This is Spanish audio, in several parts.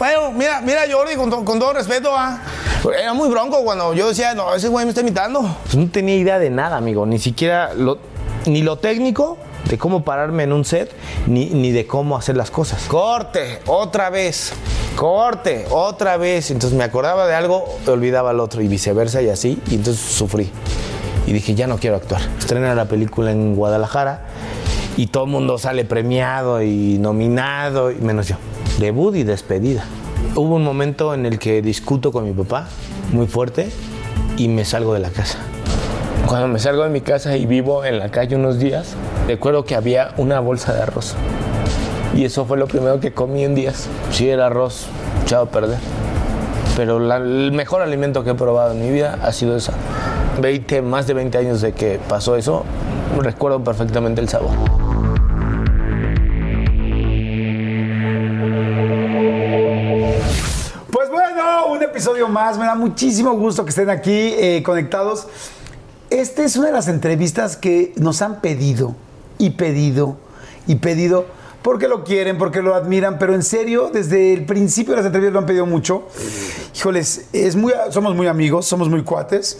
Bueno, mira, mira, Jordi, con, to- con todo respeto, ah, era muy bronco cuando yo decía, no, ese güey me está imitando. Pues no tenía idea de nada, amigo. Ni siquiera lo, ni lo técnico de cómo pararme en un set, ni, ni de cómo hacer las cosas. Corte, otra vez. Corte, otra vez. Entonces me acordaba de algo, olvidaba el otro y viceversa y así. Y entonces sufrí. Y dije, ya no quiero actuar. Estrena la película en Guadalajara y todo el mundo sale premiado y nominado, y menos yo. Debut y despedida. Hubo un momento en el que discuto con mi papá muy fuerte y me salgo de la casa. Cuando me salgo de mi casa y vivo en la calle unos días, recuerdo que había una bolsa de arroz. Y eso fue lo primero que comí en días. Sí, era arroz echado a perder. Pero la- el mejor alimento que he probado en mi vida ha sido esa. 20, más de 20 años de que pasó eso, recuerdo perfectamente el sabor. Episodio más. Me da muchísimo gusto que estén aquí eh, conectados. Esta es una de las entrevistas que nos han pedido y pedido y pedido porque lo quieren, porque lo admiran, pero en serio, desde el principio de las entrevistas lo han pedido mucho. Híjoles, es muy, somos muy amigos, somos muy cuates.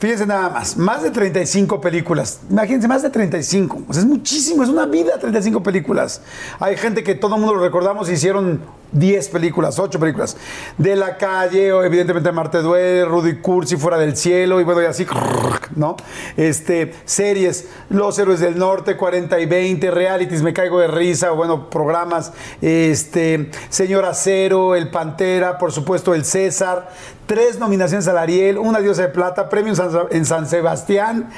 Fíjense nada más, más de 35 películas. Imagínense, más de 35. O sea, es muchísimo, es una vida 35 películas. Hay gente que todo el mundo lo recordamos, hicieron 10 películas, 8 películas. De la calle, o evidentemente Marte Duele, Rudy Cursi, Fuera del Cielo, y bueno, y así, ¿no? Este, series, Los Héroes del Norte, 40 y 20, realities, Me Caigo de Risa, bueno, programas, este, Señor Acero, El Pantera, por supuesto, El César, tres nominaciones al Ariel, una diosa de plata, premio en San, en San Sebastián,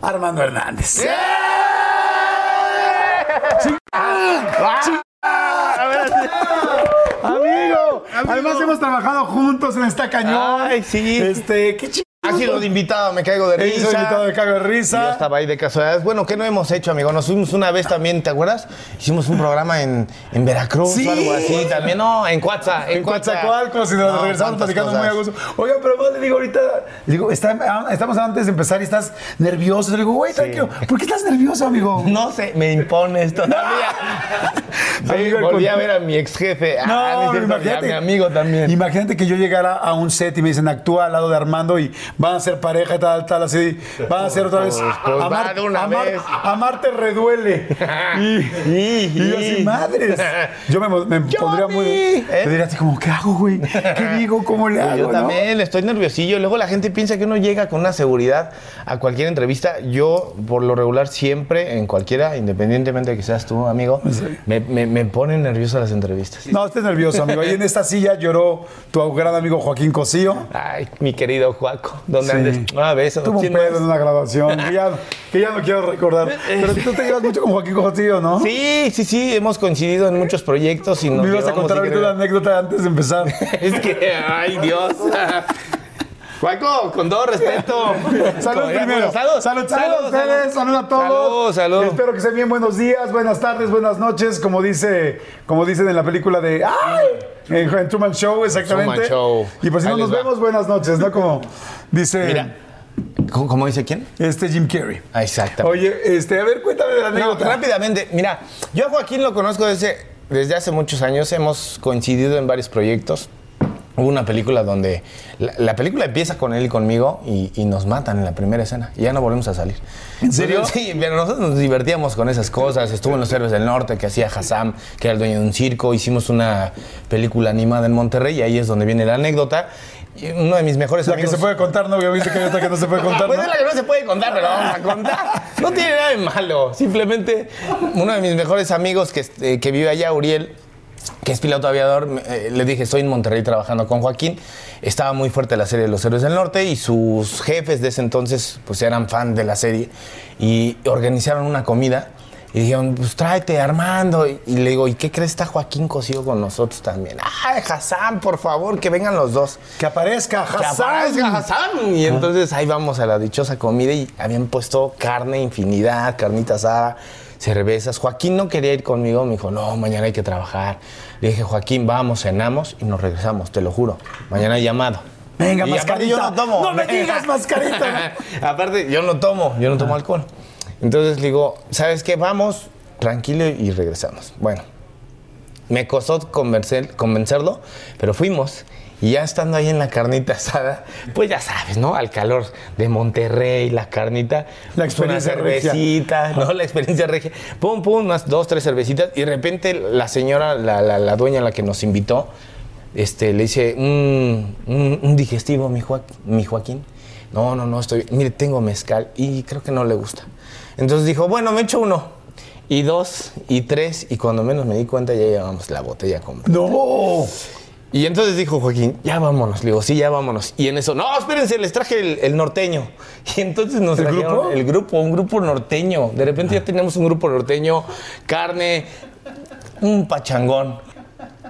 Armando Hernández. Amigo, además hemos trabajado juntos en esta cañón. Ay, sí. Este, qué chido. Ha sido de invitado, me caigo de He risa. sido invitado de cago de Yo risa. estaba ahí de casualidad. Bueno, ¿qué no hemos hecho, amigo? Nos fuimos una vez también, ¿te acuerdas? Hicimos un programa en, en Veracruz Sí. o algo así. También, no, en Cuatza. En Coatzacoalcos y nos No, regresamos platicando muy a gusto. Oiga, pero más le digo ahorita, le digo, está- estamos antes de empezar y estás nervioso. Le digo, güey, tranquilo. ¿Por qué estás nervioso, amigo? No sé, me impones todavía. Amigo, el volví a ver a mi ex jefe. No, ah, es cierto, imagínate. a mi amigo también. Imagínate que yo llegara a un set y me dicen actúa al lado de Armando y van a ser pareja tal, tal, así. Van a ser otra vez. pues amar, de una amar- vez. amarte reduele. Y, y yo así, madres. Yo me, me pondría muy. ¿eh? Me diría así como, ¿qué hago, güey? ¿Qué digo? ¿Cómo le hago? Yo no? también estoy nerviosillo. Luego la gente piensa que uno llega con una seguridad a cualquier entrevista. Yo, por lo regular, siempre, en cualquiera, independientemente de que seas tú, amigo, me, me, me ponen nervioso las entrevistas. No, estés nervioso, amigo. Ahí en esta silla lloró tu gran amigo Joaquín Cosío. Ay, mi querido Juaco, ¿dónde Sí. andes? Ah, beso. Tuvo un ¿Quién pedo en una grabación que ya, que ya no quiero recordar. Pero tú te llevas mucho con Joaquín Cosío, ¿no? Sí, sí, sí, hemos coincidido en muchos proyectos y nos Me ibas a contar ahorita una anécdota antes de empezar. Es que, ay, Dios. Juaco, con todo respeto. Salud primero. Salud, salud, salud, a ustedes, salud a todos. Salud, salud. Espero que se bien buenos días, buenas tardes, buenas noches, como dice, como dicen en la película de ¡Ay! En, en Truman Show, exactamente. Truman Show. Y pues si no nos va. vemos, buenas noches, ¿no? Como dice Mira. ¿Cómo, cómo dice quién? este Jim Carrey. Ah, Exactamente. Oye, este, a ver, cuéntame de la No, anécdota. rápidamente, mira, yo a Joaquín lo conozco desde, desde hace muchos años, hemos coincidido en varios proyectos. Hubo una película donde la, la película empieza con él y conmigo y, y nos matan en la primera escena y ya no volvemos a salir. ¿En serio? Sí, pero nosotros nos divertíamos con esas cosas. Estuvo en Los Héroes del Norte que hacía Hassam, que era el dueño de un circo. Hicimos una película animada en Monterrey y ahí es donde viene la anécdota. Y uno de mis mejores La que amigos... se puede contar, ¿no? Obviamente que hay otra que no se puede contar, Pues ¿no? es la que no se puede contar, pero vamos a contar. No tiene nada de malo. Simplemente uno de mis mejores amigos que, eh, que vive allá, Uriel, que es piloto aviador, eh, le dije, estoy en Monterrey trabajando con Joaquín. Estaba muy fuerte la serie de Los Héroes del Norte y sus jefes de ese entonces pues eran fan de la serie y organizaron una comida. Y dijeron, pues tráete Armando. Y, y le digo, ¿y qué crees? Está Joaquín cosido con nosotros también. ¡Ay, Hassan, por favor, que vengan los dos! Que aparezca Que Hassan. aparezca Hassan. Y entonces ahí vamos a la dichosa comida y habían puesto carne, infinidad, carnita asada, cervezas. Joaquín no quería ir conmigo, me dijo, no, mañana hay que trabajar. Le dije, Joaquín, vamos, cenamos y nos regresamos, te lo juro. Mañana hay llamado. Venga, Y mascarita. yo no tomo. No me digas mascarita. aparte, yo no tomo, yo no tomo alcohol. Entonces le digo, ¿sabes qué? Vamos, tranquilo y regresamos. Bueno, me costó convencer- convencerlo, pero fuimos. Y ya estando ahí en la carnita asada, pues ya sabes, ¿no? Al calor de Monterrey, la carnita. La pues una experiencia regia. cervecita, ¿no? La experiencia regia. Pum, pum, unas dos, tres cervecitas. Y de repente la señora, la, la, la dueña, la que nos invitó, este, le dice, un, un- un digestivo, mi, Joaquín, mi Joaquín. No, no, no, estoy. Mire, tengo mezcal y creo que no le gusta. Entonces dijo, bueno, me echo uno. Y dos, y tres, y cuando menos me di cuenta ya llevamos la botella completa. No. Y entonces dijo Joaquín, ya vámonos. Le digo, sí, ya vámonos. Y en eso, no, espérense, les traje el, el norteño. Y entonces nos ¿El trajeron grupo? el grupo, un grupo norteño. De repente ya teníamos un grupo norteño, carne, un pachangón.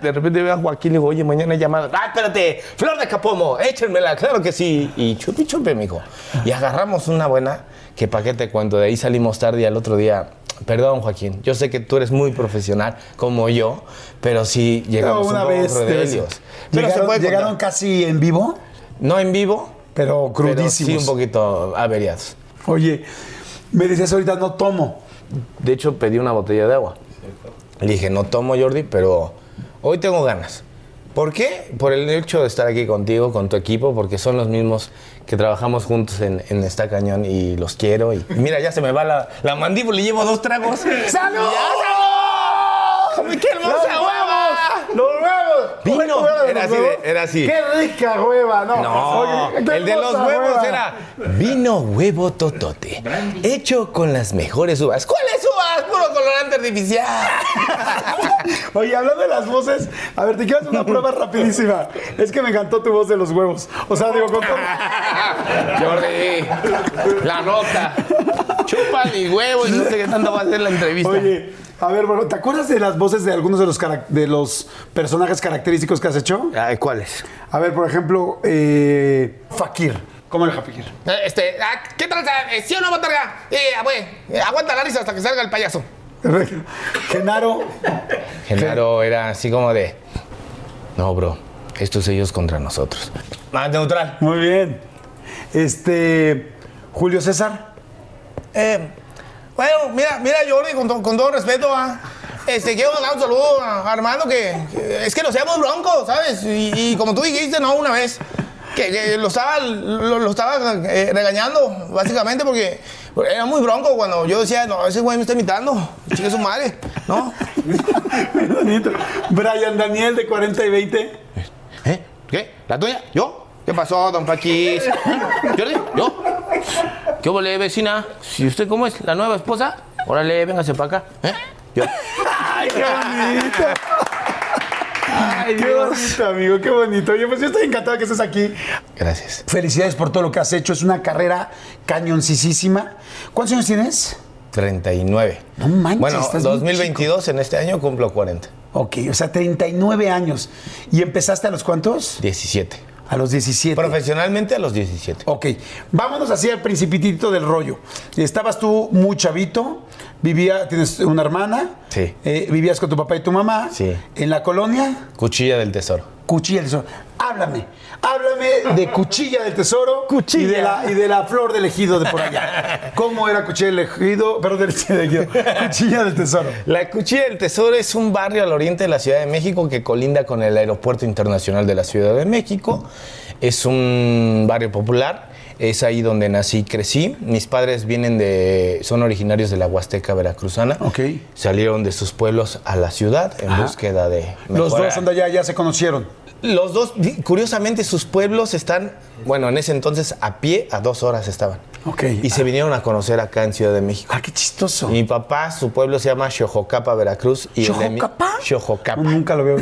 De repente veo a Joaquín y le digo, oye, mañana hay llamada. ¡Ah, espérate! ¡Flor de Capomo! ¡Échenmela! ¡Claro que sí! Y chupi chupi, mijo. Y agarramos una buena, que pa' qué te cuento. De ahí salimos tarde y al otro día... Perdón, Joaquín. Yo sé que tú eres muy profesional, como yo, pero sí llegamos una un poco vez. rebelios. Pero se Llegaron, puede llegaron casi en vivo, No en vivo, pero pero crudísimos. sí un poquito averiados. Oye, me decías ahorita no tomo. De hecho, pedí una botella de agua. Le dije, no tomo, Jordi, pero hoy tengo ganas. ¿Por qué? Por el hecho de estar aquí contigo, con tu equipo, porque son los mismos que trabajamos juntos en, en esta cañón y los quiero. Y mira, ya se me va la, la mandíbula y llevo dos tragos. ¡Salud! ¡Ya, salud! ¡Qué. Vino. ¿Cómo de Era así de- era así. ¡Qué rica hueva! No, No, Oye, el de los huevos hueva. era vino huevo totote, hecho con las mejores uvas. ¿Cuáles uvas? Puro colorante artificial. Oye, hablando de las voces, a ver, te quiero hacer una prueba rapidísima. Es que me encantó tu voz de los huevos. O sea, digo, con todo... Jordi, la nota. Chupa mi huevo y no sé qué tanto va a ser la entrevista. Oye, a ver, bueno, ¿te acuerdas de las voces de algunos de los, carac- de los personajes característicos que has hecho? Ay, ¿Cuáles? A ver, por ejemplo, eh, Fakir. ¿Cómo era Fakir? Eh, Este, ah, ¿qué tal? Eh, ¿Sí o no, Botarga? Eh, abue, eh, aguanta la risa hasta que salga el payaso. Genaro. Genaro era así como de. No, bro. Estos ellos contra nosotros. Más neutral. Muy bien. Este. Julio César. Eh, bueno, mira, mira, Jordi, con, to- con todo respeto, ah, este, quiero mandar un saludo a Armando, que, que es que lo seamos broncos, ¿sabes? Y, y como tú dijiste, ¿no? Una vez, que, que lo estaba, lo, lo estaba eh, regañando, básicamente, porque era muy bronco cuando yo decía, no, ese güey me está imitando, chique su madre, ¿no? Brian Daniel de 40 y 20. ¿Eh? ¿Qué? ¿La tuya? ¿Yo? ¿Qué pasó, don Paquis? ¿Jordi? ¿Yo? ¿Qué huele, vecina? ¿Si usted cómo es? ¿La nueva esposa? Órale, véngase para acá. ¿Eh? Yo. ¡Ay, qué bonito! ¡Ay, qué bonito, amigo! ¡Qué bonito! Oye, pues yo estoy encantado que estés aquí. Gracias. Felicidades por todo lo que has hecho. Es una carrera cañoncisísima. ¿Cuántos años tienes? 39. No manches, Bueno, estás muy 2022, en este año cumplo 40. Ok, o sea, 39 años. ¿Y empezaste a los cuántos? 17. A los 17. Profesionalmente a los 17. Ok, vámonos así al principitito del rollo. Estabas tú muy chavito, vivía, tienes una hermana, Sí. eh, vivías con tu papá y tu mamá, Sí. en la colonia, Cuchilla del tesoro. Cuchilla del Sol. háblame. Háblame de Cuchilla del Tesoro Cuchilla. Y, de la, y de la flor del ejido de por allá. ¿Cómo era Cuchilla del ejido? Perdón, del ejido. Cuchilla del Tesoro. La Cuchilla del Tesoro es un barrio al oriente de la Ciudad de México que colinda con el Aeropuerto Internacional de la Ciudad de México. Es un barrio popular. Es ahí donde nací y crecí. Mis padres vienen de. son originarios de la Huasteca Veracruzana. Ok. Salieron de sus pueblos a la ciudad en Ajá. búsqueda de. Los dos son de allá, ya se conocieron. Los dos, curiosamente, sus pueblos están, bueno, en ese entonces a pie, a dos horas estaban. Ok. Y se vinieron a conocer acá en Ciudad de México. Ah, qué chistoso. Mi papá, su pueblo se llama Xojocapa, Veracruz. Y ¿Xojocapa? Xojocapa. Nunca lo veo.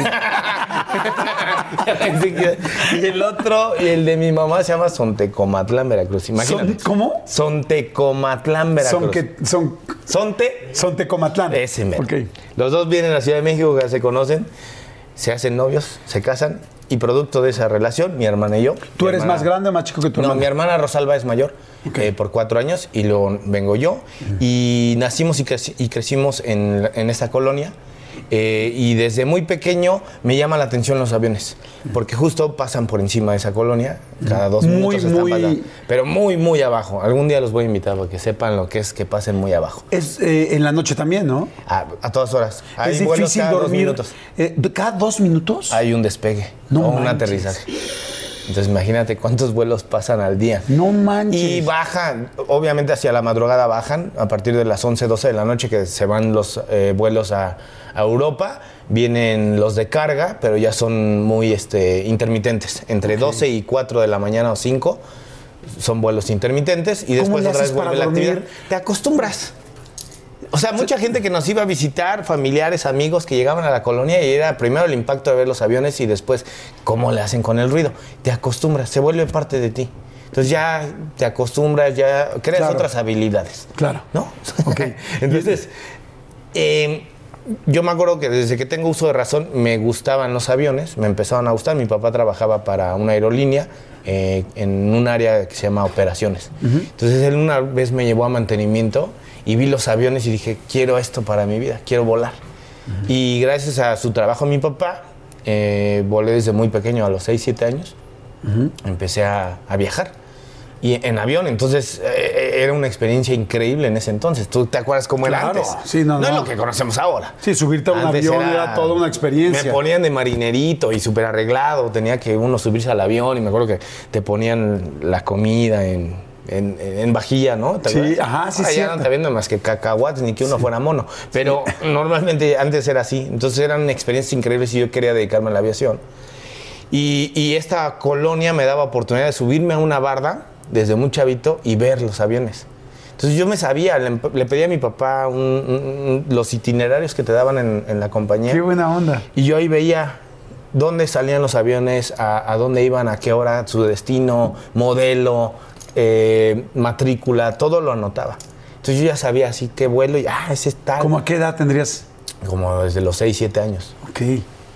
y el otro, y el de mi mamá se llama Sontecomatlán, Veracruz. Imagínate. ¿Cómo? Sontecomatlán, Veracruz. Son que son Sonte, son Tecomatlán. ese mero. Ok. Los dos vienen a la Ciudad de México, ya se conocen, se hacen novios, se casan. Y producto de esa relación, mi hermana y yo. ¿Tú eres hermana- más grande o más chico que tu no, hermana? mi hermana Rosalba es mayor eh, por cuatro años y luego vengo yo. Y nacimos y, creci- y crecimos en, en esta colonia. Eh, y desde muy pequeño me llama la atención los aviones, porque justo pasan por encima de esa colonia, cada dos Muy, minutos están muy- pasando, pero muy, muy abajo. Algún día los voy a invitar para que sepan lo que es que pasen muy abajo. Es eh, en la noche también, ¿no? A, a todas horas. Hay es difícil cada dos dormir. minutos. Eh, ¿Cada dos minutos? Hay un despegue No o un aterrizaje. Entonces imagínate cuántos vuelos pasan al día. No manches. Y bajan, obviamente hacia la madrugada bajan, a partir de las 11, 12 de la noche que se van los eh, vuelos a, a Europa, vienen los de carga, pero ya son muy este, intermitentes, entre 12 y 4 de la mañana o 5 son vuelos intermitentes y después otra vez vuelve la actividad. Te acostumbras. O sea, mucha gente que nos iba a visitar, familiares, amigos que llegaban a la colonia y era primero el impacto de ver los aviones y después cómo le hacen con el ruido. Te acostumbras, se vuelve parte de ti. Entonces ya te acostumbras, ya creas Claro. otras habilidades. Claro. ¿No? Ok. Entonces, eh, yo me acuerdo que desde que tengo uso de razón me gustaban los aviones, me empezaban a gustar. Mi papá trabajaba para una aerolínea eh, en un área que se llama operaciones. Entonces él una vez me llevó a mantenimiento y vi los aviones y dije, quiero esto para mi vida, quiero volar. Y gracias a su trabajo mi papá, eh, volé desde muy pequeño, a los 6, 7 años, empecé a, a viajar. Y en avión, entonces eh, era una experiencia increíble en ese entonces. ¿Tú te acuerdas cómo era antes? sí, no, es no. lo que conocemos ahora. Sí, subirte a un Antes avión era toda una experiencia. Me ponían de marinerito y súper arreglado. Tenía que uno subirse al avión y me acuerdo que te ponían la comida en, en- en vajilla, ¿no? ¿Te Sí, ajá, sí, ya cierto. no te venden más que cacahuates ni que uno fuera mono. Pero normalmente antes era así. Entonces eran experiencias increíbles y yo quería dedicarme a la aviación. Y, y esta colonia me daba oportunidad de subirme a una barda desde muy chavito y ver los aviones. Entonces yo me sabía, le, le pedí a mi papá un- un- un- los itinerarios que te daban en, en la compañía. Qué buena onda. Y yo ahí veía dónde salían los aviones, a, a dónde iban, a qué hora, su destino, modelo, eh, matrícula, todo lo anotaba. Entonces yo ya sabía así qué vuelo y, ah, ese es tal. ¿Cómo a qué edad tendrías? Como desde los 6, 7 años. Ok.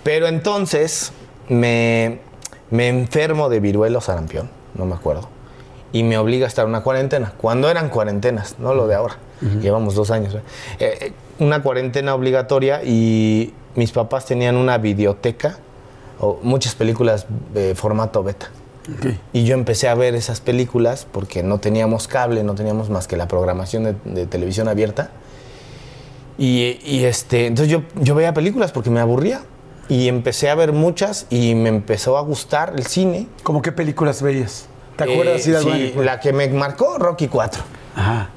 Pero entonces me, me enfermo de viruelo sarampión, no me acuerdo. Y me obliga a estar una cuarentena. Cuando eran cuarentenas, no lo de ahora. Llevamos dos años. ¿eh? Eh, una cuarentena obligatoria y mis papás tenían una videoteca o muchas películas de formato beta. Ok. Y yo empecé a ver esas películas porque no teníamos cable, no teníamos más que la programación de, de televisión abierta. Y, y, este, entonces yo, yo veía películas porque me aburría. Y empecé a ver muchas y me empezó a gustar el cine. ¿Cómo qué películas veías? ¿Te acuerdas Eh, de alguna sí, la que me marcó, Rocky 4. Ajá.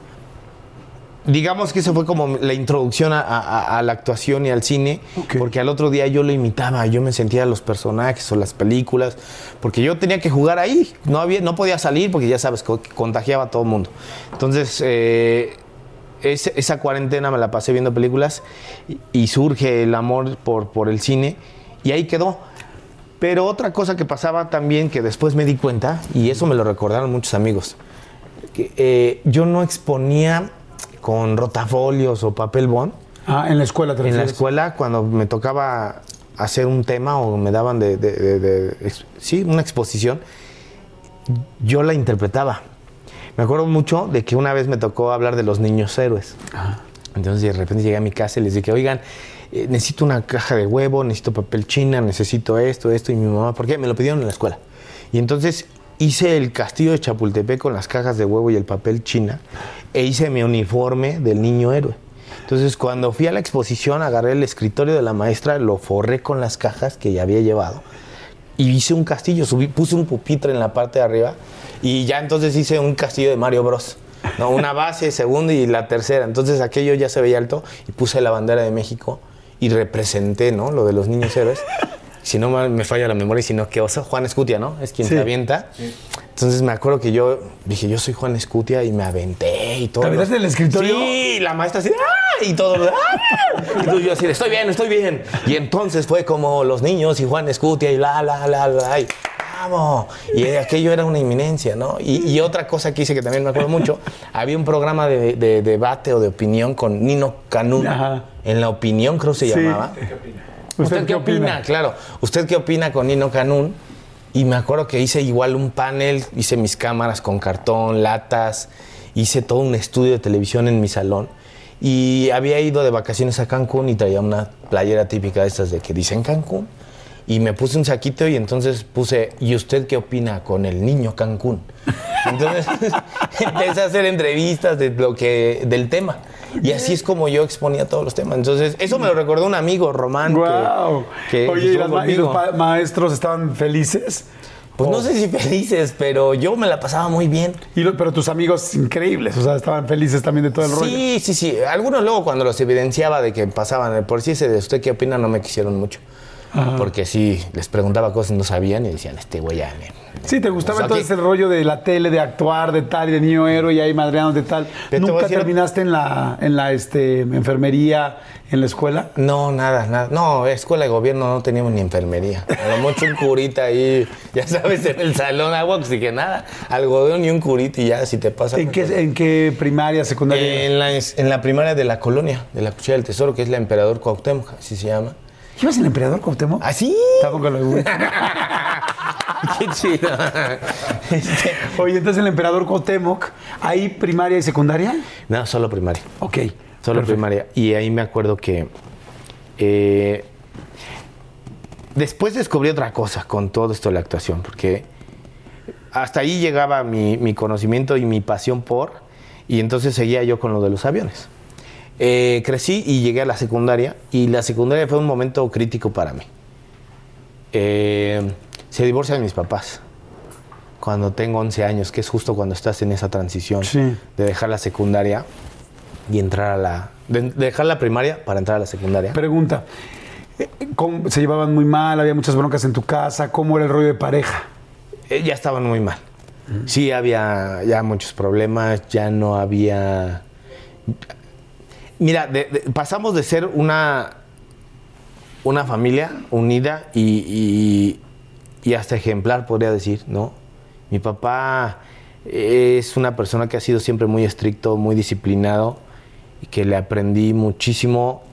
Digamos que eso fue como la introducción a, a- a la actuación y al cine, porque al otro día yo lo imitaba, yo me sentía los personajes o las películas, porque yo tenía que jugar ahí, no, había, no podía salir porque ya sabes, co- contagiaba a todo el mundo. Entonces, eh, esa cuarentena me la pasé viendo películas y, y surge el amor por, por el cine y ahí quedó. Pero otra cosa que pasaba también, que después me di cuenta, y eso me lo recordaron muchos amigos, que eh, yo no exponía con rotafolios o papel bond. Ah, en la escuela te en la escuela cuando me tocaba hacer un tema o me daban de, de- de- de- sí una exposición yo la interpretaba. Me acuerdo mucho de que una vez me tocó hablar de los niños héroes. Entonces de repente llegué a mi casa y les dije oigan eh, necesito una caja de huevo, necesito papel china, necesito esto, esto, y mi mamá, ¿por qué? Me lo pidieron en la escuela. Y entonces hice el castillo de Chapultepec con las cajas de huevo y el papel china, e hice mi uniforme del niño héroe. Entonces, cuando fui a la exposición, agarré el escritorio de la maestra, lo forré con las cajas que ya había llevado y hice un castillo, subí, puse un pupitre en la parte de arriba y ya entonces hice un castillo de Mario Bros. ¿no? Una base, segunda y la tercera. Entonces aquello ya se veía alto y puse la bandera de México y representé ¿no? lo de los niños héroes. Si no me falla la memoria, sino que oso, Juan Escutia, ¿no? Es quien se avienta. Entonces me acuerdo que yo dije, yo soy Juan Escutia y me aventé y todo. ¿Te aventaste en el escritorio? Sí, la maestra así, ¡ah! Y todo, ¡ah! Y tú, yo así, estoy bien, estoy bien. Y entonces fue como los niños y Juan Escutia y la, la, la, la. Y, ¡Vamos! Y aquello era una inminencia, ¿no? Y, otra cosa que hice que también me acuerdo mucho, había un programa de, debate o de opinión con Nino Canún. En la opinión creo se llamaba. ¿Usted qué opina? ¿Usted, qué opina? Claro. ¿Usted qué opina con Nino Canún? Y me acuerdo que hice igual un panel, hice mis cámaras con cartón, latas, hice todo un estudio de televisión en mi salón. Y había ido de vacaciones a Cancún y traía una playera típica de estas de que dicen Cancún. Y me puse un saquito y entonces puse, ¿y usted qué opina con el niño Cancún? Entonces empecé a hacer entrevistas de lo que, del tema. Y así es como yo exponía todos los temas. Entonces, eso me lo recordó un amigo, Román. Wow. Que, Oye, ¿y, los maestros estaban felices? Pues no sé si felices, pero yo me la pasaba muy bien. Y pero tus amigos increíbles, o sea, estaban felices también de todo el rollo. Sí, sí, sí. Algunos luego cuando los evidenciaba de que pasaban, por si ese de usted qué opina, no me quisieron mucho. Porque sí, les preguntaba cosas y no sabían y decían, este güey ya... Sí, ¿te gustaba pues entonces el rollo de la tele, de actuar, de tal, y de niño héroe y ahí madreando de tal? ¿Nunca terminaste en la, en la este, enfermería, en la escuela? No, nada, nada. No, escuela de gobierno no teníamos ni enfermería. A lo mucho un curita ahí, ya sabes, en el salón, agua oxigenada, algodón y un curita y ya, si te pasa... ¿En, qué, ¿en qué primaria, secundaria? En la, en la primaria de la colonia, de la Cuchilla del Tesoro, que es la Emperador Cuauhtémoc, así se llama. ¿Ibas el emperador Cuauhtémoc? ¿Ah, sí? Tampoco lo Qué chido. Oye, entonces el emperador Cuauhtémoc, ¿hay primaria y secundaria? No, solo primaria. Ok. Solo primaria. Y ahí me acuerdo que eh, después descubrí otra cosa con todo esto de la actuación, porque hasta ahí llegaba mi, mi conocimiento y mi pasión por, y entonces seguía yo con lo de los aviones. Eh, crecí y llegué a la secundaria y la secundaria fue un momento crítico para mí. Eh, se divorcian mis papás cuando tengo 11 años, que es justo cuando estás en esa transición de dejar la secundaria y entrar a la... De, dejar la primaria para entrar a la secundaria. Pregunta, eh, ¿se llevaban muy mal? ¿Había muchas broncas en tu casa? ¿Cómo era el rollo de pareja? ya estaban muy mal. Sí, había ya muchos problemas, ya no había Mira, pasamos de ser una, una familia unida y, hasta ejemplar, podría decir, ¿no? Mi papá es una persona que ha sido siempre muy estricto, muy disciplinado y que le aprendí muchísimo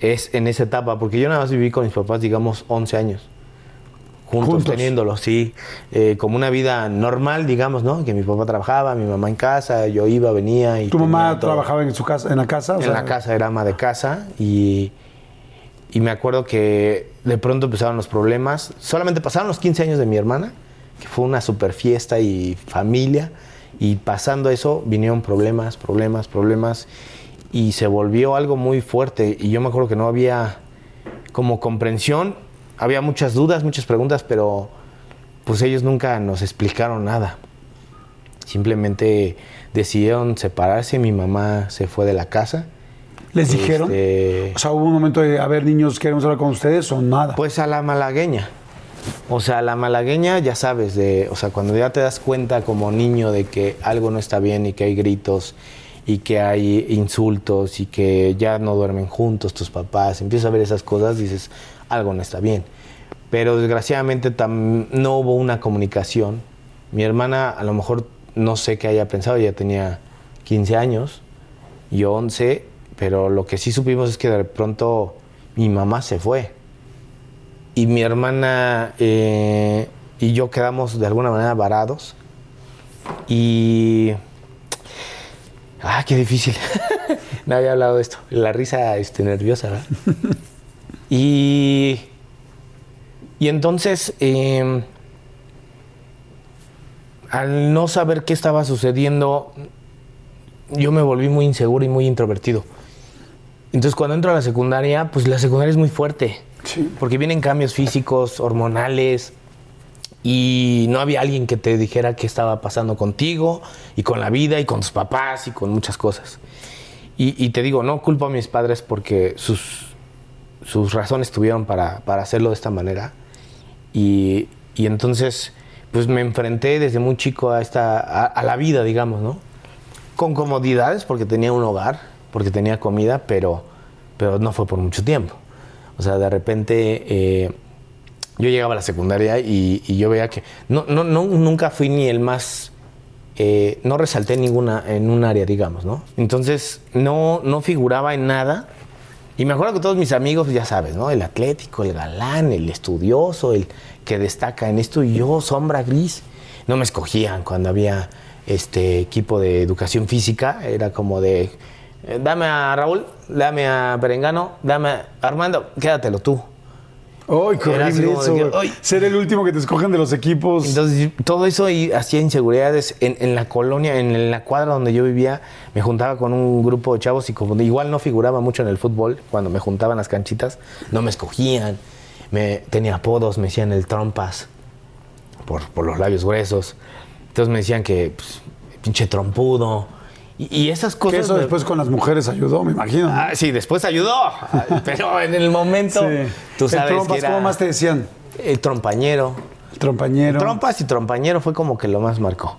es en esa etapa, porque yo nada más viví con mis papás, digamos, 11 años juntos, teniéndolo, sí, eh, como una vida normal, digamos, ¿no? Que mi papá trabajaba, mi mamá en casa, yo iba, venía y... ¿Tu mamá trabajaba en su casa, en la casa? en la casa, era ama de casa y, y me acuerdo que de pronto empezaron los problemas. Solamente pasaron los 15 años de mi hermana, que fue una super fiesta y familia, y pasando eso vinieron problemas, problemas, problemas, y se volvió algo muy fuerte. Y yo me acuerdo que no había como comprensión había muchas dudas, muchas preguntas, pero pues ellos nunca nos explicaron nada. Simplemente decidieron separarse, mi mamá se fue de la casa. ¿Les dijeron? Este, o sea, hubo un momento de, a ver, niños, queremos hablar con ustedes o nada. Pues a la malagueña. O sea, la malagueña, ya sabes, de, o sea, cuando ya te das cuenta como niño de que algo no está bien y que hay gritos y que hay insultos y que ya no duermen juntos tus papás, empiezas a ver esas cosas, dices, algo no está bien. Pero desgraciadamente no hubo una comunicación. Mi hermana a lo mejor no sé qué haya pensado, ella tenía 15 años, yo 11, pero lo que sí supimos es que de pronto mi mamá se fue. Y mi hermana eh, y yo quedamos de alguna manera varados. Y... Ah, qué difícil. no había hablado de esto. La risa este, nerviosa, ¿verdad? Y, y entonces, eh, al no saber qué estaba sucediendo, yo me volví muy inseguro y muy introvertido. Entonces, cuando entro a la secundaria, pues la secundaria es muy fuerte. Sí. Porque vienen cambios físicos, hormonales, y no había alguien que te dijera qué estaba pasando contigo, y con la vida, y con tus papás, y con muchas cosas. Y, y te digo, no culpo a mis padres porque sus, sus razones tuvieron para, para hacerlo de esta manera. Y, y entonces, pues me enfrenté desde muy chico a, esta, a, la vida, digamos, ¿no? Con comodidades, porque tenía un hogar, porque tenía comida, pero, pero no fue por mucho tiempo. O sea, de repente eh, yo llegaba a la secundaria y, y yo veía que no, no, no, nunca fui ni el más eh, no resalté ninguna en un área, digamos, ¿no? Entonces no, no figuraba en nada. Y me acuerdo que todos mis amigos, ya sabes, ¿no? El atlético, el galán, el estudioso, el que destaca en esto, y yo, sombra gris. No me escogían cuando había este equipo de educación física, era como de, eh, dame a Raúl, dame a Perengano, dame a Armando, quédatelo tú. ¡Ay, qué. Ser el último que te escogen de los equipos. Entonces, todo eso y hacía inseguridades en, en la colonia, en la cuadra donde yo vivía. Me juntaba con un grupo de chavos y como igual no figuraba mucho en el fútbol, cuando me juntaban las canchitas, no me escogían. Me, tenía apodos, me decían el trompas por, por los labios gruesos. Entonces me decían que, pues, pinche trompudo. Y, esas que cosas. eso me- después con las mujeres ayudó, me imagino. ¿no? Ah, sí, después ayudó. Pero en el momento, Sí. tú El sabes trompas, que era ¿Cómo más te decían? el trompañero. El trompañero. Trompas y trompañero fue como que lo más marcó.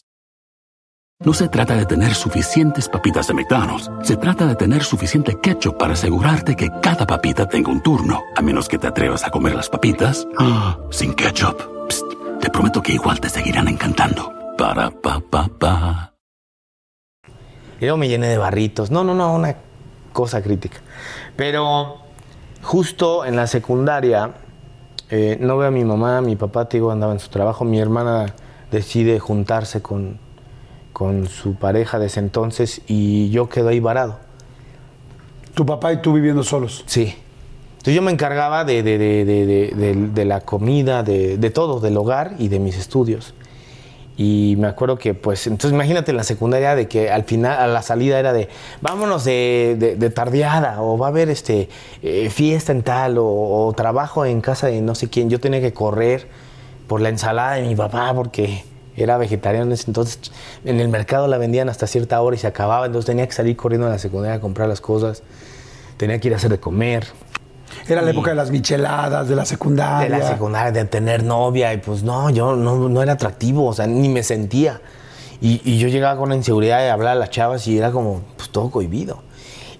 No se trata de tener suficientes papitas de McDonald's. Se trata de tener suficiente ketchup para asegurarte que cada papita tenga un turno. A menos que te atrevas a comer las papitas ah, sin ketchup. Psst, te prometo que igual te seguirán encantando. Para pa pa pa. Y luego me llené de barritos. No, no, no, una cosa crítica. Pero justo en la secundaria, eh, no veo a mi mamá, mi papá, te digo, andaba en su trabajo. Mi hermana decide juntarse con, con su pareja de ese entonces y yo quedo ahí varado. Tu papá y tú viviendo solos. Sí. Entonces yo me encargaba de, de- de- de- la comida, de, de todo, del hogar y de mis estudios. Y me acuerdo que, pues, entonces imagínate en la secundaria de que al final, a la salida era de, vámonos de tardeada, o va a haber este, eh, fiesta en tal, o, o trabajo en casa de no sé quién. Yo tenía que correr por la ensalada de mi papá porque era vegetariano en ese entonces. En el mercado la vendían hasta cierta hora y se acababa, entonces tenía que salir corriendo a la secundaria a comprar las cosas. Tenía que ir a hacer de comer. Era la época de las micheladas, de la secundaria. De la secundaria, de tener novia, y pues no, yo no, no era atractivo, o sea, ni me sentía. Y, y yo llegaba con la inseguridad de hablar a las chavas y era como, pues todo cohibido.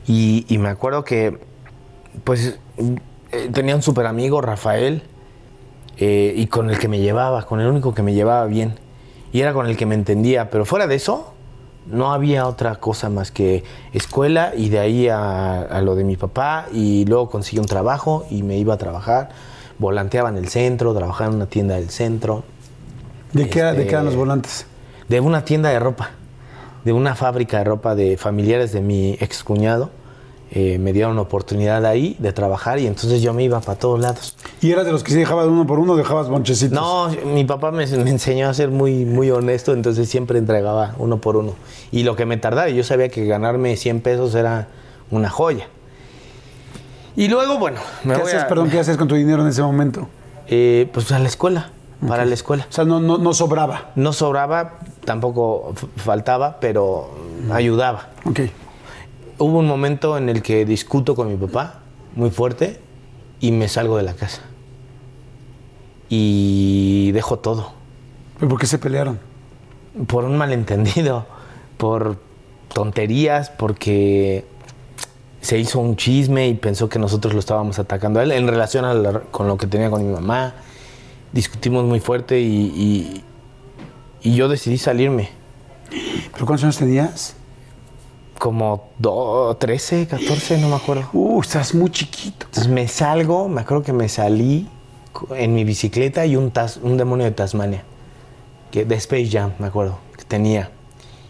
Y, y me acuerdo que, pues, eh, tenía un súper amigo, Rafael, eh, y con el que me llevaba, con el único que me llevaba bien. Y era con el que me entendía, pero fuera de eso, no había otra cosa más que escuela y de ahí a, a lo de mi papá y luego conseguí un trabajo y me iba a trabajar. Volanteaba en el centro, trabajaba en una tienda del centro, ¿De qué, era- de Este- qué eran los volantes? de una tienda de ropa, de una fábrica de ropa de familiares de mi ex cuñado. me dieron oportunidad ahí de trabajar y entonces yo me iba para todos lados. ¿Y eras de los que si dejabas uno por uno, dejabas bonchecitos? No, mi papá me, me enseñó a ser muy, muy honesto, entonces siempre entregaba uno por uno. Y lo que me tardaba, yo sabía que ganarme 100 pesos era una joya. Y luego, bueno, me ¿Qué voy a- perdón, qué hacías con tu dinero en ese momento? eh, pues a la escuela, para la escuela. O sea, no, no, no sobraba. No sobraba, tampoco faltaba, pero ayudaba. Ok. Hubo un momento en el que discuto con mi papá, muy fuerte, y me salgo de la casa. Y dejo todo. ¿Pero por qué se pelearon? por un malentendido, por tonterías, porque se hizo un chisme y pensó que nosotros lo estábamos atacando a él en relación a la- con lo que tenía con mi mamá. Discutimos muy fuerte y, y- y yo decidí salirme. ¿Pero cuántos años tenías? Como do- 13, 14, no me acuerdo. Uh, estás muy chiquito. Entonces me salgo, me acuerdo que me salí en mi bicicleta y un, tas- un demonio de Tasmania, que, de Space Jam, me acuerdo, que tenía.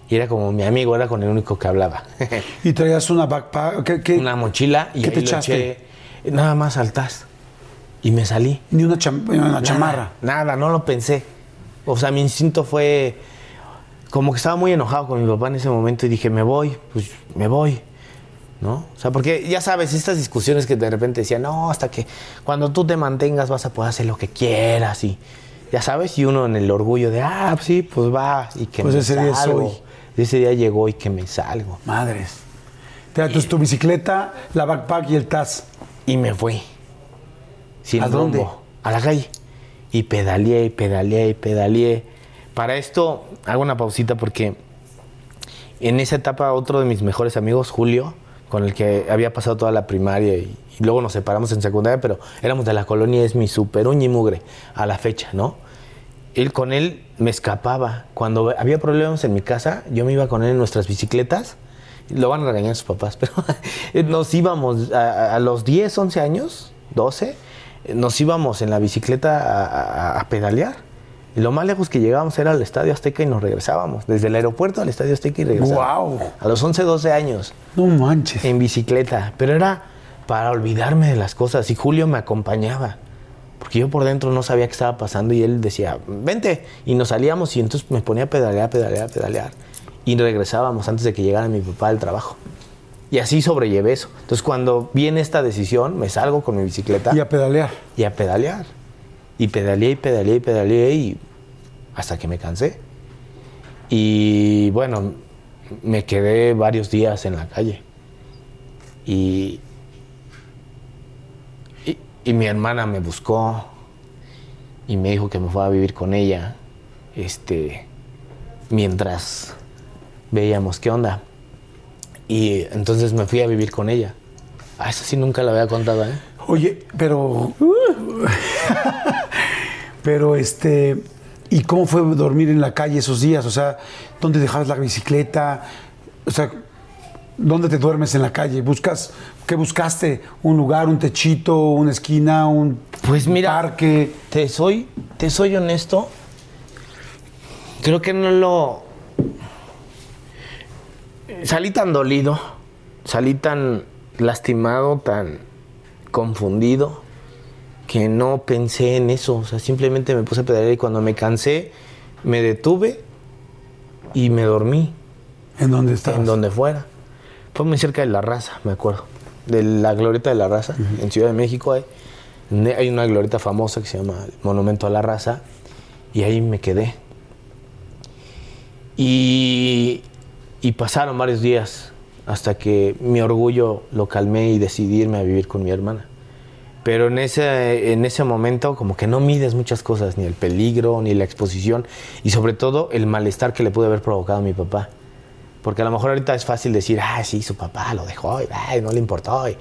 Y era como mi amigo, era con el único que hablaba. Y traías una backpack. ¿qué, qué? Una mochila y ¿Qué ahí te echaste? eché, nada más al tas. Y me salí. Ni una, cham- una Nada, chamarra. Nada, no lo pensé. O sea, mi instinto fue como que estaba muy enojado con mi papá en ese momento y dije, me voy, pues me voy. ¿No? O sea, porque ya sabes, estas discusiones que de repente decían, no, hasta que cuando tú te mantengas vas a poder hacer lo que quieras y ya sabes, y uno en el orgullo de, ah, pues sí, pues va, y que Pues me ese día es salgo. hoy. Ese día llegó y que me salgo. Madres. Te Entonces tu bicicleta, la backpack y el tas. Y me fui. Sin ¿A dónde? rumbo, A la calle. Y pedaleé, y pedaleé, y pedaleé. Para esto, hago una pausita porque en esa etapa otro de mis mejores amigos, Julio, con el que había pasado toda la primaria y, luego nos separamos en secundaria, pero éramos de la colonia, es mi super uña y a la fecha, ¿no? Él con él me escapaba. Cuando había problemas en mi casa, yo me iba con él en nuestras bicicletas. Lo van a regañar sus papás, pero nos íbamos a, los 10, 11 años, 12, nos íbamos en la bicicleta a pedalear. Y lo más lejos que llegábamos era al Estadio Azteca y nos regresábamos. Desde el aeropuerto al Estadio Azteca y regresábamos. ¡Guau! A los 11, 12 años No manches. en bicicleta, pero era para olvidarme de las cosas y Julio me acompañaba, porque yo por dentro no sabía qué estaba pasando y él decía, vente, y nos salíamos y entonces me ponía a pedalear, pedalear, pedalear y regresábamos antes de que llegara mi papá al trabajo. Y así sobrellevé eso. Entonces cuando viene esta decisión, me salgo con mi bicicleta Y a pedalear. y a pedalear. Y pedaleé y pedaleé y pedaleé y hasta que me cansé. Y bueno, me quedé varios días en la calle. Y, y, y mi hermana me buscó y me dijo que me fuera a vivir con ella. Este, mientras veíamos qué onda. Y entonces me fui a vivir con ella. Ah, eso sí nunca la había contado, ¿eh? Oye, pero. pero este. ¿Y cómo fue dormir en la calle esos días? O sea, ¿dónde dejabas la bicicleta? O sea, ¿dónde te duermes en la calle? ¿Buscas. ¿Qué buscaste? ¿Un lugar, un techito, una esquina, un Pues mira, parque? te soy, te soy honesto. Creo que no lo. Salí tan dolido, salí tan lastimado, tan confundido, que no pensé en eso. O sea, simplemente me puse a pedalear y cuando me cansé, me detuve y me dormí ¿En dónde estabas? en donde fuera. Fue muy cerca de La Raza, me acuerdo. De la glorieta de La Raza, en Ciudad de México hay, hay una glorieta famosa que se llama el Monumento a la Raza, y ahí me quedé. Y, y pasaron varios días hasta que mi orgullo lo calmé y decidí irme a vivir con mi hermana. Pero en ese, en ese momento como que no mides muchas cosas, ni el peligro, ni la exposición, y sobre todo el malestar que le pude haber provocado a mi papá. Porque a lo mejor ahorita es fácil decir, ah, sí, su papá lo dejó, y, ay, no le importó. y-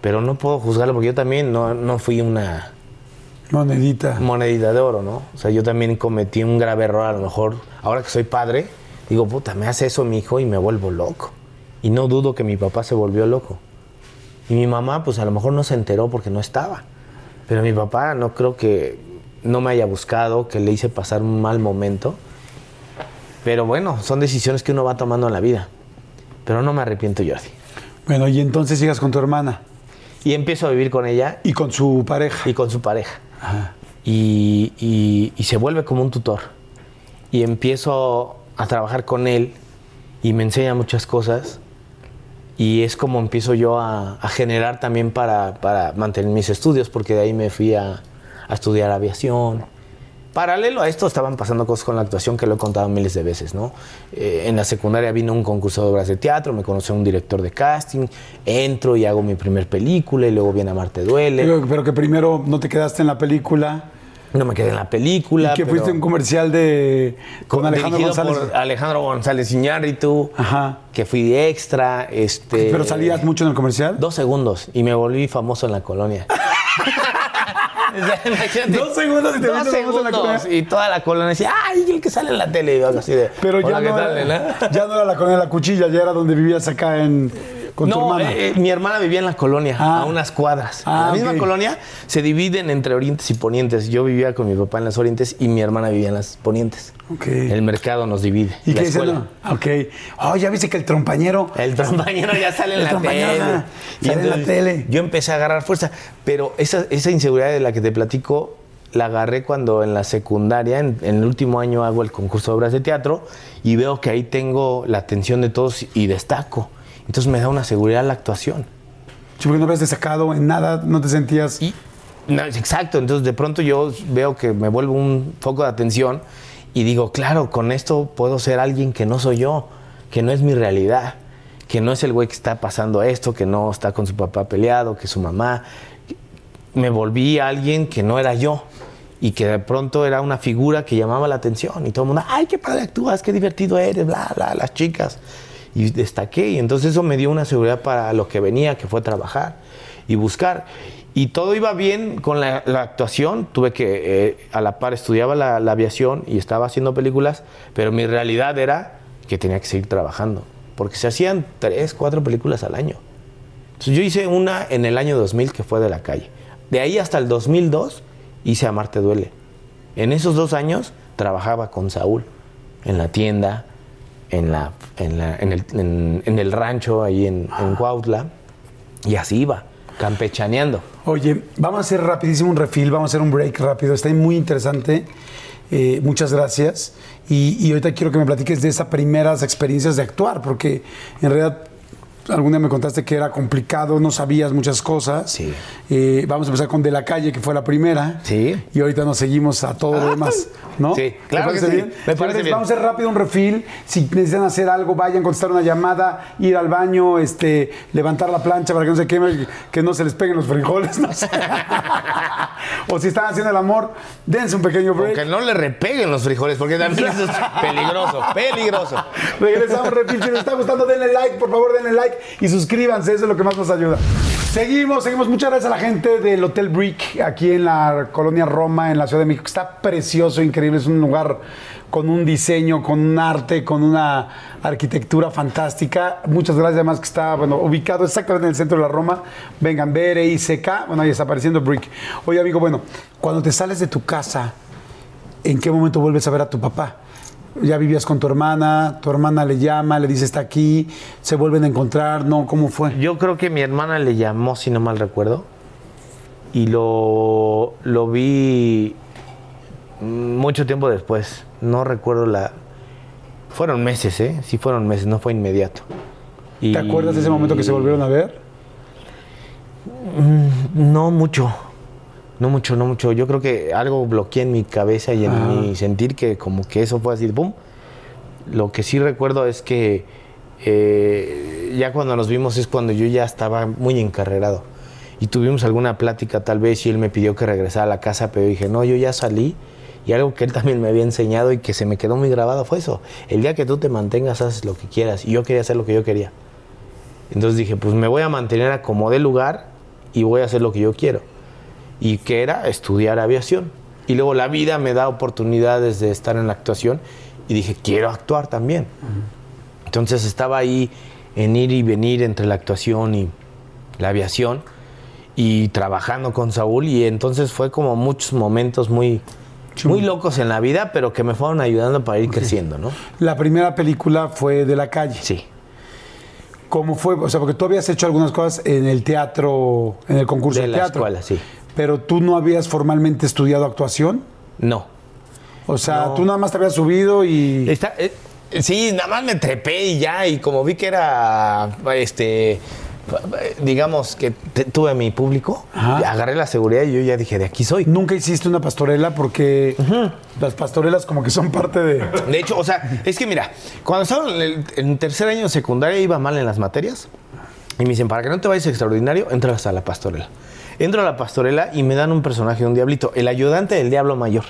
Pero no puedo juzgarlo porque yo también no, no fui una Monedita. monedita de oro, ¿no? O sea, yo también cometí un grave error. A lo mejor, ahora que soy padre, digo, puta, me hace eso mi hijo y me vuelvo loco. Y no dudo que mi papá se volvió loco. Y mi mamá, pues a lo mejor no se enteró porque no estaba. Pero mi papá no creo que no me haya buscado, que le hice pasar un mal momento. Pero bueno, son decisiones que uno va tomando en la vida. Pero no me arrepiento, Jordi. Bueno, y entonces llegas con tu hermana Y empiezo a vivir con ella y con su pareja. y con su pareja. Y, y- y se vuelve como un tutor. Y empiezo a trabajar con él y me enseña muchas cosas. Y es como empiezo yo a, generar también para, para mantener mis estudios, porque de ahí me fui a, estudiar aviación. Paralelo a esto estaban pasando cosas con la actuación que lo he contado miles de veces, ¿no? Eh, en la secundaria vino un concurso de obras de teatro, me conoció un director de casting, entro y hago mi primer película y luego viene Amarte Duele. Pero que primero no te quedaste en la película. No me quedé en la película. que pero- fuiste un comercial de con Alejandro González. por Alejandro González Iñárritu. Ajá. Que fui de extra. Este, Pero salías mucho en el comercial. Dos segundos y me volví famoso en la colonia. Dos segundos y te dos famoso en la segundos. colonia. Y toda la colonia decía, ¡ay, el que sale en la tele! Y así de, Pero ya "Hola, ¿qué no, era, nena?". ya no era la colonia de la cuchilla, ya era donde vivías acá en con tu no, hermana. eh, mi hermana vivía en la colonia, Ah. a unas cuadras. Ah, la misma ok. colonia se dividen entre orientes y ponientes. Yo vivía con mi papá en las orientes y mi hermana vivía en las ponientes. El mercado nos divide. ¿Y la qué escuela. No? Ok. Oh, ya viste que el trompañero. El compañero ya sale en la trompañero, tele. sale en la tele. Yo empecé a agarrar fuerza. Pero esa, esa inseguridad de la que te platico, la agarré cuando en la secundaria, en, en el último año, hago el concurso de obras de teatro y veo que ahí tengo la atención de todos y destaco. Entonces me da una seguridad la actuación. Sí, porque no habías destacado en nada, no te sentías. Y, no, exacto, entonces de pronto yo veo que me vuelvo un foco de atención y digo, claro, con esto puedo ser alguien que no soy yo, que no es mi realidad, que no es el güey que está pasando esto, que no está con su papá peleado, que su mamá. Me volví alguien que no era yo y que de pronto era una figura que llamaba la atención y todo el mundo, ay, qué padre actúas, qué divertido eres, bla, bla, las chicas. Y destaqué y entonces eso me dio una seguridad para lo que venía, que fue trabajar y buscar. Y todo iba bien con la, actuación, tuve que, eh, a la par estudiaba la, la aviación y estaba haciendo películas, pero mi realidad era que tenía que seguir trabajando, porque se hacían tres, cuatro películas al año. Entonces, yo hice una en el año 2000 que fue de la calle. De ahí hasta el 2002 hice Amarte Duele. En esos dos años trabajaba con Saúl en la tienda, en, la, en, la- en el, en- el rancho ahí en, en. Y así iba, campechaneando. Oye, vamos a hacer rapidísimo un refill, vamos a hacer un break rápido. Está muy interesante. Eh, muchas gracias. Y, y ahorita quiero que me platiques de esas primeras experiencias de actuar, porque en realidad algún día me contaste que era complicado, no sabías muchas cosas. Sí. Eh, vamos a empezar con De la Calle, que fue la primera. Sí. Y ahorita nos seguimos a todo lo demás, ¿no? Sí, claro ¿Te que sí. bien? Me parece Entonces, bien. Vamos a hacer rápido un refill. Si necesitan hacer algo, vayan, contestar una llamada, ir al baño, este, levantar la plancha para que no se queme, que no se les peguen los frijoles. no sé. o si están haciendo el amor, dense un pequeño break. Que no le repeguen los frijoles, porque también eso es peligroso, peligroso. Regresamos, refill. Si les está gustando, denle like, por favor, denle y suscríbanse, eso es lo que más nos ayuda. Seguimos, seguimos. Muchas gracias a la gente del Hotel Brick aquí en la colonia Roma, en la Ciudad de México. Está precioso, increíble. Es un lugar con un diseño, con un arte, con una arquitectura fantástica. Muchas gracias, además, que está bueno, ubicado exactamente en el centro de la Roma. Vengan, BRICK. Bueno, ahí está apareciendo Brick. Oye, amigo, bueno, cuando te sales de tu casa, ¿en qué momento vuelves a ver a tu papá? Ya vivías con tu hermana, tu hermana le llama, le dice está aquí, se vuelven a encontrar, ¿no? ¿Cómo fue? Yo creo que mi hermana le llamó, si no mal recuerdo, y lo, lo vi mucho tiempo después. No recuerdo la... Fueron meses, ¿eh? Sí fueron meses, no fue inmediato. Y- ¿Te acuerdas de ese momento que se volvieron a ver? No mucho. No mucho, no mucho. Yo creo que algo bloqueé en mi cabeza y en mi sentir que como que eso fue así, ¡pum! Lo que sí recuerdo es que eh, ya cuando nos vimos es cuando yo ya estaba muy encarrerado. Y tuvimos alguna plática tal vez y él me pidió que regresara a la casa, pero dije, no, yo ya salí. Y algo que él también me había enseñado y que se me quedó muy grabado fue eso. El día que tú te mantengas, haces lo que quieras. Y yo quería hacer lo que yo quería. Entonces dije, pues me voy a mantener a como de lugar y voy a hacer lo que yo quiero. Y que era estudiar aviación. Y luego la vida me da oportunidades de estar en la actuación y dije, quiero actuar también. Entonces estaba ahí en ir y venir entre la actuación y la aviación y trabajando con Saúl y entonces fue como muchos momentos muy, muy locos en la vida, pero que me fueron ayudando para ir creciendo, ¿no? La primera película fue de la calle. Sí. ¿Cómo fue? O sea, porque tú habías hecho algunas cosas en el teatro, en el concurso de, De la teatro. escuela, sí. Pero tú no habías formalmente estudiado actuación. No. O sea, No. tú nada más te habías subido y. Está, eh, sí, nada más me trepé y ya, y como vi que era, este, digamos que te- tuve mi público, Ajá. agarré la seguridad y yo ya dije, de aquí soy. Nunca hiciste una pastorela porque las pastorelas como que son parte de. De hecho, o sea, es que mira, cuando estaba en el en tercer año de secundaria iba mal en las materias y me dicen, para que no te vayas extraordinario, entras a la pastorela. Entro a la pastorela y me dan un personaje un diablito, el ayudante del diablo mayor.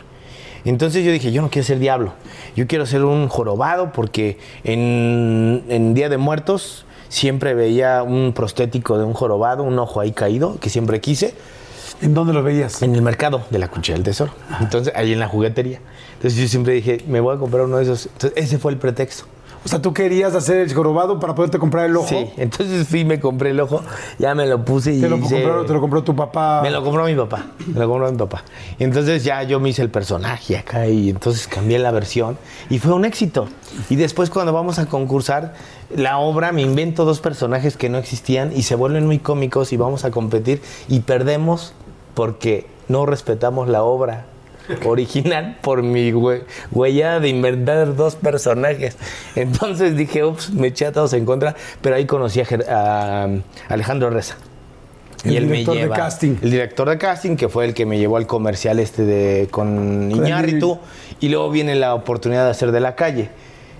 Entonces yo dije, yo no quiero ser diablo, yo quiero ser un jorobado porque en, en Día de Muertos siempre veía un prostético de un jorobado, un ojo ahí caído, que siempre quise, ¿En dónde lo veías? en el mercado de la Cuchilla del Tesoro. Entonces, ahí en la juguetería. Entonces yo siempre dije, me voy a comprar uno de esos. Entonces, ese fue el pretexto. O sea, tú querías hacer el jorobado para poderte comprar el ojo. Sí, entonces fui, me compré el ojo, ya me lo puse y Te lo, hice- compraron- te lo compró tu papá. Me lo compró mi papá, me lo compró mi papá. Y entonces ya yo me hice el personaje acá y entonces cambié la versión y fue un éxito. Y después cuando vamos a concursar, la obra me invento dos personajes que no existían y se vuelven muy cómicos y vamos a competir y perdemos porque no respetamos la obra original por mi hue- huella de inventar dos personajes. Entonces dije, ups, me eché a todos en contra, pero ahí conocí a, Ger- a Alejandro Reza. El director de casting. El director de casting, que fue el que me llevó al comercial este de con Iñárritu, y luego viene la oportunidad de hacer de la calle.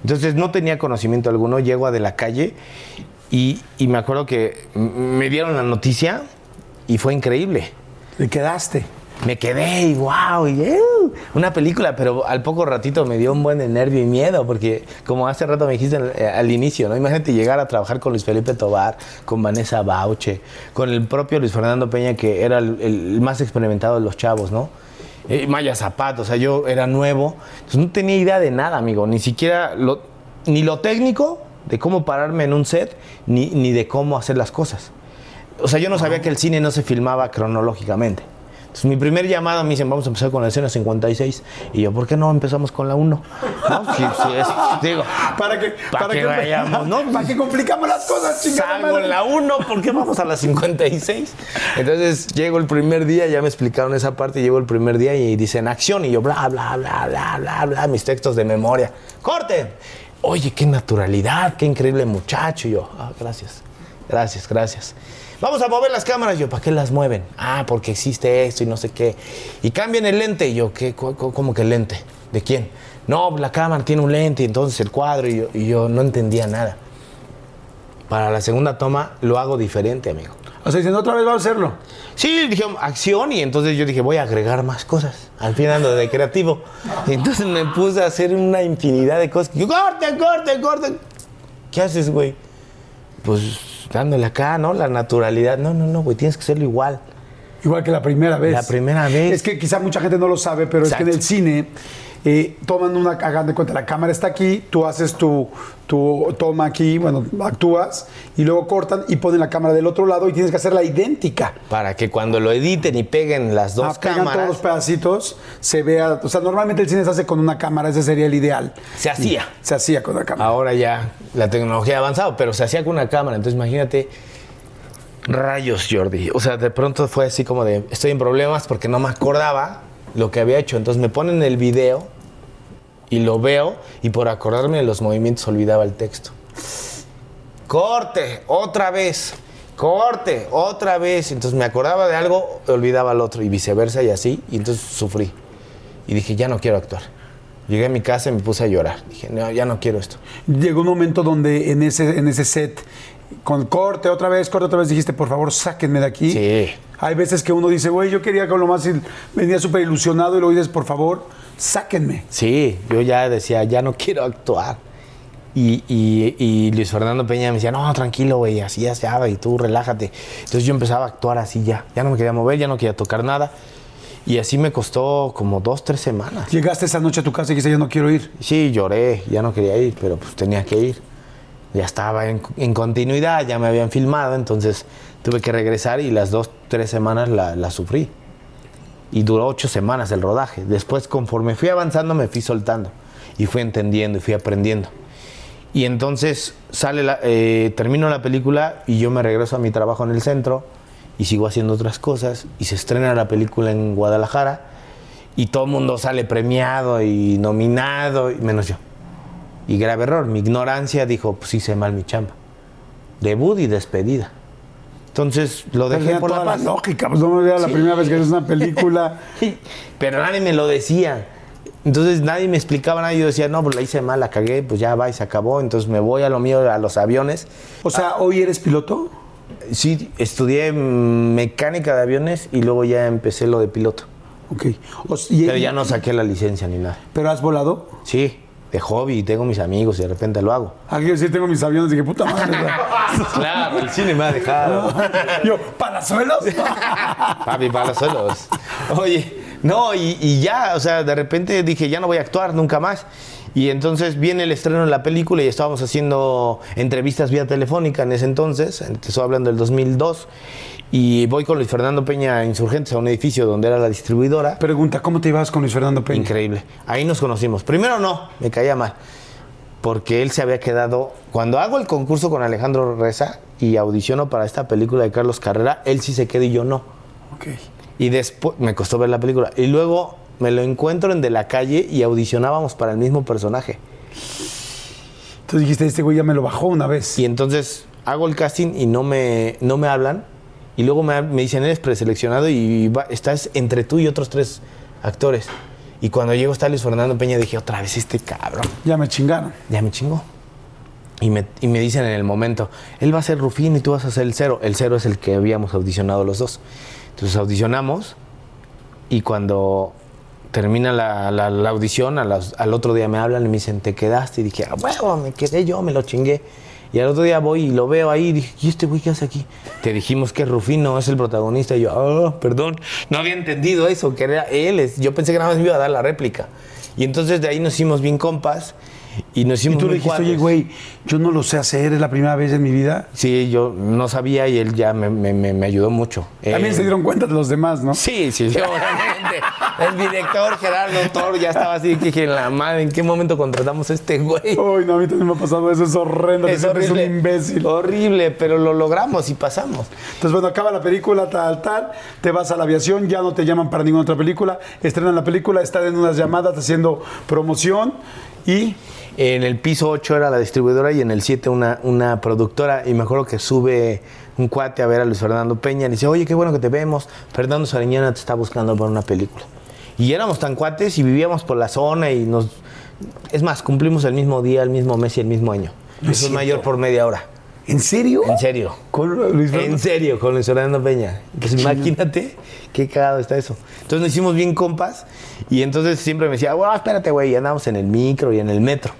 Entonces no tenía conocimiento alguno, llego a de la calle y, y me acuerdo que me dieron la noticia y fue increíble. Le quedaste. Me quedé y wow, y, eh, una película, pero al poco ratito me dio un buen de nervio y miedo, porque como hace rato me dijiste eh, al inicio, ¿no? Imagínate llegar a trabajar con Luis Felipe Tobar, con Vanessa Bauche, con el propio Luis Fernando Peña, que era el, el más experimentado de los chavos, ¿no? Eh, Maya Zapato, o sea, yo era nuevo, entonces no tenía idea de nada, amigo, ni siquiera lo, ni lo técnico de cómo pararme en un set, ni, ni de cómo hacer las cosas. O sea, yo no sabía que el cine no se filmaba cronológicamente. Entonces, mi primer llamado me dicen, vamos a empezar con la escena 56. Y yo, ¿por qué no empezamos con la 1? ¿No? Si- si es- digo, ¿Para que, para que vayamos, ¿no? ¿Para que complicamos las cosas, chingada salgo en la 1, ¿por qué vamos a la 56? Entonces, llego el primer día, ya me explicaron esa parte, llego el primer día y dicen acción. Y yo, bla, bla, bla, bla, bla, bla, mis textos de memoria. ¡Corten! Oye, qué naturalidad, qué increíble muchacho. Y yo, ah, gracias, gracias, gracias. Vamos a mover las cámaras. Yo, ¿para qué las mueven? Ah, porque existe esto y no sé qué. Y cambian el lente. Y yo, ¿qué? ¿Cu- cu- ¿Cómo que el lente? ¿De quién? No, la cámara tiene un lente y entonces el cuadro. Y yo, y yo no entendía nada. Para la segunda toma lo hago diferente, amigo. O sea, dicen, otra vez vamos a hacerlo. Sí, dijeron acción y entonces yo dije, voy a agregar más cosas. Al fin ando de creativo. Y entonces me puse a hacer una infinidad de cosas. Yo, corte, corte, corte. ¿Qué haces, güey? Pues dándole acá, ¿no? La naturalidad. No, no, no, güey, tienes que hacerlo igual. Igual que la primera vez. La primera vez. Es que quizá mucha gente no lo sabe, pero es que en el cine eh, toman una, hagan de cuenta, la cámara está aquí, tú haces tu, tu toma aquí, bueno, actúas, y luego cortan y ponen la cámara del otro lado y tienes que hacerla idéntica. Para que cuando lo editen y peguen las dos Ah, pegan todos cámaras, los pedacitos, se vea, o sea, normalmente el cine se hace con una cámara, ese sería el ideal. se hacía. Se hacía con la cámara. Ahora ya la tecnología ha avanzado, pero se hacía con una cámara. Entonces imagínate, rayos, Jordi. O sea, de pronto fue así como de, estoy en problemas porque no me acordaba lo que había hecho. Entonces me ponen el video y lo veo y por acordarme de los movimientos olvidaba el texto. Corte, otra vez. Corte, otra vez. Entonces me acordaba de algo, olvidaba el otro y viceversa y así. Y entonces sufrí. Y dije, ya no quiero actuar. Llegué a mi casa y me puse a llorar. Dije, no, ya no quiero esto. Llegó un momento donde en ese, en ese set, con corte otra vez, corte otra vez, dijiste, por favor, sáquenme de aquí. Sí. Hay veces que uno dice, güey, yo quería con lo más, venía súper ilusionado y luego dices, por favor, sáquenme. Sí, yo ya decía, ya no quiero actuar. Y, y- y Luis Fernando Peña me decía, no, tranquilo, güey, así ya se y tú relájate. Entonces yo empezaba a actuar así ya. Ya no me quería mover, ya no quería tocar nada. Y así me costó como dos, tres semanas. Llegaste esa noche a tu casa y dijiste, yo no quiero ir. Sí, lloré, ya no quería ir, pero pues tenía que ir. Ya estaba en, continuidad, ya me habían filmado, entonces tuve que regresar y las dos, tres semanas la, sufrí. Y duró ocho semanas el rodaje. Después, conforme fui avanzando, me fui soltando. Y fui entendiendo y fui aprendiendo. Y entonces sale eh, termino la película y yo me regreso a mi trabajo en el centro y sigo haciendo otras cosas. Y se estrena la película en Guadalajara y todo el mundo sale premiado y nominado, menos yo. Y grave error, mi ignorancia dijo, pues hice mal mi chamba. Debut y despedida. Entonces lo dejé Tenía por la paz. lógica, pues no me vea la Sí. primera vez que haces una película. Pero nadie me lo decía. Entonces nadie me explicaba nada. Yo decía, no, pues la hice mal, la cagué, pues ya va y se acabó. Entonces me voy a lo mío, a los aviones. O sea, ¿hoy eres piloto? Sí, estudié mecánica de aviones y luego ya empecé lo de piloto. Ok. O s- y- Pero ya no saqué la licencia ni nada. ¿Pero has volado? Sí, de hobby, tengo mis amigos y de repente lo hago. Ah, quiero decir, tengo mis aviones. Dije, puta madre. Claro, el cine me ha dejado. Yo, ¿palazuelos? Papi, para los suelos. Oye, no, y, y ya, o sea, de repente dije, ya no voy a actuar nunca más. Y entonces viene el estreno de la película y estábamos haciendo entrevistas vía telefónica en ese entonces, estoy hablando del 2002, y voy con Luis Fernando Peña Insurgentes a un edificio donde era la distribuidora. Pregunta, ¿cómo te ibas con Luis Fernando Peña? Increíble. Ahí nos conocimos. Primero no, me caía mal. Porque él se había quedado. Cuando hago el concurso con Alejandro Reza y audiciono para esta película de Carlos Carrera, él sí se queda y yo no. Ok. Y después me costó ver la película. Y luego me lo encuentro en De la calle y audicionábamos para el mismo personaje. Entonces dijiste, este güey ya me lo bajó una vez. Y entonces hago el casting y no me, no me hablan. Y luego me, me dicen, eres preseleccionado y va- estás entre tú y otros tres actores. Y cuando llego está Luis Fernando Peña, dije, otra vez este cabrón. Ya me chingaron. Ya me chingó. Y me, y me dicen en el momento, él va a ser Rufín y tú vas a ser el cero. El cero es el que habíamos audicionado los dos. Entonces audicionamos y cuando termina la, la- la audición, a las- al otro día me hablan y me dicen, te quedaste. Y dije, ah, huevo, me quedé yo, me lo chingué. Y al otro día voy y lo veo ahí y dije, ¿y este güey qué hace aquí? Te dijimos que Rufino, es el protagonista. Y yo, ah, perdón, no había entendido eso, que era él. Yo pensé que nada más me iba a dar la réplica. Y entonces de ahí nos hicimos bien compas y nos Y hicimos tú le muy dijiste, oye, güey, yo no lo sé hacer, es la primera vez en mi vida. Sí, yo no sabía y él ya me, me- me- me ayudó mucho. También Eh, se dieron cuenta de los demás, ¿no? Sí, sí, sí, obviamente. El director Gerardo Toro ya estaba así, que dije, en la madre, ¿en qué momento contratamos a este güey? Uy, no, a mí también me ha pasado eso, es horrendo. Es horrible. Es un imbécil. Horrible, pero lo logramos y pasamos. Entonces, bueno, acaba la película, tal, tal, te vas a la aviación, ya no te llaman para ninguna otra película, estrenan la película, están en unas llamadas haciendo promoción y En el piso 8 era la distribuidora y en el 7 una, una productora. Y me acuerdo que sube un cuate a ver a Luis Fernando Peña y dice, oye, qué bueno que te vemos. Fernando Sariñana te está buscando para una película. Y éramos tan cuates y vivíamos por la zona y nos... Es más, cumplimos el mismo día, el mismo mes y el mismo año. No es Eso es mayor por media hora. ¿en serio? En serio. Con Luis Fernando. En serio, con Luis Fernando Peña. Pues imagínate qué cagado está eso. Entonces nos hicimos bien compas y entonces siempre me decía, bueno, espérate, güey, y andábamos en el micro y en el metro.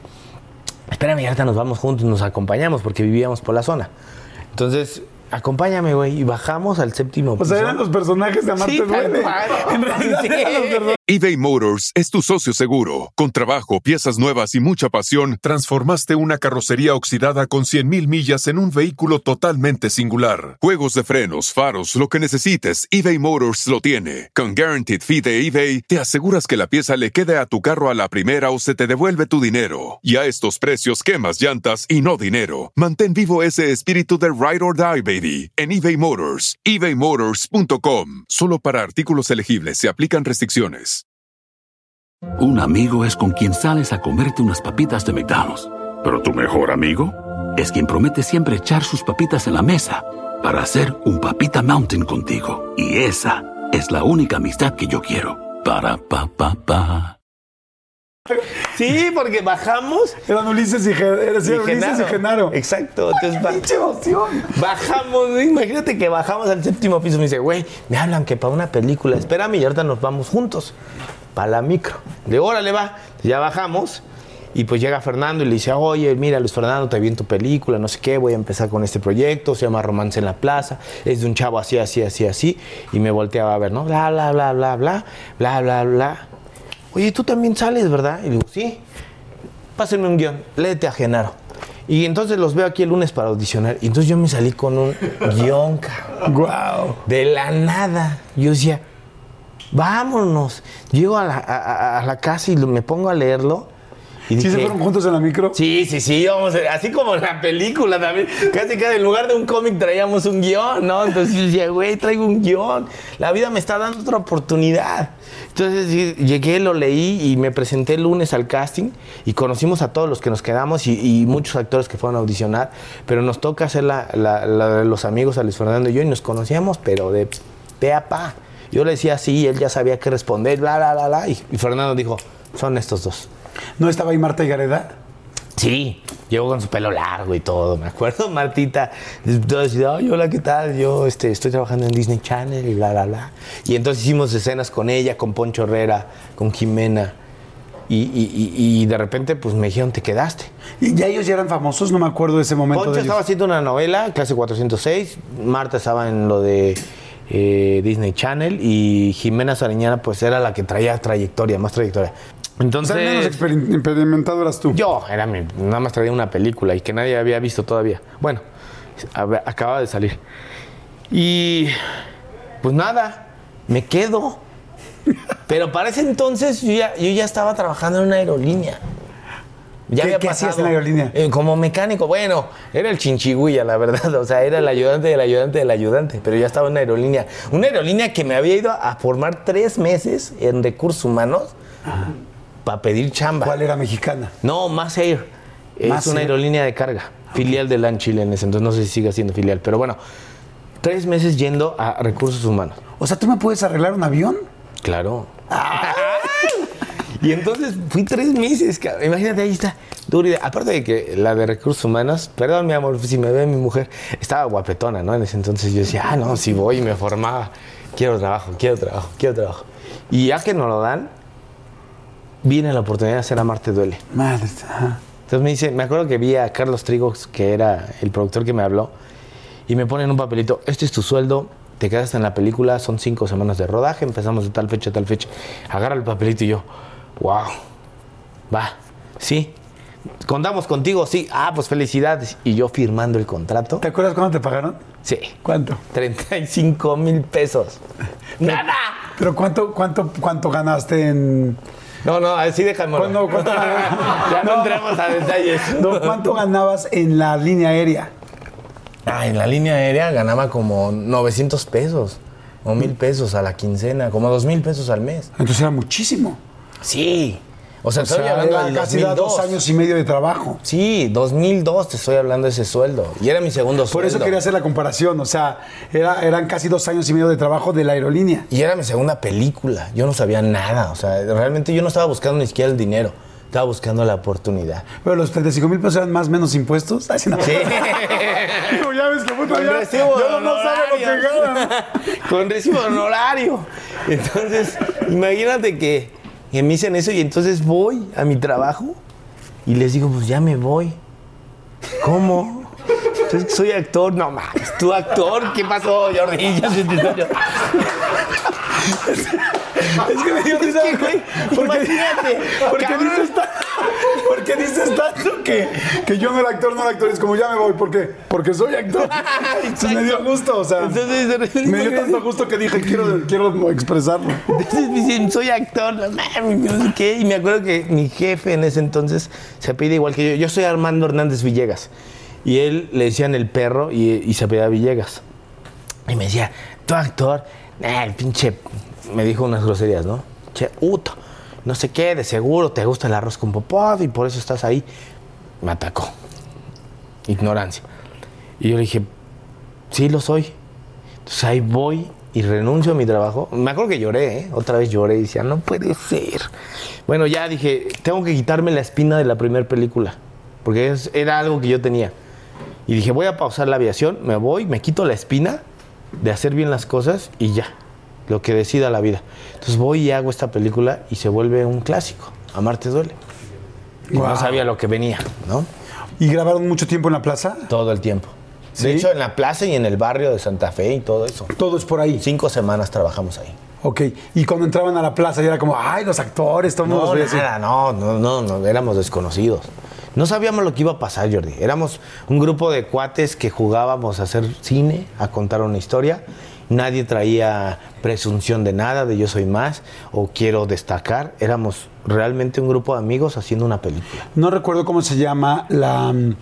Espérame, ahorita nos vamos juntos, nos acompañamos porque vivíamos por la zona. Entonces, acompáñame, güey, y bajamos al séptimo O piso. sea, eran los personajes de Amarte Sí, tal Duele. cual. En realidad Sí. eran los personajes. eBay Motors es tu socio seguro. Con trabajo, piezas nuevas y mucha pasión, transformaste una carrocería oxidada con 100.000 millas en un vehículo totalmente singular. Juegos de frenos, faros, lo que necesites, eBay Motors lo tiene. Con Guaranteed Fee de eBay, te aseguras que la pieza le quede a tu carro a la primera o se te devuelve tu dinero. Y a estos precios, quemas llantas y no dinero. Mantén vivo ese espíritu de Ride or Die, baby, en eBay Motors. ebaymotors.com. Solo para artículos elegibles se aplican restricciones. Un amigo es con quien sales a comerte unas papitas de McDonald's. Pero tu mejor amigo es quien promete siempre echar sus papitas en la mesa para hacer un papita mountain contigo. Y esa es la única amistad que yo quiero. Para pa pa pa. Sí, porque bajamos Eran Ulises y, Gen- era- sí, y era Ulises y Genaro. Exacto. Entonces, ba- ¡Pinche emoción! Bajamos, imagínate que bajamos al séptimo piso. Me dice, güey, me hablan que para una película, espérame y ahorita nos vamos juntos. Para la micro. Le digo, órale, va. Ya bajamos. Y pues llega Fernando y le dice, oye, mira, Luis Fernando, te vi en tu película, no sé qué, voy a empezar con este proyecto, se llama Romance en la Plaza, es de un chavo así, así, así, así. Y me volteaba a ver, ¿no? Bla, bla, bla, bla, bla, bla, bla, bla. Oye, tú también sales, ¿verdad? Y digo, sí. Pásenme un guion, léete a Genaro. Y entonces los veo aquí el lunes para audicionar. Y entonces yo me salí con un guion, cabrón. ¡Guau! De la nada. Yo decía, vámonos. Llego a la, a- la casa y lo- me pongo a leerlo. Y ¿Sí se fueron juntos en la micro? Sí, sí, sí, vamos, así como en la película también. Casi casi en lugar de un cómic traíamos un guion, ¿no? Entonces yo decía, güey, traigo un guion. La vida me está dando otra oportunidad. Entonces llegué, lo leí y me presenté el lunes al casting y conocimos a todos los que nos quedamos y, muchos actores que fueron a audicionar. Pero nos toca hacer la, la- de los amigos, a Luis Fernando y yo, y nos conocíamos, pero de pe a pa. Yo le decía sí, él ya sabía qué responder, bla, bla, bla, bla. Y, y Fernando dijo, son estos dos. ¿No estaba ahí Marta y Gareda? Sí, llegó con su pelo largo y todo. Me acuerdo, Martita, decía, ay, hola, ¿qué tal? Yo este, estoy trabajando en Disney Channel y bla, bla, bla. Y entonces hicimos escenas con ella, con Poncho Herrera, con Jimena. Y, y- y- y de repente, pues me dijeron, te quedaste. Y ya ellos ya eran famosos, no me acuerdo de ese momento. Poncho de ellos. estaba haciendo una novela, clase 406. Marta estaba en lo de eh, Disney Channel. Y Jimena Sariñana, pues era la que traía trayectoria, más trayectoria. Entonces. sea, menos exper- experimentado eras tú. Yo, era mi- nada más traía una película y que nadie había visto todavía. Bueno, acaba de salir. Y pues nada, me quedo. Pero para ese entonces yo ya, yo ya estaba trabajando en una aerolínea. Ya ¿Qué- había qué hacías en la aerolínea? Eh, como mecánico. Bueno, era el chinchiguya, la verdad. O sea, era el ayudante del ayudante del ayudante. Pero ya estaba en una aerolínea. Una aerolínea que me había ido a formar tres meses en recursos humanos para pedir chamba. ¿Cuál era mexicana? No, Mass Air. Es una Air. aerolínea de carga. Filial de LAN Chile en ese entonces. No sé si sigue siendo filial. Pero bueno, tres meses yendo a recursos humanos. O sea, ¿tú me puedes arreglar un avión? Claro. y entonces fui tres meses. Imagínate, ahí está. dura. Aparte de que la de recursos humanos, perdón, mi amor, si me ve mi mujer, estaba guapetona, ¿no? En ese entonces yo decía, ah, no, si voy y me formaba, quiero trabajo, quiero trabajo, quiero trabajo. Y ya que nos lo dan, viene la oportunidad de hacer Amarte Duele. Madre. ajá. Entonces me dice, me acuerdo que vi a Carlos Trigos, que era el productor que me habló, y me ponen un papelito, este es tu sueldo, te quedas en la película, son cinco semanas de rodaje, empezamos de tal fecha a tal fecha. Agarra el papelito y yo, wow, va, sí, contamos contigo, sí, ah, pues felicidades. Y yo firmando el contrato, ¿Te acuerdas cuándo te pagaron? sí, ¿Cuánto? 35 mil pesos. ¡Nada! Pero ¿cuánto, cuánto, cuánto ganaste en. No, no, así déjame. ¿Cuándo- cuánto- ya no entremos a detalles. No, ¿Cuánto ganabas en la línea aérea? Ah, en la línea aérea ganaba como 900 pesos o mil pesos a la quincena, como dos mil pesos al mes. Entonces era muchísimo. Sí. O sea, O estoy sea, hablando de casi da 2002. dos años y medio de trabajo. Sí, 2002 te estoy hablando de ese sueldo. Y era mi segundo Por sueldo. eso quería hacer la comparación. O sea, era, eran casi dos años y medio de trabajo de la aerolínea. Y era mi segunda película. Yo no sabía nada. O sea, realmente yo no estaba buscando ni siquiera el dinero. Estaba buscando la oportunidad. Pero los 35 mil pesos eran más menos impuestos. Ay, no. Sí. Digo, ya ves que puta, ya, recibo de no sabe lo que honorario. ganan. Con recibo de honorario. Entonces, imagínate que, que me dicen eso y entonces voy a mi trabajo y les digo, pues ya me voy. ¿Cómo? Entonces, soy actor. No mames, tú actor. ¿Qué pasó, Jordi? Es que me dio risa. güey, porque, imagínate, porque dices, porque dices tanto que, que yo no era actor, no era actor. Es como ya me voy. ¿Por qué? Porque soy actor. Entonces me dio gusto. O sea, Entonces, me dio tanto gusto que dije, quiero, quiero expresarlo. Entonces me dicen, soy actor, no sé qué. Y me acuerdo que mi jefe en ese entonces se pide igual que yo. Yo soy Armando Hernández Villegas. Y él le decían el perro y, y se pedía Villegas. Y me decía, tú actor, nah, el pinche. Me dijo unas groserías, ¿no? Che, uto, no sé qué, de seguro te gusta el arroz con popado y por eso estás ahí. Me atacó. Ignorancia. Y yo le dije, sí lo soy. Entonces ahí voy y renuncio a mi trabajo. Me acuerdo que lloré, ¿eh? Otra vez lloré y decía, no puede ser. Bueno, ya dije, tengo que quitarme la espina de la primera película. Porque es- era algo que yo tenía. Y dije, voy a pausar la aviación, me voy, me quito la espina de hacer bien las cosas y ya. Lo que decida la vida. Entonces voy y hago esta película y se vuelve un clásico. Amarte duele. Y. No sabía lo que venía, ¿no? ¿Y grabaron mucho tiempo en la plaza? Todo el tiempo. ¿Sí? De hecho, en la plaza y en el barrio de Santa Fe y todo eso. Todo es por ahí. Cinco semanas trabajamos ahí. Ok. Y cuando entraban a la plaza ya era como, ay, los actores, todo el mundo No, los nada, no, no, no, no, éramos desconocidos. No sabíamos lo que iba a pasar, Jordi. Éramos un grupo de cuates que jugábamos a hacer cine, a contar una historia. Nadie traía presunción de nada, de yo soy más o quiero destacar. Éramos realmente un grupo de amigos haciendo una película. No recuerdo cómo se llama la mm,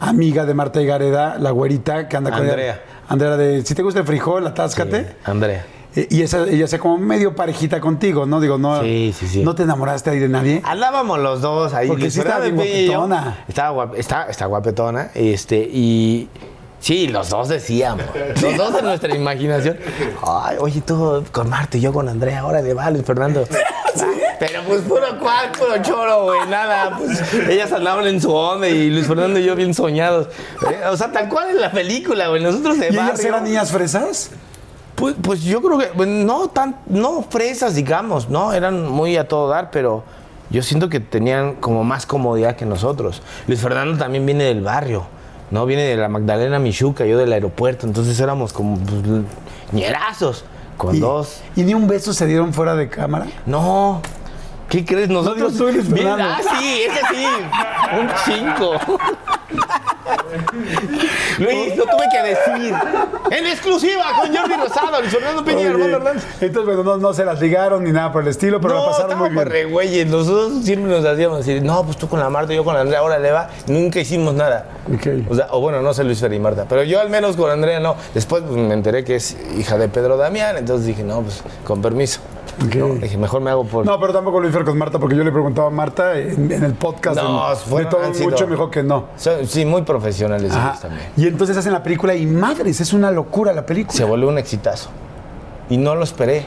amiga de Marta Higareda, la güerita que anda con ella. Andrea. Andrea de, si te gusta el frijol, atáscate. Andrea. Eh, Y esa, ella sea como medio parejita contigo, ¿no? Digo, no. Sí, sí, sí. ¿No te enamoraste ahí de nadie? Andábamos los dos ahí. Porque sí estaba bien yo. guapetona. Estaba, guap- está, está guapetona. Este, y sí, los dos decíamos. Los dos de nuestra imaginación. Ay, oye, tú con Marta y yo con Andrea, ahora de vale, Fernando. Pero pues puro cual, puro choro, güey, nada. Pues ellas andaban en su onda y Luis Fernando y yo bien soñados. Eh, O sea, tal cual en la película, güey. Nosotros de ¿Y ellas barrio. eran niñas fresas? Pues, pues yo creo que no tan, no fresas, digamos, ¿no? Eran muy a todo dar, pero yo siento que tenían como más comodidad que nosotros. Luis Fernando también viene del barrio, ¿no? Viene de la Magdalena Michuca, yo del aeropuerto, entonces éramos como pues, ñerazos, con ¿Y, dos. ¿Y ni un beso se dieron fuera de cámara? No. ¿Qué crees? Nosotros. tú, Luis Bien- Fernando. ah, sí, ese sí. Un chingo. Luis, lo tuve que decir. En exclusiva con Jordi Rosado, Luis Fernando Peña y Armando Hernández. Entonces, bueno, no, no se las ligaron ni nada por el estilo, pero no, la pasaron muy bien. re güeyes. Nosotros siempre nos hacíamos decir, no, pues tú con la Marta, yo con la Andrea, ahora le va. Nunca hicimos nada. O sea, o bueno, no sé Luis Fer y Marta, pero yo al menos con Andrea no. Después pues, me enteré que es hija de Pedro Damián, entonces dije, no, pues con permiso. No, dije, mejor me hago por. No, pero tampoco Luis Fer con Marta, porque yo le preguntaba a Marta en, en el podcast No, fueron- de todo han sido- mucho, me dijo que no. Sí, muy profesionales ellos también. Y entonces hacen la película y madres, es una locura la película. Se volvió un exitazo. Y no lo esperé.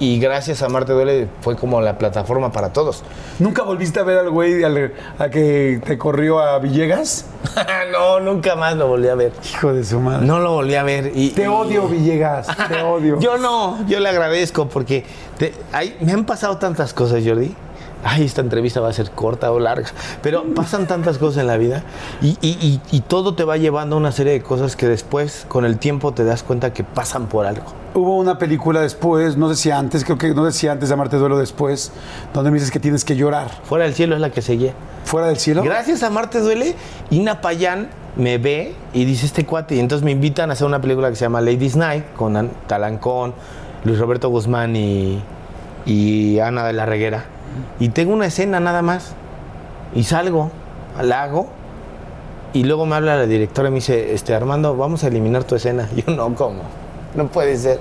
Y gracias a Marte Duele fue como la plataforma para todos. ¿Nunca volviste a ver al güey al, a que te corrió a Villegas? no, nunca más lo volví a ver. Hijo de su madre. No lo volví a ver. Y, Te y- odio, Villegas, te odio. Yo no, yo le agradezco porque te- ay, me han pasado tantas cosas, Jordi. Ay, esta entrevista va a ser corta o larga, pero pasan tantas cosas en la vida y, y- y- y todo te va llevando a una serie de cosas que después, con el tiempo, te das cuenta que pasan por algo. Hubo una película después, no sé si antes, creo que no sé si antes de Amarte Duelo después, donde me dices que tienes que llorar. Fuera del cielo es la que seguía. ¿Fuera del cielo? Gracias a Marte Duele, Ina Payán me ve y dice este cuate. Y entonces me invitan a hacer una película que se llama Ladies Night con An- Talancón, Luis Roberto Guzmán y, y Ana de la Reguera. Y tengo una escena nada más. Y salgo, la hago. Y luego me habla la directora y me dice, este, Armando, vamos a eliminar tu escena. Yo, no, ¿cómo? No puede ser.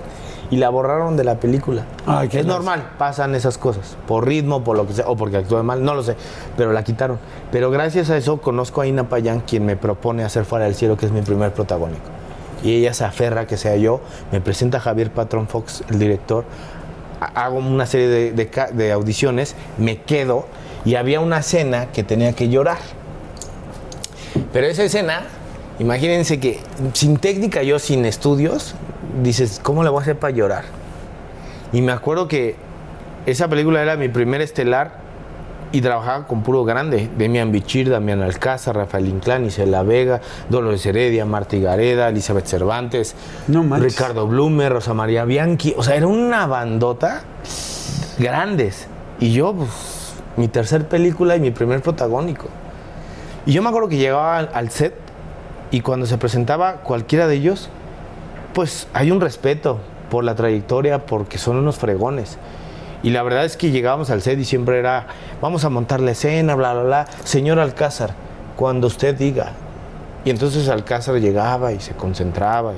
Y la borraron de la película. Ay, es normal, pasan esas cosas. Por ritmo, por lo que sea, o porque actúe mal, no lo sé. Pero la quitaron. Pero gracias a eso conozco a Ina Payán, quien me propone hacer Fuera del Cielo, que es mi primer protagónico. Y ella se aferra que sea yo. Me presenta a Javier Patrón Fox, el director. Ha- Hago una serie de, de ca- de audiciones, me quedo y había una escena que tenía que llorar. Pero esa escena, imagínense que sin técnica, yo sin estudios, dices, ¿cómo le voy a hacer para llorar? Y me acuerdo que esa película era mi primer estelar y trabajaba con puro grande. Demian Bichir, Damián Alcázar, Rafael Inclán, Isela Vega, Dolores Heredia, Marta Gareda, Elizabeth Cervantes, No. Ricardo Blume, Rosa María Bianchi. O sea, era una bandota grandes. Y yo, pues, mi tercer película y mi primer protagónico. Y yo me acuerdo que llegaba al set y cuando se presentaba cualquiera de ellos, pues hay un respeto por la trayectoria, porque son unos fregones. Y la verdad es que llegábamos al set y siempre era, vamos a montar la escena, bla, bla, bla. Señor Alcázar, cuando usted diga. Y entonces Alcázar llegaba y se concentraba,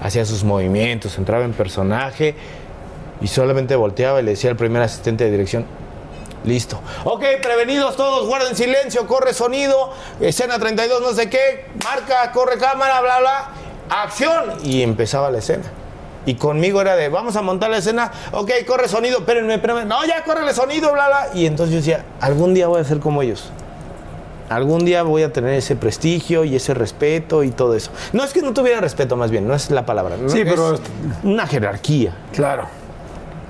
hacía sus movimientos, entraba en personaje y solamente volteaba y le decía al primer asistente de dirección, Listo. Ok, prevenidos todos, guarden silencio, corre sonido, escena 32, no sé qué, marca, corre cámara, bla, bla, acción. Y empezaba la escena. Y conmigo era de, vamos a montar la escena, ok, corre sonido, espérenme, espérenme, no, ya corre el sonido, bla, bla. Y entonces yo decía, algún día voy a ser como ellos. Algún día voy a tener ese prestigio y ese respeto y todo eso. No es que no tuviera respeto, más bien, no es la palabra. ¿no? Sí, Es pero- Una jerarquía Claro.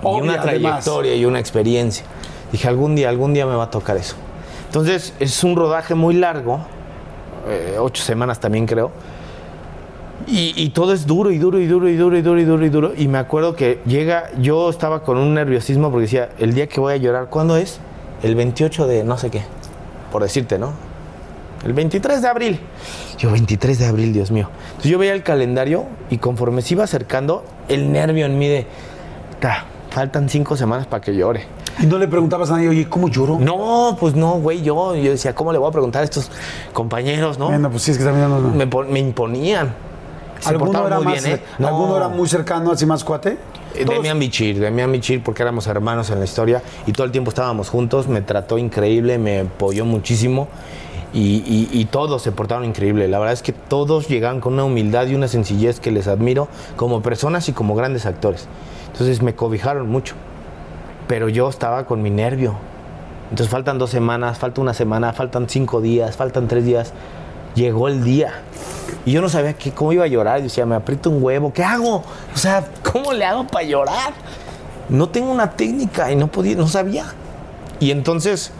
y una además. trayectoria y una experiencia. Dije, algún día, algún día me va a tocar eso. Entonces, es un rodaje muy largo, eh, ocho semanas también creo. Y, y todo es duro y duro y duro y duro y duro y duro y duro. Y me acuerdo que llega, yo estaba con un nerviosismo porque decía, el día que voy a llorar, ¿cuándo es? El 28 de no sé qué, por decirte, ¿no? El 23 de abril. Yo, 23 de abril, Dios mío. Entonces yo veía el calendario y conforme se iba acercando, el nervio en mí de, "Ta, faltan cinco semanas para que llore. Y no le preguntabas a nadie, oye, ¿cómo lloró? No, pues no, güey, yo, yo decía, ¿cómo le voy a preguntar a estos compañeros, no? Bueno, pues sí, es que también no, no. me, me imponían. Se ¿Alguno era, muy más, bien, ¿eh? No. ¿Alguno era muy cercano, así más cuate? Eh, Demian Bichir, Demian Bichir, porque éramos hermanos en la historia y todo el tiempo estábamos juntos, me trató increíble, me apoyó muchísimo y, y- y todos se portaron increíble. La verdad es que todos llegaban con una humildad y una sencillez que les admiro como personas y como grandes actores. Entonces me cobijaron mucho. pero yo estaba con mi nervio. Entonces faltan dos semanas, falta una semana, faltan cinco días, faltan tres días. Llegó el día. Y yo no sabía qué, cómo iba a llorar. Yo decía, me aprieto un huevo, ¿qué hago? O sea, ¿cómo le hago para llorar? No tengo una técnica y no podía, no sabía. Y entonces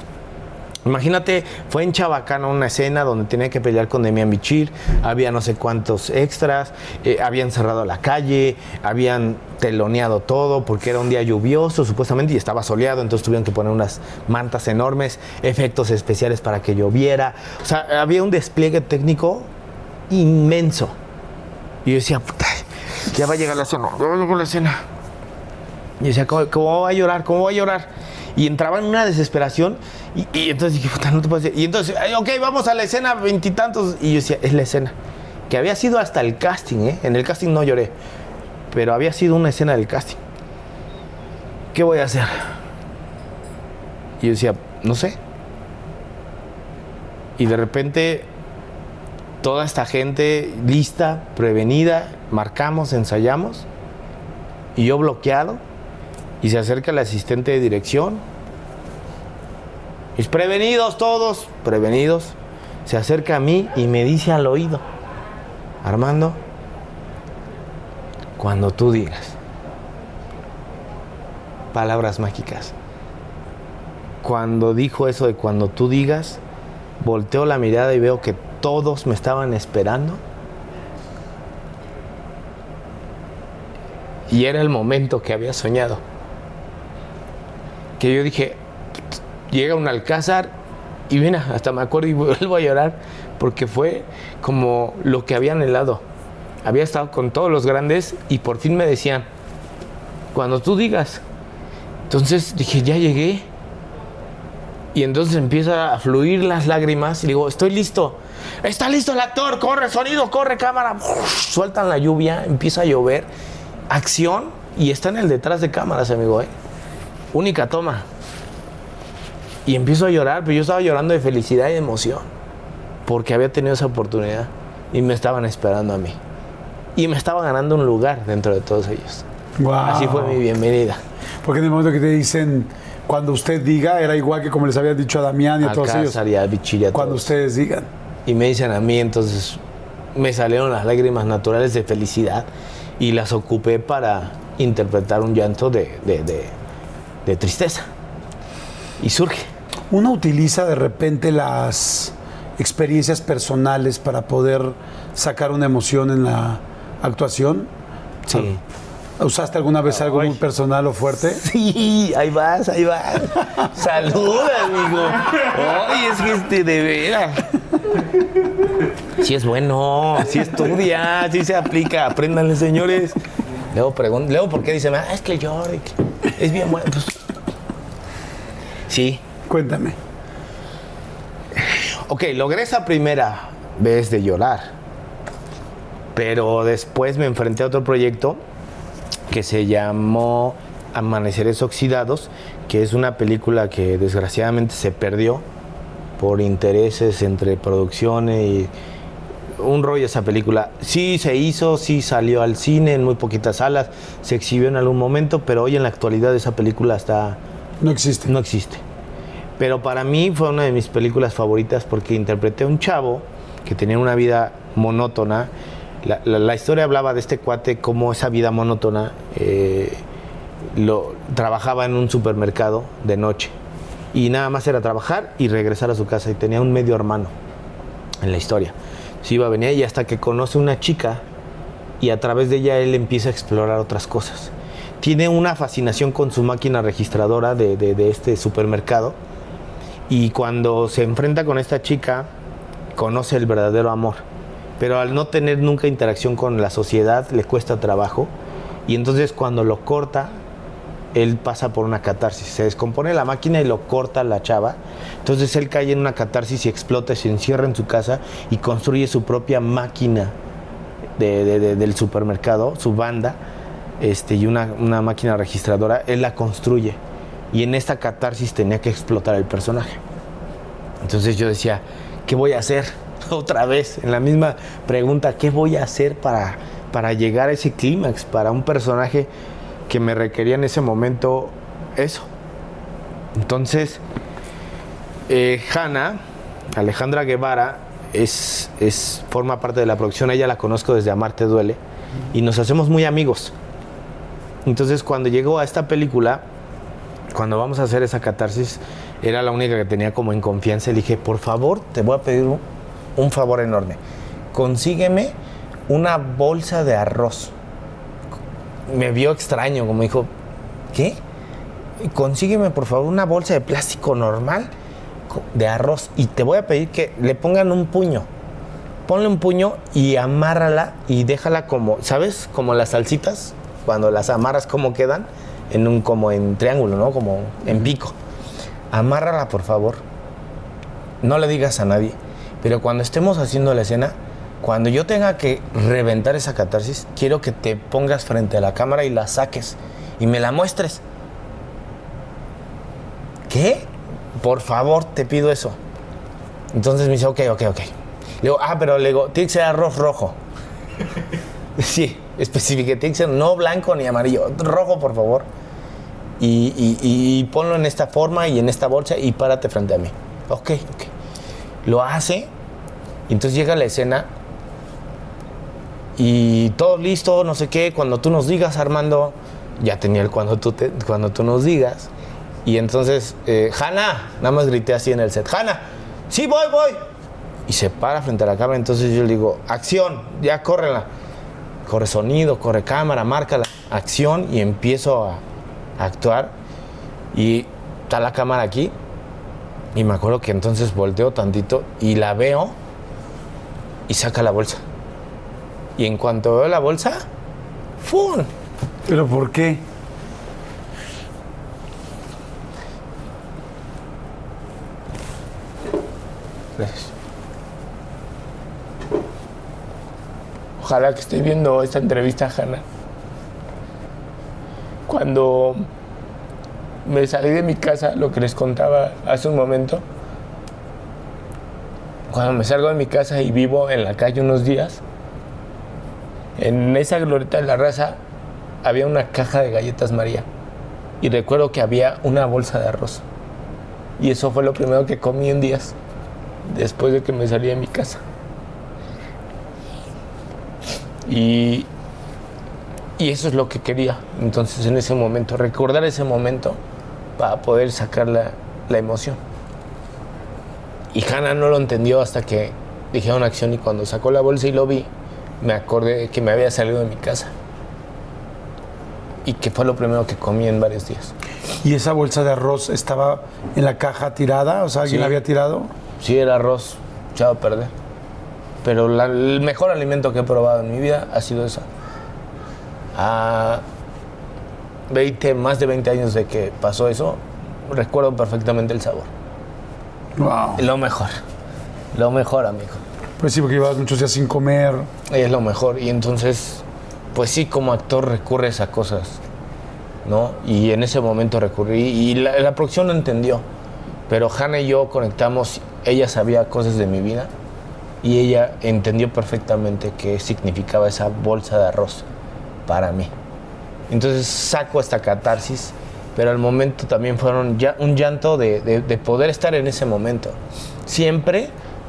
Imagínate, fue en Chabacano una escena donde tenía que pelear con Demian Bichir, había no sé cuántos extras, eh, habían cerrado la calle, habían teloneado todo porque era un día lluvioso supuestamente y estaba soleado, entonces tuvieron que poner unas mantas enormes, efectos especiales para que lloviera. O sea, había un despliegue técnico inmenso. Y yo decía, puta, ya va a llegar la escena, ya a llegar la escena. Y yo decía, ¿cómo, cómo va a llorar? ¿Cómo va a llorar? Y entraba en una desesperación y, y entonces dije, puta, no te puedo decir. Y entonces, "Ay, ok, vamos a la escena veintitantos. Y yo decía, es la escena. Que había sido hasta el casting, ¿eh? En el casting no lloré, pero había sido una escena del casting. ¿Qué voy a hacer? Y yo decía, no sé. Y de repente, toda esta gente lista, prevenida, marcamos, ensayamos, y yo bloqueado, y se acerca el asistente de dirección. Y prevenidos todos, prevenidos. Se acerca a mí y me dice al oído, Armando, cuando tú digas, palabras mágicas. Cuando dijo eso de cuando tú digas, volteo la mirada y veo que todos me estaban esperando. Y era el momento que había soñado. Que yo dije, llega un alcázar y mira, hasta me acuerdo y vuelvo a llorar porque fue como lo que había anhelado. Había estado con todos los grandes y por fin me decían, cuando tú digas. Entonces dije, ya llegué. Y entonces empieza a fluir las lágrimas y digo, estoy listo. Está listo el actor, corre sonido, corre cámara. Sueltan la lluvia, empieza a llover. Acción y está en el detrás de cámaras, amigo. ¿eh? Única toma. Y empiezo a llorar, pero yo estaba llorando de felicidad y de emoción. Porque había tenido esa oportunidad y me estaban esperando a mí. Y me estaba ganando un lugar dentro de todos ellos. Así fue mi bienvenida. Porque en el momento que te dicen, cuando usted diga, era igual que como les había dicho a Damián y a todos ellos. Y a Bichir y a Cuando todos. ustedes digan. Y me dicen a mí, entonces me salieron las lágrimas naturales de felicidad y las ocupé para interpretar un llanto de, de- de- de tristeza. Y surge. Uno utiliza de repente las experiencias personales para poder sacar una emoción en la actuación. Sí. ¿Usaste alguna vez algo muy personal o fuerte? Sí, ahí vas, ahí vas. Saluda, amigo. Ay, es que este de veras. Sí es bueno, sí estudia, sí se aplica. Apréndanle, señores. Luego pregunto, luego por qué dice, ah, es que Jordi es bien bueno. Pues, sí. Cuéntame. Ok, logré esa primera vez de llorar. Pero después me enfrenté a otro proyecto que se llamó Amaneceres Oxidados, que es una película que desgraciadamente se perdió por intereses entre producciones y un rollo esa película. Sí se hizo, sí salió al cine en muy poquitas salas, se exhibió en algún momento, pero hoy en la actualidad esa película está No existe. no existe. Pero para mí fue una de mis películas favoritas porque interpreté a un chavo que tenía una vida monótona. La, la- la historia hablaba de este cuate, cómo esa vida monótona eh, lo, trabajaba en un supermercado de noche. Y nada más era trabajar y regresar a su casa. Y tenía un medio hermano en la historia. Se iba a venir y hasta que conoce una chica y a través de ella él empieza a explorar otras cosas. Tiene una fascinación con su máquina registradora de- de este supermercado y cuando se enfrenta con esta chica conoce el verdadero amor. Pero al no tener nunca interacción con la sociedad le cuesta trabajo y entonces cuando lo corta él pasa por una catarsis. Se descompone la máquina y lo corta la chava. Entonces él cae en una catarsis y explota, se encierra en su casa y construye su propia máquina de- de- de- del supermercado, su banda, este, y una, una máquina registradora. Él la construye. Y en esta catarsis tenía que explotar el personaje. Entonces yo decía, ¿qué voy a hacer? Otra vez, en la misma pregunta, ¿qué voy a hacer para, para llegar a ese clímax, para un personaje que me requería en ese momento eso, Entonces, eh, Hanna, Alejandra Guevara, es, es, forma parte de la producción. Ella la conozco desde Amarte Duele y nos hacemos muy amigos. Entonces, cuando llegó a esta película, cuando vamos a hacer esa catarsis, era la única que tenía como en confianza. Le dije, por favor, te voy a pedir un, un favor enorme. Consígueme una bolsa de arroz. Me vio extraño, como dijo, ¿qué? Consígueme por favor una bolsa de plástico normal de arroz y te voy a pedir que le pongan un puño. Ponle un puño y amárrala y déjala como, ¿sabes? Como las salsitas, cuando las amarras, ¿cómo quedan? En un, como en triángulo, ¿no? Como en pico. Amárrala, por favor. No le digas a nadie. Pero cuando estemos haciendo la escena, cuando yo tenga que reventar esa catarsis, quiero que te pongas frente a la cámara y la saques y me la muestres. ¿Qué? Por favor, te pido eso. Entonces me dice, ok, ok, ok. Le digo, ah, pero le digo, tiene que ser arroz rojo. sí, especifique, tiene que ser no blanco ni amarillo, rojo, por favor. Y, y- y ponlo en esta forma y en esta bolsa y párate frente a mí. Ok, ok. Lo hace, y entonces llega la escena y todo listo, no sé qué, cuando tú nos digas, Armando, ya tenía el cuando tú, te- cuando tú nos digas. Y entonces, eh, Hanna, nada más grité así en el set, Hanna, sí, voy, voy. Y se para frente a la cámara, entonces yo le digo, acción, ya córrela. Corre sonido, corre cámara, márcala, acción y empiezo a, a actuar. Y está la cámara aquí. Y me acuerdo que entonces volteo tantito y la veo y saca la bolsa. Y en cuanto veo la bolsa, ¡fum! ¿Pero por qué? Ojalá que esté viendo esta entrevista, Hanna. Cuando me salí de mi casa, lo que les contaba hace un momento, cuando me salgo de mi casa y vivo en la calle unos días, en esa glorieta de la raza había una caja de galletas María. Y recuerdo que había una bolsa de arroz. Y eso fue lo primero que comí en días después de que me salí de mi casa. Y, y eso es lo que quería. Entonces en ese momento, recordar ese momento para poder sacar la, la emoción. Y Hannah no lo entendió hasta que dijeron acción y cuando sacó la bolsa y lo vi, me acordé que me había salido de mi casa. Y que fue lo primero que comí en varios días. ¿Y esa bolsa de arroz estaba en la caja tirada? O sea, ¿alguien Sí. la había tirado? Sí, era arroz echado a perder. Pero la- el mejor alimento que he probado en mi vida ha sido esa. A 20, más de 20 años de que pasó eso, recuerdo perfectamente el sabor. Wow. Lo mejor. Lo mejor, amigo. Pues sí, porque llevabas muchos días sin comer. Es lo mejor. Y entonces, pues sí, como actor recurres a cosas, ¿no? Y en ese momento recurrí. Y la, la producción no entendió. Pero Hannah y yo conectamos. Ella sabía cosas de mi vida. Y ella entendió perfectamente qué significaba esa bolsa de arroz para mí. Entonces saco esta catarsis. Pero al momento también fueron ya un llanto de, de- de poder estar en ese momento. Siempre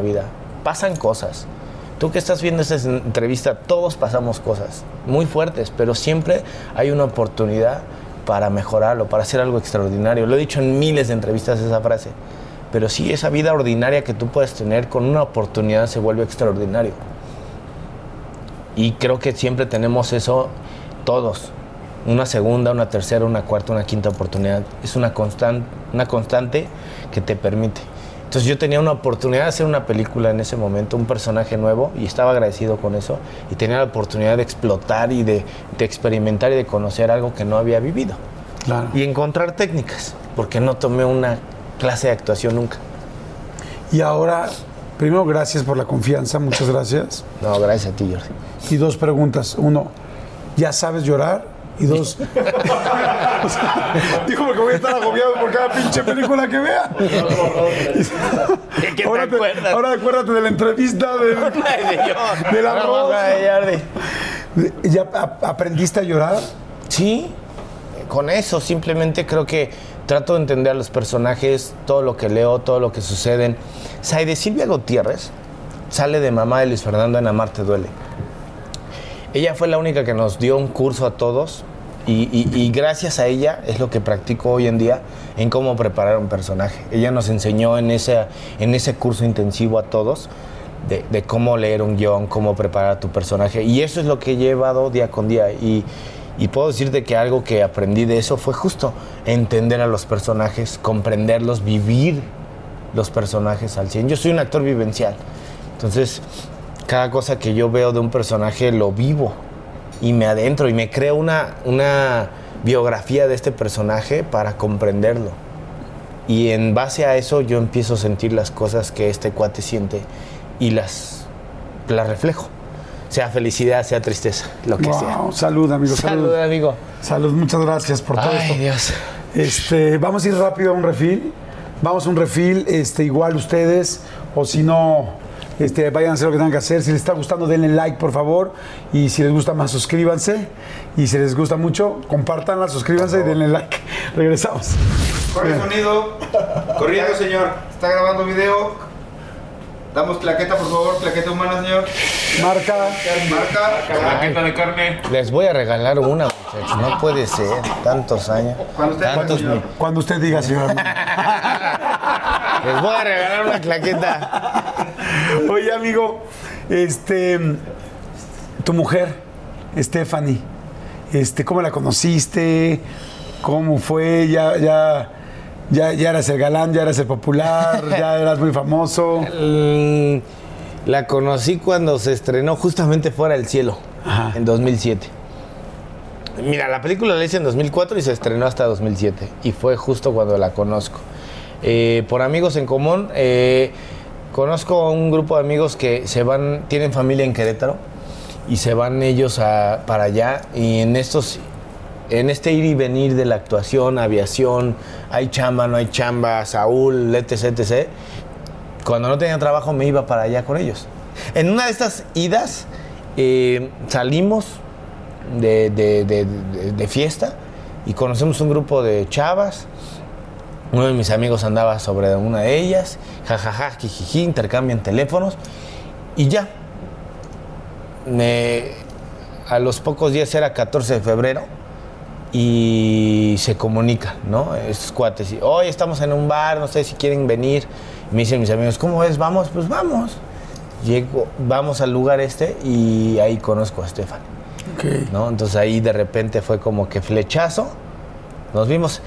Vida. Pasan cosas. Tú que estás viendo esta entrevista, todos pasamos cosas muy fuertes, pero siempre hay una oportunidad para mejorarlo, para hacer algo extraordinario. Lo he dicho en miles de entrevistas esa frase. Pero sí, esa vida ordinaria que tú puedes tener con una oportunidad se vuelve extraordinario. Y creo que siempre tenemos eso todos. Una segunda, una tercera, una cuarta, una quinta oportunidad. Es una, constan- una constante que te permite. Entonces yo tenía una oportunidad de hacer una película en ese momento, un personaje nuevo, y estaba agradecido con eso. Y tenía la oportunidad de explotar y de, de experimentar y de conocer algo que no había vivido. Claro. Y encontrar técnicas, porque no tomé una clase de actuación nunca. Y ahora, primero, gracias por la confianza, muchas gracias. No, gracias a ti, Jordi. Y dos preguntas. Uno, ¿ya sabes llorar? Y dos, o sea, dijo porque voy a estar agobiado por cada pinche película que vea. qué te ahora, acuerdas? ahora acuérdate de la entrevista del, del arroz. ¿Ya ap- aprendiste a llorar? Sí, con eso simplemente creo que trato de entender a los personajes, todo lo que leo, todo lo que suceden. Saide Silvia Gutiérrez sale de mamá de Luis Fernando en Amarte Duele. Ella fue la única que nos dio un curso a todos y, gracias a ella es lo que practico hoy en día en cómo preparar un personaje. Ella nos enseñó en ese, en ese curso intensivo a todos de, cómo leer un guion, cómo preparar a tu personaje y eso es lo que he llevado día con día y, y puedo decirte que algo que aprendí de eso fue justo entender a los personajes, comprenderlos, vivir los personajes al 100. Yo soy un actor vivencial, entonces cada cosa que yo veo de un personaje lo vivo y me adentro y me creo una, una biografía de este personaje para comprenderlo. Y en base a eso yo empiezo a sentir las cosas que este cuate siente y las, las reflejo. Sea felicidad, sea tristeza, lo que sea. Wow, salud, amigo. Salud. Salud, amigo. Salud, muchas gracias por todo Ay, esto. Dios. Este, vamos a ir rápido a un refil. Vamos a un refil, este, igual ustedes, o si no, este, vayan a hacer lo que tengan que hacer. Si les está gustando, denle like, por favor. Y si les gusta más, suscríbanse. Y si les gusta mucho, compártanla, suscríbanse y denle like. Regresamos. Corre sonido. Corriendo, señor. Está grabando video. Damos claqueta, por favor. Claqueta humana, señor. Marca. Marca. Claqueta de carne. Les voy a regalar una, muchachos. No puede ser. Tantos años. Cuando usted- Tantos mi- Cuando usted diga, señora. Les voy a regalar una claqueta. Oye, amigo, este, tu mujer, Stephanie, este, ¿cómo la conociste? ¿Cómo fue? Ya, ya, ya, ya eras el galán, ya eras el popular, ya eras muy famoso. Mm, La conocí cuando se estrenó justamente Fuera del Cielo, Ajá. en 2007. Mira, la película la hice en 2004 y se estrenó hasta 2007. Y fue justo cuando la conozco. Eh, por amigos en común, eh, conozco a un grupo de amigos que se van, tienen familia en Querétaro y se van ellos a- para allá. Y en estos, en este ir y venir de la actuación, aviación, hay chamba, no hay chamba, Saúl, etc, etc. Cuando no tenía trabajo me iba para allá con ellos. En una de estas idas eh, salimos de, fiesta y conocemos un grupo de chavas. Uno de mis amigos andaba sobre una de ellas, jajaja, jijiji, intercambian teléfonos y ya. Me- a los pocos días era 14 de febrero y se comunica, ¿no? Estos cuates, y, hoy estamos en un bar, no sé si quieren venir. Me dicen mis amigos, ¿cómo es? Vamos, pues vamos. Llego, vamos al lugar este y ahí conozco a Estefan, Ok. ¿no? Entonces ahí de repente fue como que flechazo, nos vimos.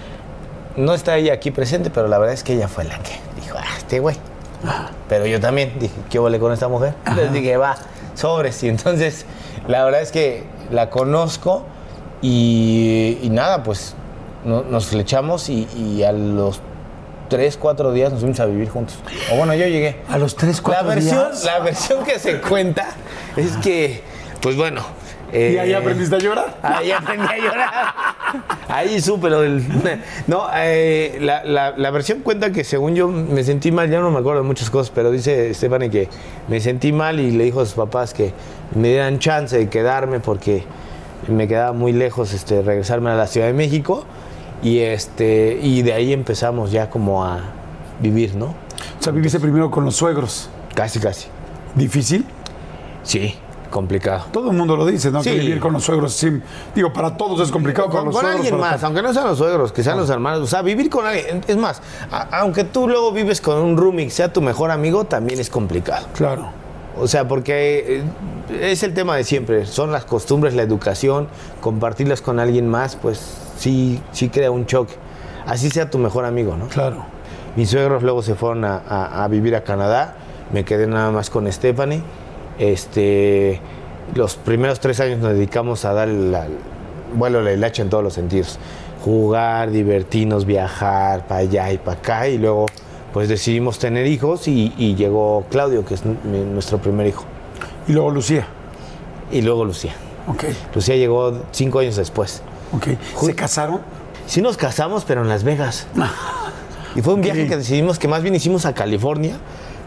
No está ella aquí presente, pero la verdad es que ella fue la que dijo, ah, este güey. Pero yo también dije, ¿qué huele con esta mujer? Les dije, va, sobres. Y entonces, la verdad es que la conozco y, y nada, pues no- nos flechamos y, y a los tres, cuatro días nos fuimos a vivir juntos. O bueno, yo llegué. A los tres, La cuatro versión, días. la versión que se cuenta es que, pues bueno. ¿Y ahí eh, aprendiste a llorar? Ahí aprendí a llorar. Ahí supe lo del. No, eh, la, la- la versión cuenta que según yo me sentí mal, ya no me acuerdo de muchas cosas, pero dice Stephanie que me sentí mal y le dijo a sus papás que me dieran chance de quedarme porque me quedaba muy lejos este, regresarme a la Ciudad de México. Y, este, y de ahí empezamos ya como a vivir, ¿no? O sea, viviste primero con los suegros. Casi, casi. ¿Difícil? Sí, complicado. Todo el mundo lo dice, ¿no? Sí. Que vivir con los suegros, sí. Digo, para todos es complicado. para Con, los con suegros, alguien para- más, aunque no sean los suegros, que sean los hermanos. O sea, vivir con alguien. Es más, a- aunque tú luego vives con un roomie que sea tu mejor amigo, también es complicado. Claro. O sea, porque eh, es el tema de siempre. Son las costumbres, la educación, compartirlas con alguien más, pues sí, sí crea un choque. Así sea tu mejor amigo, ¿no? Claro. Mis suegros luego se fueron a, a- a vivir a Canadá. Me quedé nada más con Stephanie. Este, los primeros tres años nos dedicamos a dar el, al- vuelo la hilacha en todos los sentidos. Jugar, divertirnos, viajar para allá y para acá. Y luego, pues decidimos tener hijos y, y llegó Claudio, que es nuestro primer hijo. Y luego Lucía. Y luego Lucía. Ok, Lucía llegó cinco años después. ok. ¿Se casaron? Sí nos casamos, pero en Las Vegas. Y fue un viaje que decidimos que más bien hicimos a California.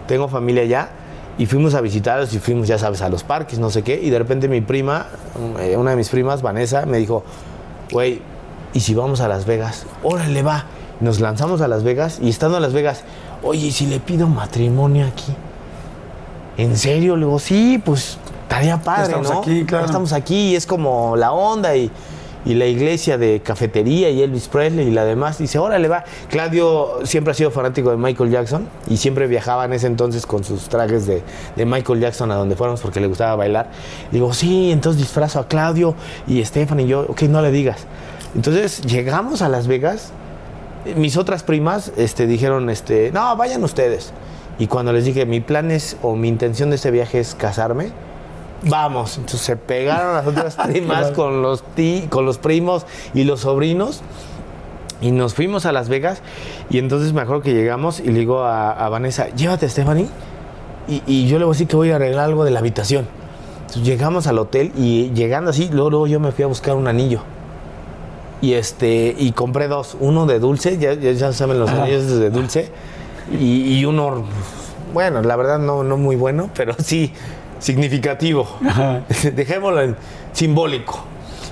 Tengo familia allá. Y fuimos a visitarlos y fuimos, ya sabes, a los parques, no sé qué. Y de repente mi prima, eh, una de mis primas, Vanessa, me dijo, güey, ¿y si vamos a Las Vegas? Órale, va. Nos lanzamos a Las Vegas y estando en Las Vegas, oye, ¿y si le pido matrimonio aquí? ¿En serio? Le digo, sí, pues estaría padre, estamos ¿no? aquí, claro. Ya estamos aquí y es como la onda y, y la iglesia de cafetería y Elvis Presley y la demás. Dice, órale, va. Claudio siempre ha sido fanático de Michael Jackson y siempre viajaba en ese entonces con sus trajes de, de Michael Jackson a donde fuéramos porque le gustaba bailar. Digo, sí, entonces disfrazo a Claudio y Stefan y yo, ok, no le digas. Entonces llegamos a Las Vegas. Mis otras primas este, dijeron, este, no, vayan ustedes. Y cuando les dije, mi plan es, o mi intención de este viaje es casarme, vamos. Entonces se pegaron las otras primas con los, ti- con los primos y los sobrinos. Y nos fuimos a Las Vegas. Y entonces me acuerdo que llegamos y le digo a, a Vanessa, llévate a Stephanie. Y, y yo le voy a decir que voy a arreglar algo de la habitación. Entonces llegamos al hotel y llegando así, luego, luego yo me fui a buscar un anillo. Y este, y compré dos, uno de dulce, ya, ya, saben los anillos de dulce, y, y uno, bueno, la verdad no, no muy bueno, pero sí significativo. Dejémoslo en simbólico.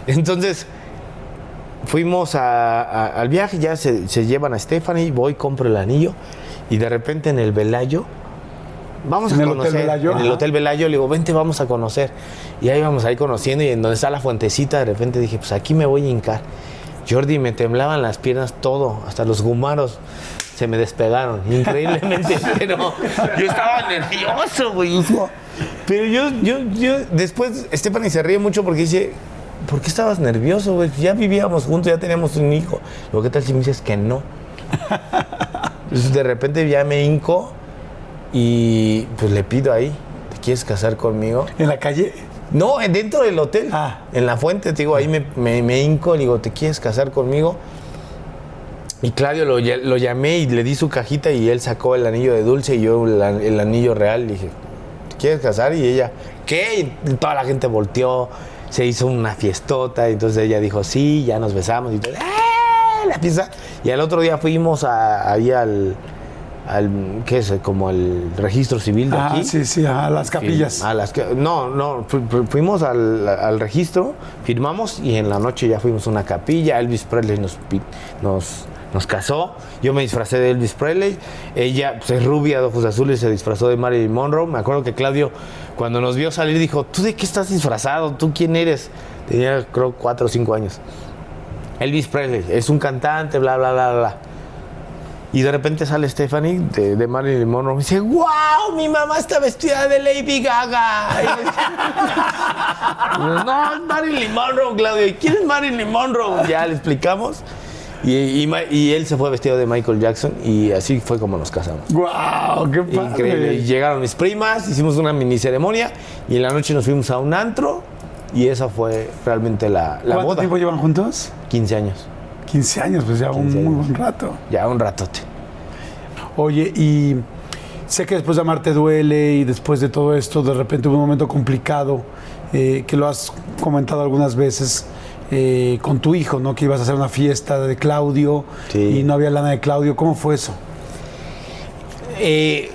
Entonces, fuimos a- a- al viaje, ya se, se llevan a Stephanie, voy, compro el anillo, y de repente en el Velayo, vamos ¿En a el Hotel conocer. Velayo? En el. Hotel Velayo, le digo, vente, vamos a conocer. Y ahí vamos ahí conociendo, y en donde está la fuentecita, de repente dije, pues aquí me voy a hincar. Jordi, me temblaban las piernas todo, hasta los gumaros se me despegaron, increíblemente, pero yo estaba nervioso, güey. Pero yo, yo, yo, después, Stephanie se ríe mucho porque dice, ¿por qué estabas nervioso, güey? Ya vivíamos juntos, ya teníamos un hijo. Lo ¿qué tal si me dices que no? Entonces, de repente ya me hinco y pues le pido ahí, ¿te quieres casar conmigo? ¿En la calle? No, dentro del hotel. Ah. En la fuente, te digo, ahí me, me, me hinco, le digo, ¿te quieres casar conmigo? Y Claudio lo, lo llamé y le di su cajita y él sacó el anillo de dulce y yo el, an- el anillo real. Le dije, ¿te quieres casar? Y ella, ¿qué? Y toda la gente volteó, se hizo una fiestota. Y entonces ella dijo, sí, ya nos besamos. Y todo, ¡eh! La fiesta. Y al otro día fuimos a- ahí al, al, ¿qué es? Como el registro civil de Ah, aquí. sí, sí, a las capillas. A las no, no, fu- fu- fuimos al, al registro, firmamos y en la noche ya fuimos a una capilla. Elvis Presley nos, nos, nos casó. Yo me disfracé de Elvis Presley. Ella pues, es rubia, de ojos azules, se disfrazó de Marilyn Monroe. Me acuerdo que Claudio, cuando nos vio salir, dijo: ¿Tú de qué estás disfrazado? ¿Tú quién eres? Tenía, creo, cuatro o cinco años. Elvis Presley, es un cantante, bla, bla, bla, bla. Y de repente sale Stephanie de, de Marilyn Monroe y dice, ¡Wow! Mi mamá está vestida de Lady Gaga. No, es Marilyn Monroe, Claudio. ¿Y quién es Marilyn Monroe? Ya le explicamos. Y, y Ma- y él se fue vestido de Michael Jackson y así fue como nos casamos. ¡Guau! ¡Qué padre! Increíble. Y llegaron mis primas, hicimos una mini ceremonia y en la noche nos fuimos a un antro y esa fue realmente la, la ¿Cuánto boda. tiempo llevan juntos? 15 años. 15 años, pues ya un 15 muy buen rato. Ya un ratote. Oye, y sé que después de amarte duele y después de todo esto, de repente hubo un momento complicado, eh, que lo has comentado algunas veces eh, con tu hijo, ¿no? Que ibas a hacer una fiesta de Claudio Sí. y no había lana de Claudio. ¿Cómo fue eso? Eh,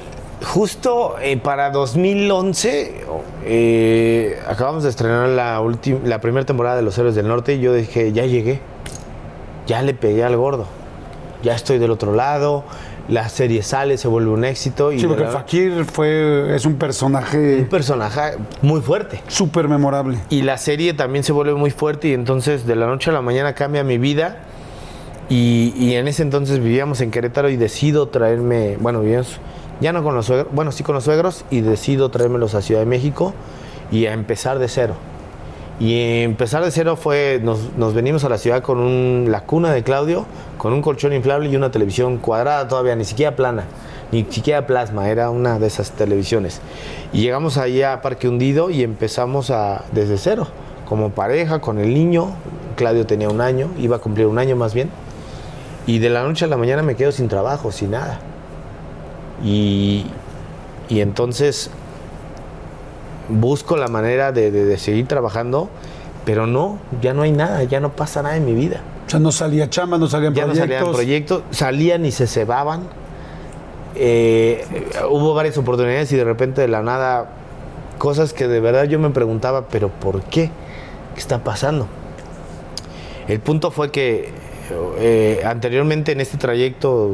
justo eh, para 2011 eh, acabamos de estrenar la, la primera temporada de Los Héroes del Norte y yo dije, ya llegué, ya le pegué al gordo. ya estoy del otro lado, la serie sale, se vuelve un éxito. Y Sí, porque Fakir fue, es un personaje un personaje muy fuerte. súper memorable. Y la serie también se vuelve muy fuerte y entonces de la noche a la mañana cambia mi vida. Y, y en ese entonces vivíamos en Querétaro y decido traerme, bueno, vivíamos ya no con los suegros, bueno, sí con los suegros y decido traérmelos a Ciudad de México y a empezar de cero. Y empezar de cero fue, nos, nos venimos a la ciudad con un- la cuna de Claudio, con un colchón inflable y una televisión cuadrada todavía, ni siquiera plana, ni siquiera plasma, era una de esas televisiones. Y llegamos ahí a Parque Hundido y empezamos a, desde cero, como pareja, con el niño. Claudio tenía un año, iba a cumplir un año más bien. Y de la noche a la mañana me quedo sin trabajo, sin nada. Y, y entonces busco la manera de, de- de seguir trabajando, pero no, ya no hay nada, ya no pasa nada en mi vida. O sea, no salía chamba, no salían Ya no proyectos. salían proyectos, salían y se cebaban. Eh, hubo varias oportunidades y de repente de la nada, cosas que de verdad yo me preguntaba, pero ¿por qué? ¿Qué está pasando? El punto fue que eh, anteriormente en este trayecto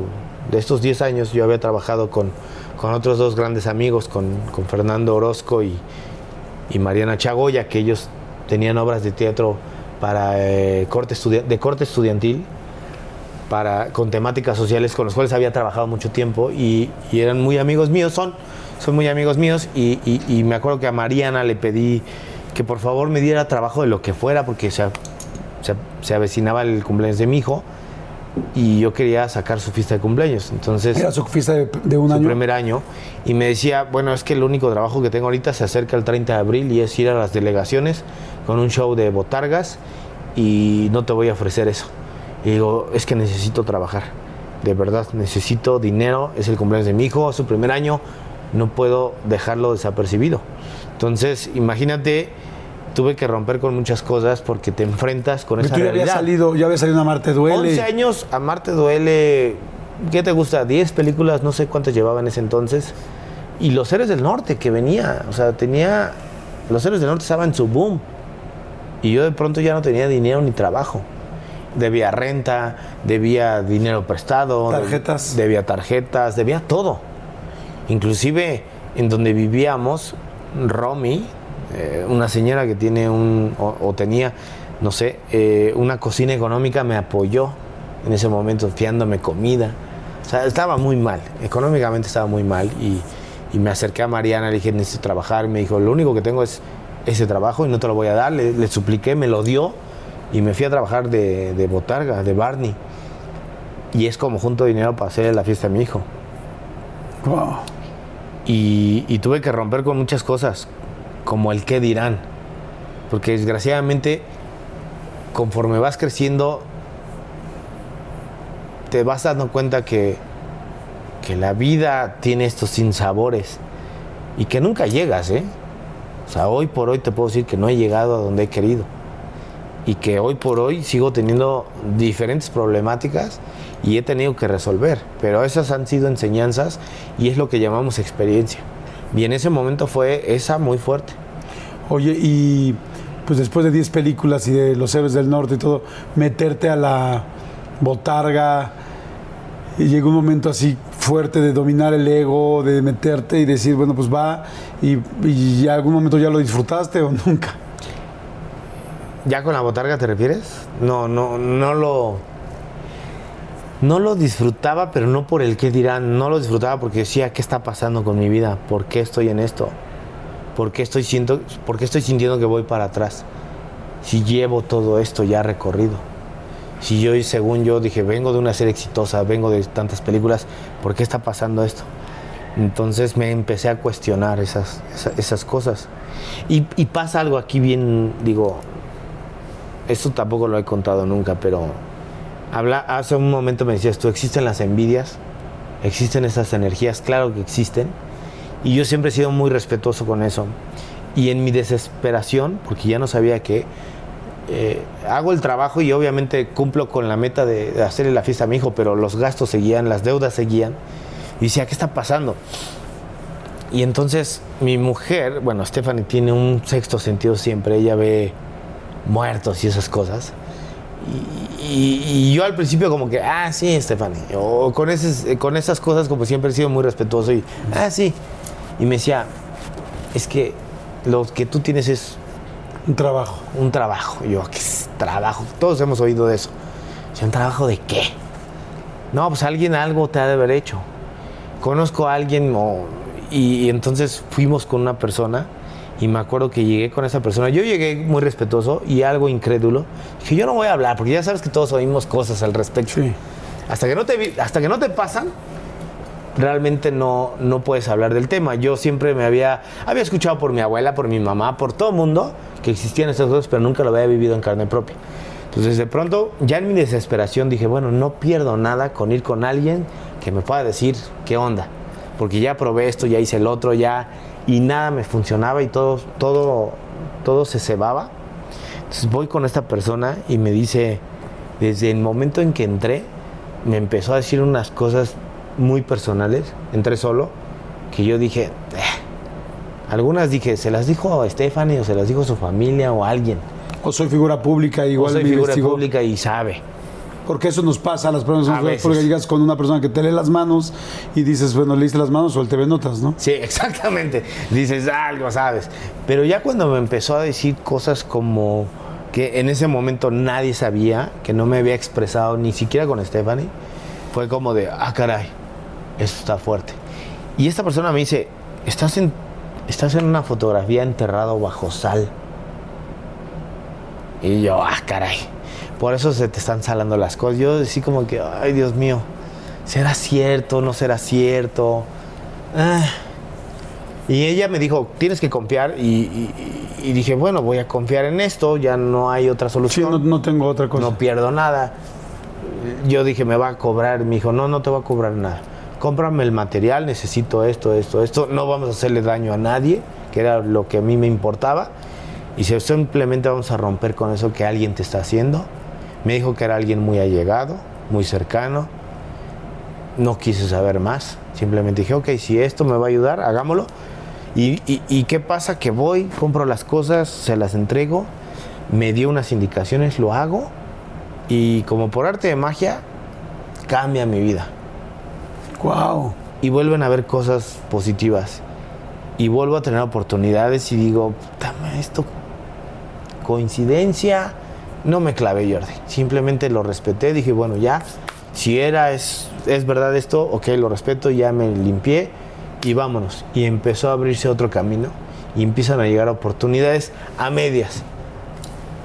de estos 10 años yo había trabajado con, con otros dos grandes amigos, con, con Fernando Orozco y, y Mariana Chagoya, que ellos tenían obras de teatro para, eh, corte de corte estudiantil para, con temáticas sociales con los cuales había trabajado mucho tiempo y, y eran muy amigos míos, son, son muy amigos míos y, y- y me acuerdo que a Mariana le pedí que por favor me diera trabajo de lo que fuera porque se, se, se avecinaba el cumpleaños de mi hijo y yo quería sacar su fiesta de cumpleaños. Entonces, Era su fiesta de, de un su año. primer año, y me decía, bueno, es que el único trabajo que tengo ahorita se acerca el 30 de abril y es ir a las delegaciones con un show de botargas y no te voy a ofrecer eso. Y digo, es que necesito trabajar, de verdad, necesito dinero, es el cumpleaños de mi hijo, su primer año, no puedo dejarlo desapercibido. Entonces, imagínate, tuve que romper con muchas cosas porque te enfrentas con esa tú ya había realidad. salido, ya había salido una Marte Duele. 11 años, Amarte duele. ¿Qué te gusta? 10 películas, no sé cuántas llevaba en ese entonces. Y Los Héroes del Norte, que venía. O sea, tenía. Los Héroes del Norte estaban en su boom. Y yo de pronto ya no tenía dinero ni trabajo. Debía renta, debía dinero prestado. Tarjetas. Debía tarjetas, debía todo. Inclusive en donde vivíamos, Romy, eh, una señora que tiene un, o, o tenía, no sé, eh, una cocina económica, me apoyó en ese momento, fiándome comida. O sea, estaba muy mal, económicamente estaba muy mal. Y, y me acerqué a Mariana, le dije, necesito trabajar. Me dijo, lo único que tengo es ese trabajo y no te lo voy a dar. Le, le supliqué, me lo dio y me fui a trabajar de, de botarga, de Barney. Y es como junto dinero para hacer la fiesta de mi hijo. Wow. Y, y tuve que romper con muchas cosas, como el qué dirán. Porque desgraciadamente, conforme vas creciendo, te vas dando cuenta que, que la vida tiene estos sinsabores y que nunca llegas, ¿eh? O sea, hoy por hoy te puedo decir que no he llegado a donde he querido y que hoy por hoy sigo teniendo diferentes problemáticas y he tenido que resolver, pero esas han sido enseñanzas y es lo que llamamos experiencia. Y en ese momento fue esa muy fuerte. Oye, y pues después de 10 películas y de Los Héroes del Norte y todo, meterte a la botarga y llegó un momento así fuerte de dominar el ego, de meterte y decir, bueno, pues va, y, y algún momento ya lo disfrutaste o nunca. ¿Ya con la botarga te refieres? No, no, no lo. No lo disfrutaba, pero no por el qué dirán. No lo disfrutaba porque decía, ¿qué está pasando con mi vida? ¿Por qué estoy en esto? ¿Por qué estoy, siento, por qué estoy sintiendo que voy para atrás? Si llevo todo esto ya recorrido. Si yo, según yo, dije, vengo de una serie exitosa, vengo de tantas películas, ¿por qué está pasando esto? Entonces me empecé a cuestionar esas, esa- esas cosas. Y, y pasa algo aquí bien, digo, esto tampoco lo he contado nunca, pero habla, hace un momento me decías tú, ¿existen las envidias? ¿Existen esas energías? Claro que existen. Y yo siempre he sido muy respetuoso con eso. Y en mi desesperación, porque ya no sabía qué, eh, hago el trabajo y obviamente cumplo con la meta de, de hacerle la fiesta a mi hijo, pero los gastos seguían, las deudas seguían. Y decía, ¿qué está pasando? Y entonces mi mujer, bueno, Stephanie tiene un sexto sentido siempre, ella ve muertos y esas cosas. Y, y yo al principio como que, ah, sí, Stephanie. O con, ese, con esas cosas como siempre he sido muy respetuoso y, ah, sí. Y me decía, es que lo que tú tienes es Un trabajo. un trabajo. Y yo, ¿qué es trabajo? Todos hemos oído de eso. ¿un trabajo de qué? No, pues alguien algo te ha de haber hecho. Conozco a alguien o- y, y entonces fuimos con una persona y me acuerdo que llegué con esa persona. Yo llegué muy respetuoso y algo incrédulo. Dije, yo no voy a hablar porque ya sabes que todos oímos cosas al respecto. Sí. Hasta que no te, hasta que no te pasan, realmente no, no puedes hablar del tema. Yo siempre me había, había escuchado por mi abuela, por mi mamá, por todo el mundo que existían estas cosas, pero nunca lo había vivido en carne propia. Entonces de pronto, ya en mi desesperación dije, bueno, no pierdo nada con ir con alguien que me pueda decir qué onda. Porque ya probé esto, ya hice el otro, ya, y nada me funcionaba y todo, todo, todo se cebaba. Entonces voy con esta persona y me dice, desde el momento en que entré, me empezó a decir unas cosas muy personales, entré solo, que yo dije, "Eh". algunas dije, se las dijo a Stephanie o se las dijo a su familia o a alguien. O soy figura pública, O igual soy me figura investigó. pública y sabe. Porque eso nos pasa a las personas A porque llegas con una persona que te lee las manos y dices, bueno, leíste las manos o el TV Notas, ¿no? Sí, exactamente. Dices algo, sabes. Pero ya cuando me empezó a decir cosas como que en ese momento nadie sabía, que no me había expresado ni siquiera con Stephanie, fue como de, ah, caray, esto está fuerte. Y esta persona me dice, estás en, estás en una fotografía enterrado bajo sal. Y yo, ah, caray. Por eso se te están salando las cosas. Yo así como que, ay, Dios mío, ¿será cierto? ¿No será cierto? Ah. Y ella me dijo, tienes que confiar. Y, y- y dije, bueno, voy a confiar en esto, ya no hay otra Sí, solución. no, no tengo otra cosa. No pierdo nada. Yo dije, me va a cobrar. Me dijo, no, no te va a cobrar nada. Cómprame el material, necesito esto, esto, esto. No vamos a hacerle daño a nadie, que era lo que a mí me importaba. Y si simplemente vamos a romper con eso que alguien te está haciendo. Me dijo que era alguien muy allegado, muy cercano. No quise saber más. Simplemente dije, ok, si esto me va a ayudar, hagámoslo. Y, y- y qué pasa? Que voy, compro las cosas, se las entrego, me dio unas indicaciones, lo hago. Y como por arte de magia, cambia mi vida. Wow. Y vuelven a ver cosas positivas. Y vuelvo a tener oportunidades y digo, "Puta madre, esto coincidencia. No me clavé, Jordi. Simplemente lo respeté. Dije, bueno, ya, si era, es, es verdad esto, ok, lo respeto, ya me limpié y vámonos. Y empezó a abrirse otro camino y empiezan a llegar oportunidades a medias.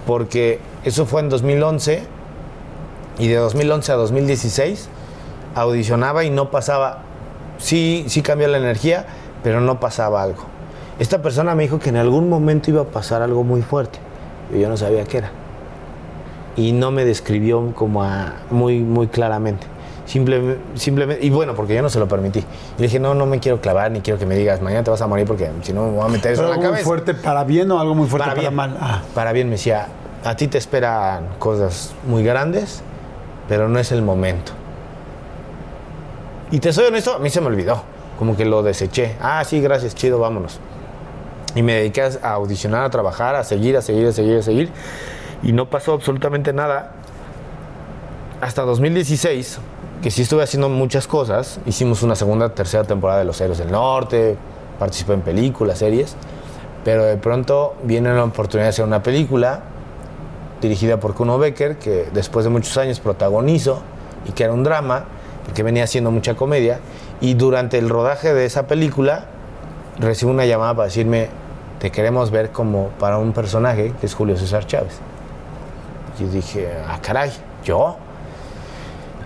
Porque eso fue en 2011 y de 2011 a 2016 audicionaba y no pasaba. Sí, sí cambió la energía, pero no pasaba algo. Esta persona me dijo que en algún momento iba a pasar algo muy fuerte. Pero Yo no sabía qué era. Y no me describió como a- muy, muy claramente. Simple- simplemente, y bueno, porque yo no se lo permití. Y le dije, no, no me quiero clavar, ni quiero que me digas, mañana te vas a morir porque si no me voy a meter eso Pero en la algo muy cabeza. fuerte para bien o algo muy fuerte Para para, bien. mal. Ah, Para bien me decía, a ti te esperan cosas muy grandes, pero no es el momento. Y te soy honesto, a mí se me olvidó. Como que lo deseché. Ah, sí, gracias, chido, vámonos. Y me dediqué a audicionar, a trabajar, a seguir, a seguir, a seguir, a seguir. Y no pasó absolutamente nada. Hasta 2016, que sí estuve haciendo muchas cosas. Hicimos una segunda, tercera temporada de Los Héroes del Norte. Participé en películas, series. Pero de pronto viene la oportunidad de hacer una película dirigida por Kuno Becker, que después de muchos años protagonizó y que era un drama, porque venía haciendo mucha comedia. Y durante el rodaje de esa película recibo una llamada para decirme, te queremos ver como para un personaje que es Julio César Chávez. Yo dije, ah, caray, ¿yo?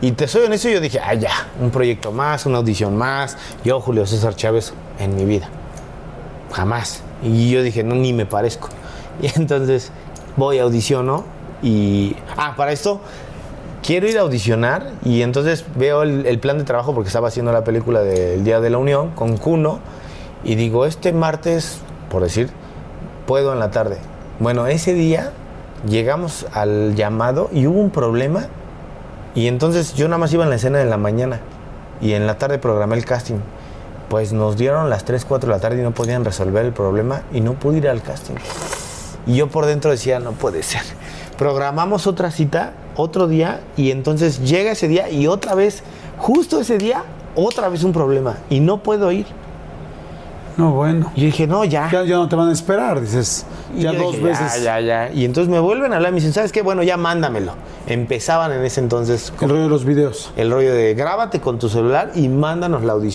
Y te soy honesto, yo dije, ah, ya, un proyecto más, una audición más. Yo, Julio César Chávez, en mi vida. Jamás. Y yo dije, no, ni me parezco. Y entonces voy, audiciono y... Ah, para esto, quiero ir a audicionar y entonces veo el, el plan de trabajo porque estaba haciendo la película del Día de la Unión con Cuno y digo, este martes, por decir, puedo en la tarde. Bueno, ese día llegamos al llamado y hubo un problema y entonces yo nada más iba en la escena en la mañana y en la tarde programé el casting. Pues nos dieron las 3, 4 de la tarde y no podían resolver el problema y no pude ir al casting. Y yo por dentro decía, no puede ser. Programamos otra cita otro día, y entonces llega ese día y otra vez, justo ese día, otra vez un problema, y no puedo ir. No, bueno. Y yo dije, no, ya. Ya, ya no te van a esperar, dices. Ya dos dije, veces. Ya, ya, ya. Y entonces me vuelven a hablar y me dicen, ¿sabes qué? Bueno, ya mándamelo. Empezaban en ese entonces El rollo de los videos. el rollo de grábate con tu celular y mándanos la audición.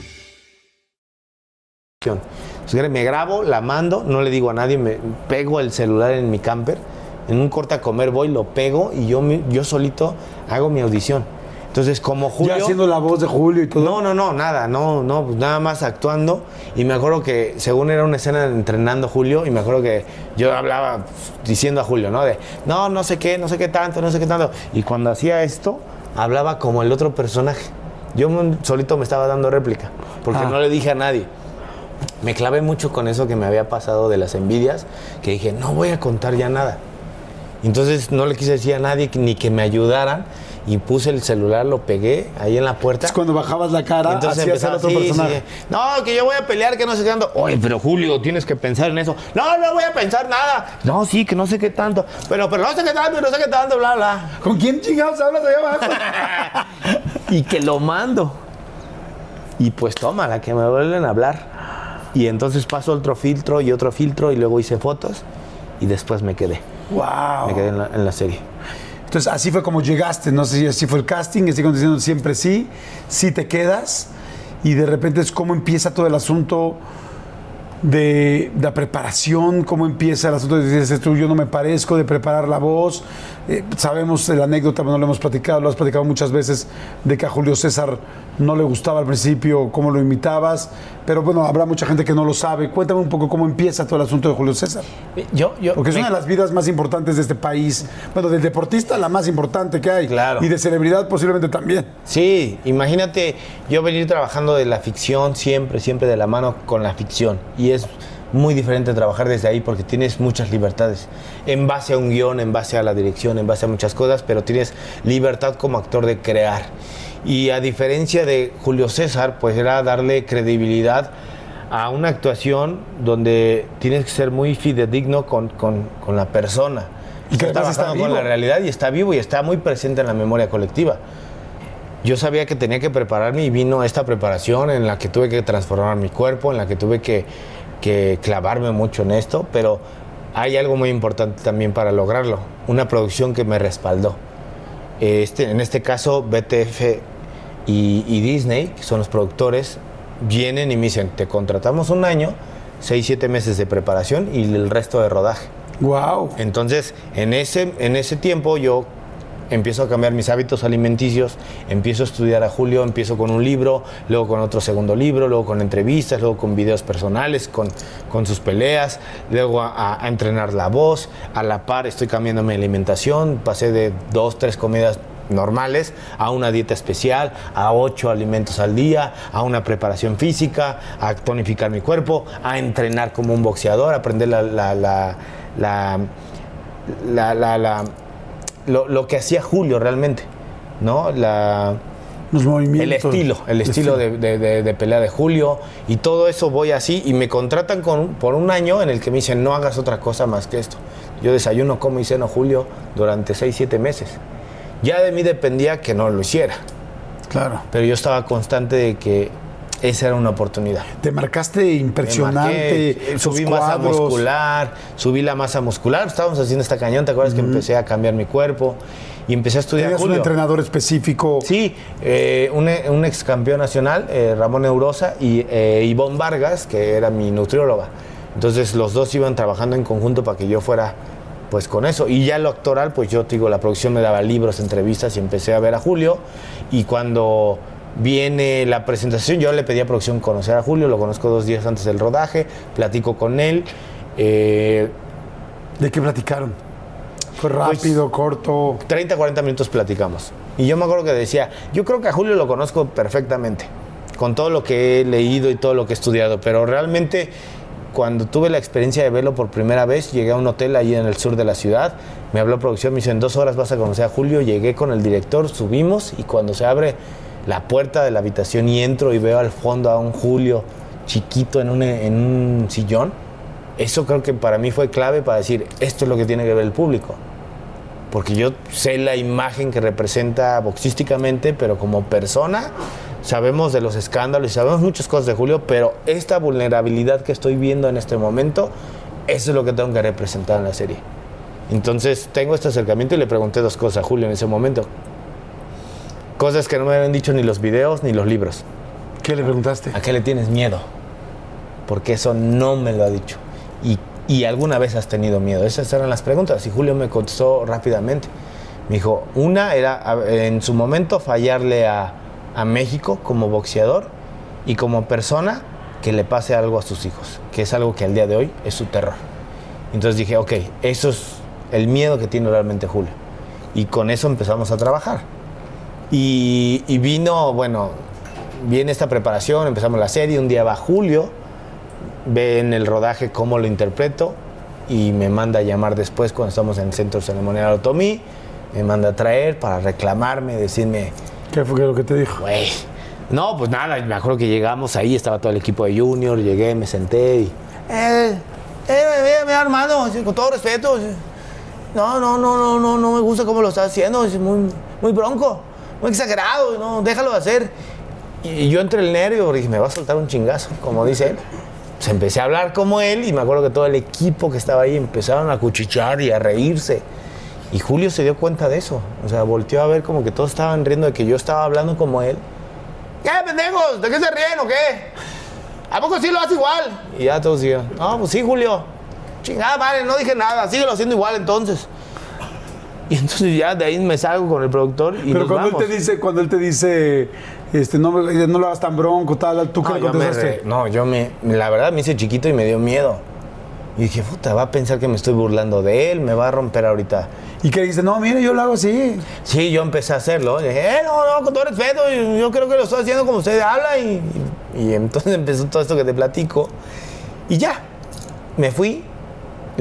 Entonces, me grabo, la mando, no le digo a nadie, me pego el celular en mi camper, en un corte a comer voy, lo pego y yo, yo solito hago mi audición. Entonces, como Julio... Ya haciendo la voz de Julio y todo. No, no, no, nada, no, no, pues nada más actuando. Y me acuerdo que, según era una escena de entrenando Julio, y me acuerdo que yo hablaba pues, diciendo a Julio, ¿no? De, no, no sé qué, no sé qué tanto, no sé qué tanto. Y cuando hacía esto, hablaba como el otro personaje. Yo solito me estaba dando réplica, porque Ah. no le dije a nadie. Me clavé mucho con eso que me había pasado de las envidias, que dije, no voy a contar ya nada. Entonces no le quise decir a nadie ni que me ayudaran y puse el celular, lo pegué ahí en la puerta. Es cuando bajabas la cara, Entonces empezaba otro así, personaje. sí, No, que yo voy a pelear, que no sé qué tanto. Oye, pero Julio, tienes que pensar en eso. No, no voy a pensar nada. No, sí, que no sé qué tanto. Pero, pero no sé qué tanto, no sé qué tanto, bla, bla. ¿Con quién chingados hablas allá abajo? y que lo mando. Y pues toma, la que me vuelven a hablar. Y entonces paso otro filtro y otro filtro y luego hice fotos y después me quedé. wow. Me quedé en la, en la serie. Entonces, así fue como llegaste. No sé si así fue el casting, estoy diciendo siempre sí, sí te quedas. Y de repente es cómo empieza todo el asunto de, de la preparación, cómo empieza el asunto de dices tú, yo no me parezco, de preparar la voz. Eh, sabemos la anécdota, no lo hemos platicado, lo has platicado muchas veces, de que a Julio César no le gustaba al principio cómo lo imitabas. Pero bueno, habrá mucha gente que no lo sabe. Cuéntame un poco cómo empieza todo el asunto de Julio César. Yo, yo, Porque es me- una de las vidas más importantes de este país. Bueno, del deportista la más importante que hay. Claro. Y de celebridad posiblemente también. Sí, imagínate yo venir trabajando de la ficción siempre, siempre de la mano con la ficción. Y es muy diferente trabajar desde ahí porque tienes muchas libertades. En base a un guion, en base a la dirección, en base a muchas cosas, pero tienes libertad como actor de crear. Y a diferencia de Julio César, pues era darle credibilidad a una actuación donde tienes que ser muy fidedigno con, con- con la persona. Y que está con la realidad y está vivo y está muy presente en la memoria colectiva. Yo sabía que tenía que prepararme y vino esta preparación en la que tuve que transformar mi cuerpo, en la que tuve que, que clavarme mucho en esto, pero hay algo muy importante también para lograrlo, una producción que me respaldó. Este, en este caso, BTF y, y Disney, que son los productores, vienen y me dicen, te contratamos un año, seis, siete meses de preparación y el resto de rodaje. Wow. Entonces, en ese, en ese tiempo yo empiezo a cambiar mis hábitos alimenticios, empiezo a estudiar a Julio, empiezo con un libro, luego con otro segundo libro, luego con entrevistas, luego con videos personales, con, con sus peleas, luego a, entrenar la voz, a la par estoy cambiando mi alimentación, pasé de dos, tres comidas normales a una dieta especial, a ocho alimentos al día, a una preparación física, a tonificar mi cuerpo, a entrenar como un boxeador, a aprender la- la- la- la- lo, lo que hacía Julio realmente, ¿no? La, Los movimientos. el estilo, el estilo de, de- de- de pelea de Julio y todo eso voy así y me contratan con, por un año en el que me dicen no hagas otra cosa más que esto. Yo desayuno, como y ceno Julio durante 6, 7 meses. Ya de mí dependía que no lo hiciera, Claro. pero yo estaba constante de que esa era una oportunidad. Te marcaste impresionante. marqué, subí masa muscular, subí la masa muscular. Estábamos haciendo esta cañón, ¿te acuerdas que empecé a cambiar mi cuerpo? Y empecé a estudiar Tenías un entrenador específico. Sí, eh, un, un ex campeón nacional, eh, Ramón Eurosa, y eh, Ivonne Vargas, que era mi nutrióloga. Entonces los dos iban trabajando en conjunto para que yo fuera pues con eso. Y ya lo actoral, pues yo te digo, la producción me daba libros, entrevistas y empecé a ver a Julio. Y cuando viene la presentación, yo le pedí a producción conocer a Julio, lo conozco dos días antes del rodaje, platico con él. eh, ¿De qué platicaron? Fue Pues, rápido, corto. 30, 40 minutos platicamos. Y yo me acuerdo que decía, yo creo que a Julio lo conozco perfectamente, con todo lo que he leído y todo lo que he estudiado, pero realmente cuando tuve la experiencia de verlo por primera vez, llegué a un hotel ahí en el sur de la ciudad, me habló producción, me dice, en dos horas vas a conocer a Julio, llegué con el director, subimos y cuando se abre la puerta de la habitación y entro y veo al fondo a un Julio chiquito en un, en un sillón, eso creo que para mí fue clave para decir, esto es lo que tiene que ver el público porque yo sé la imagen que representa boxísticamente, pero como persona sabemos de los escándalos y sabemos muchas cosas de Julio, pero esta vulnerabilidad que estoy viendo en este momento, eso es lo que tengo que representar en la serie. Entonces tengo este acercamiento y le pregunté dos cosas a Julio en ese momento. Cosas que no me habían dicho ni los videos ni los libros. ¿Qué le preguntaste? ¿A qué le tienes miedo? Porque eso no me lo ha dicho. Y, y alguna vez has tenido miedo. Esas eran las preguntas. Y Julio me contestó rápidamente. Me dijo, una era en su momento fallarle a, a México como boxeador y como persona que le pase algo a sus hijos, que es algo que al día de hoy es su terror. Entonces dije, ok, eso es el miedo que tiene realmente Julio. Y con eso empezamos a trabajar. Y, y vino, bueno, viene esta preparación, empezamos la serie, un día va Julio, ve en el rodaje cómo lo interpreto y me manda a llamar después cuando estamos en el centro ceremonial Otomí, me manda a traer para reclamarme, decirme, ¿Qué fue lo que te dijo? güey, no, pues nada, me acuerdo que llegamos ahí, estaba todo el equipo de Junior, llegué, me senté y, eh, eh, hermano, dice, con todo respeto, no, no, no, no, no, no me gusta cómo lo estás haciendo, es muy, muy bronco, muy exagerado, no, déjalo de hacer. Y yo entre el nervio, dije, me va a soltar un chingazo, como dice él. Pues empecé a hablar como él y me acuerdo que todo el equipo que estaba ahí empezaron a cuchichear y a reírse. Y Julio se dio cuenta de eso. O sea, volteó a ver como que todos estaban riendo de que yo estaba hablando como él. ¿Qué, pendejos? ¿De qué se ríen o qué? ¿A poco sí lo hace igual? Y ya todos dijeron, no, pues sí, Julio. Chingada madre, no dije nada, síguelo haciendo igual entonces. Y entonces ya de ahí me salgo con el productor y Pero nos cuando vamos. él te dice, cuando él te dice, este, no, no lo hagas tan bronco, tal, ¿tú qué No, le yo me re- no, yo me, la verdad me hice chiquito y me dio miedo. Y dije, puta, va a pensar que me estoy burlando de él, me va a romper ahorita. Y que dice, no, mire, yo lo hago así. Sí, yo empecé a hacerlo. Dije, eh, no, no, con todo respeto, yo, yo creo que lo estoy haciendo como usted habla. Y- y entonces empezó todo esto que te platico. Y ya, me fui.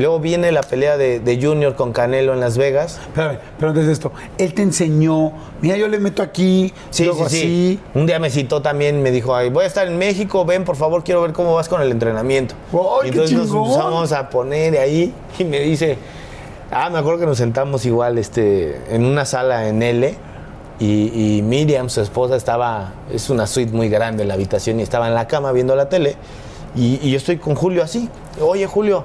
Luego viene la pelea de, de Junior con Canelo en Las Vegas. Espérame, pero antes de esto, él te enseñó, mira, yo le meto aquí, Sí, luego sí, así. sí. Un día me citó también, me dijo, Ay, voy a estar en México, ven por favor, quiero ver cómo vas con el entrenamiento. ¡Ay, y qué entonces nos chingón! empezamos a poner ahí y me dice, ah, me acuerdo que nos sentamos igual este, en una sala en L y, y Miriam, su esposa, estaba, es una suite muy grande en la habitación y estaba en la cama viendo la tele y, y yo estoy con Julio así. Oye, Julio,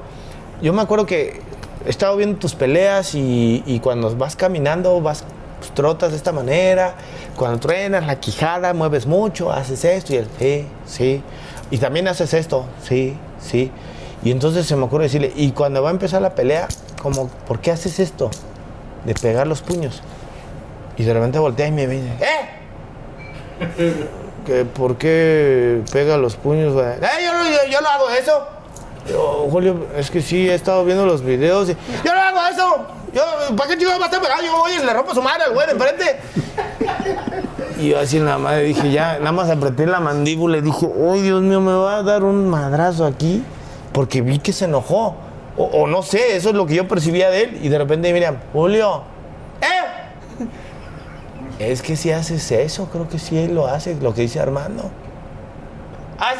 yo me acuerdo que he estado viendo tus peleas y, y cuando vas caminando, vas, pues, trotas de esta manera, cuando truenas la quijada, mueves mucho, haces esto y él, sí, sí. Y también haces esto, sí, sí. Y entonces se me ocurre decirle, y cuando va a empezar la pelea, como, ¿por qué haces esto? De pegar los puños. Y de repente voltea y me dice, ¿eh? que ¿Por qué pega los puños? "Eh, yo, yo- yo no hago eso. Yo, Julio, es que sí, he estado viendo los videos. y, yo no hago eso. Yo, ¿Para qué chico va a estar pegado? Yo voy y le rompo su madre al güey enfrente. Y yo así en la madre dije, ya, nada más apreté la mandíbula y dije, oh Dios mío, me va a dar un madrazo aquí. Porque vi que se enojó. O, no sé, eso es lo que yo percibía de él. Y de repente Miriam, Julio, ¡eh! Es que si haces eso, creo que sí él lo hace, lo que dice Armando. ¡Ah,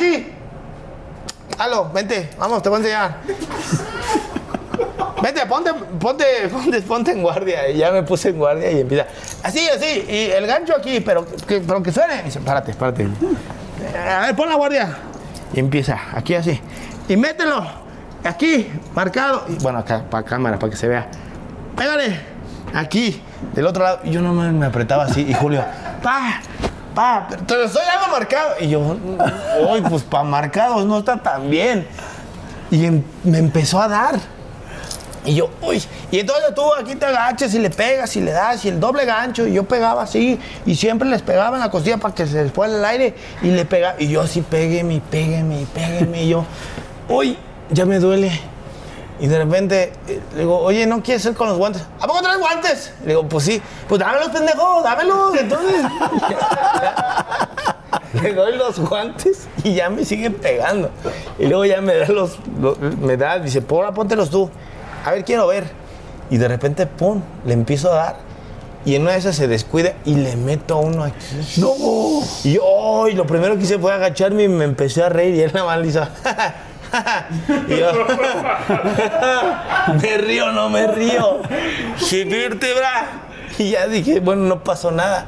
Halo, vente, vamos, te voy a enseñar. Vente, ponte, ponte, ponte, ponte en guardia. Y ya me puse en guardia y empieza. Así, así, y el gancho aquí, pero que, que suene. Y dice, párate, párate. A ver, pon la guardia. Y empieza, aquí así. Y mételo, aquí, marcado. Y, bueno, acá, para cámara, para que se vea. Pégale, aquí, del otro lado. Yo no me, me apretaba así. Y Julio, pa, pa, pero estoy dando marcado. Y yo, uy, pues para marcados no está tan bien. Y em- me empezó a dar. Y yo, uy, y entonces tú aquí te agachas y le pegas y le das y el doble gancho. Y yo pegaba así y siempre les pegaba en la costilla para que se les fuera el aire y le pegaba. Y yo así, pégueme, pégueme, pégueme. Y yo, uy, ya me duele. Y de repente eh, le digo, oye, ¿no quieres ser con los guantes? ¿A poco traes guantes? Le digo, pues sí. Pues dámelos, pendejo, dámelos. Entonces, le doy los guantes y ya me siguen pegando. Y luego ya me da los, lo- me da, dice, porra, póntelos tú. A ver, quiero ver. Y de repente, pum, le empiezo a dar. Y en una de esas se descuida y le meto uno aquí. ¡No! Y yo, oh, y lo primero que hice fue agacharme y me empecé a reír. Y él nada más y yo, me río, no me río. ¡Qué vértebra! Y ya dije, bueno, no pasó nada.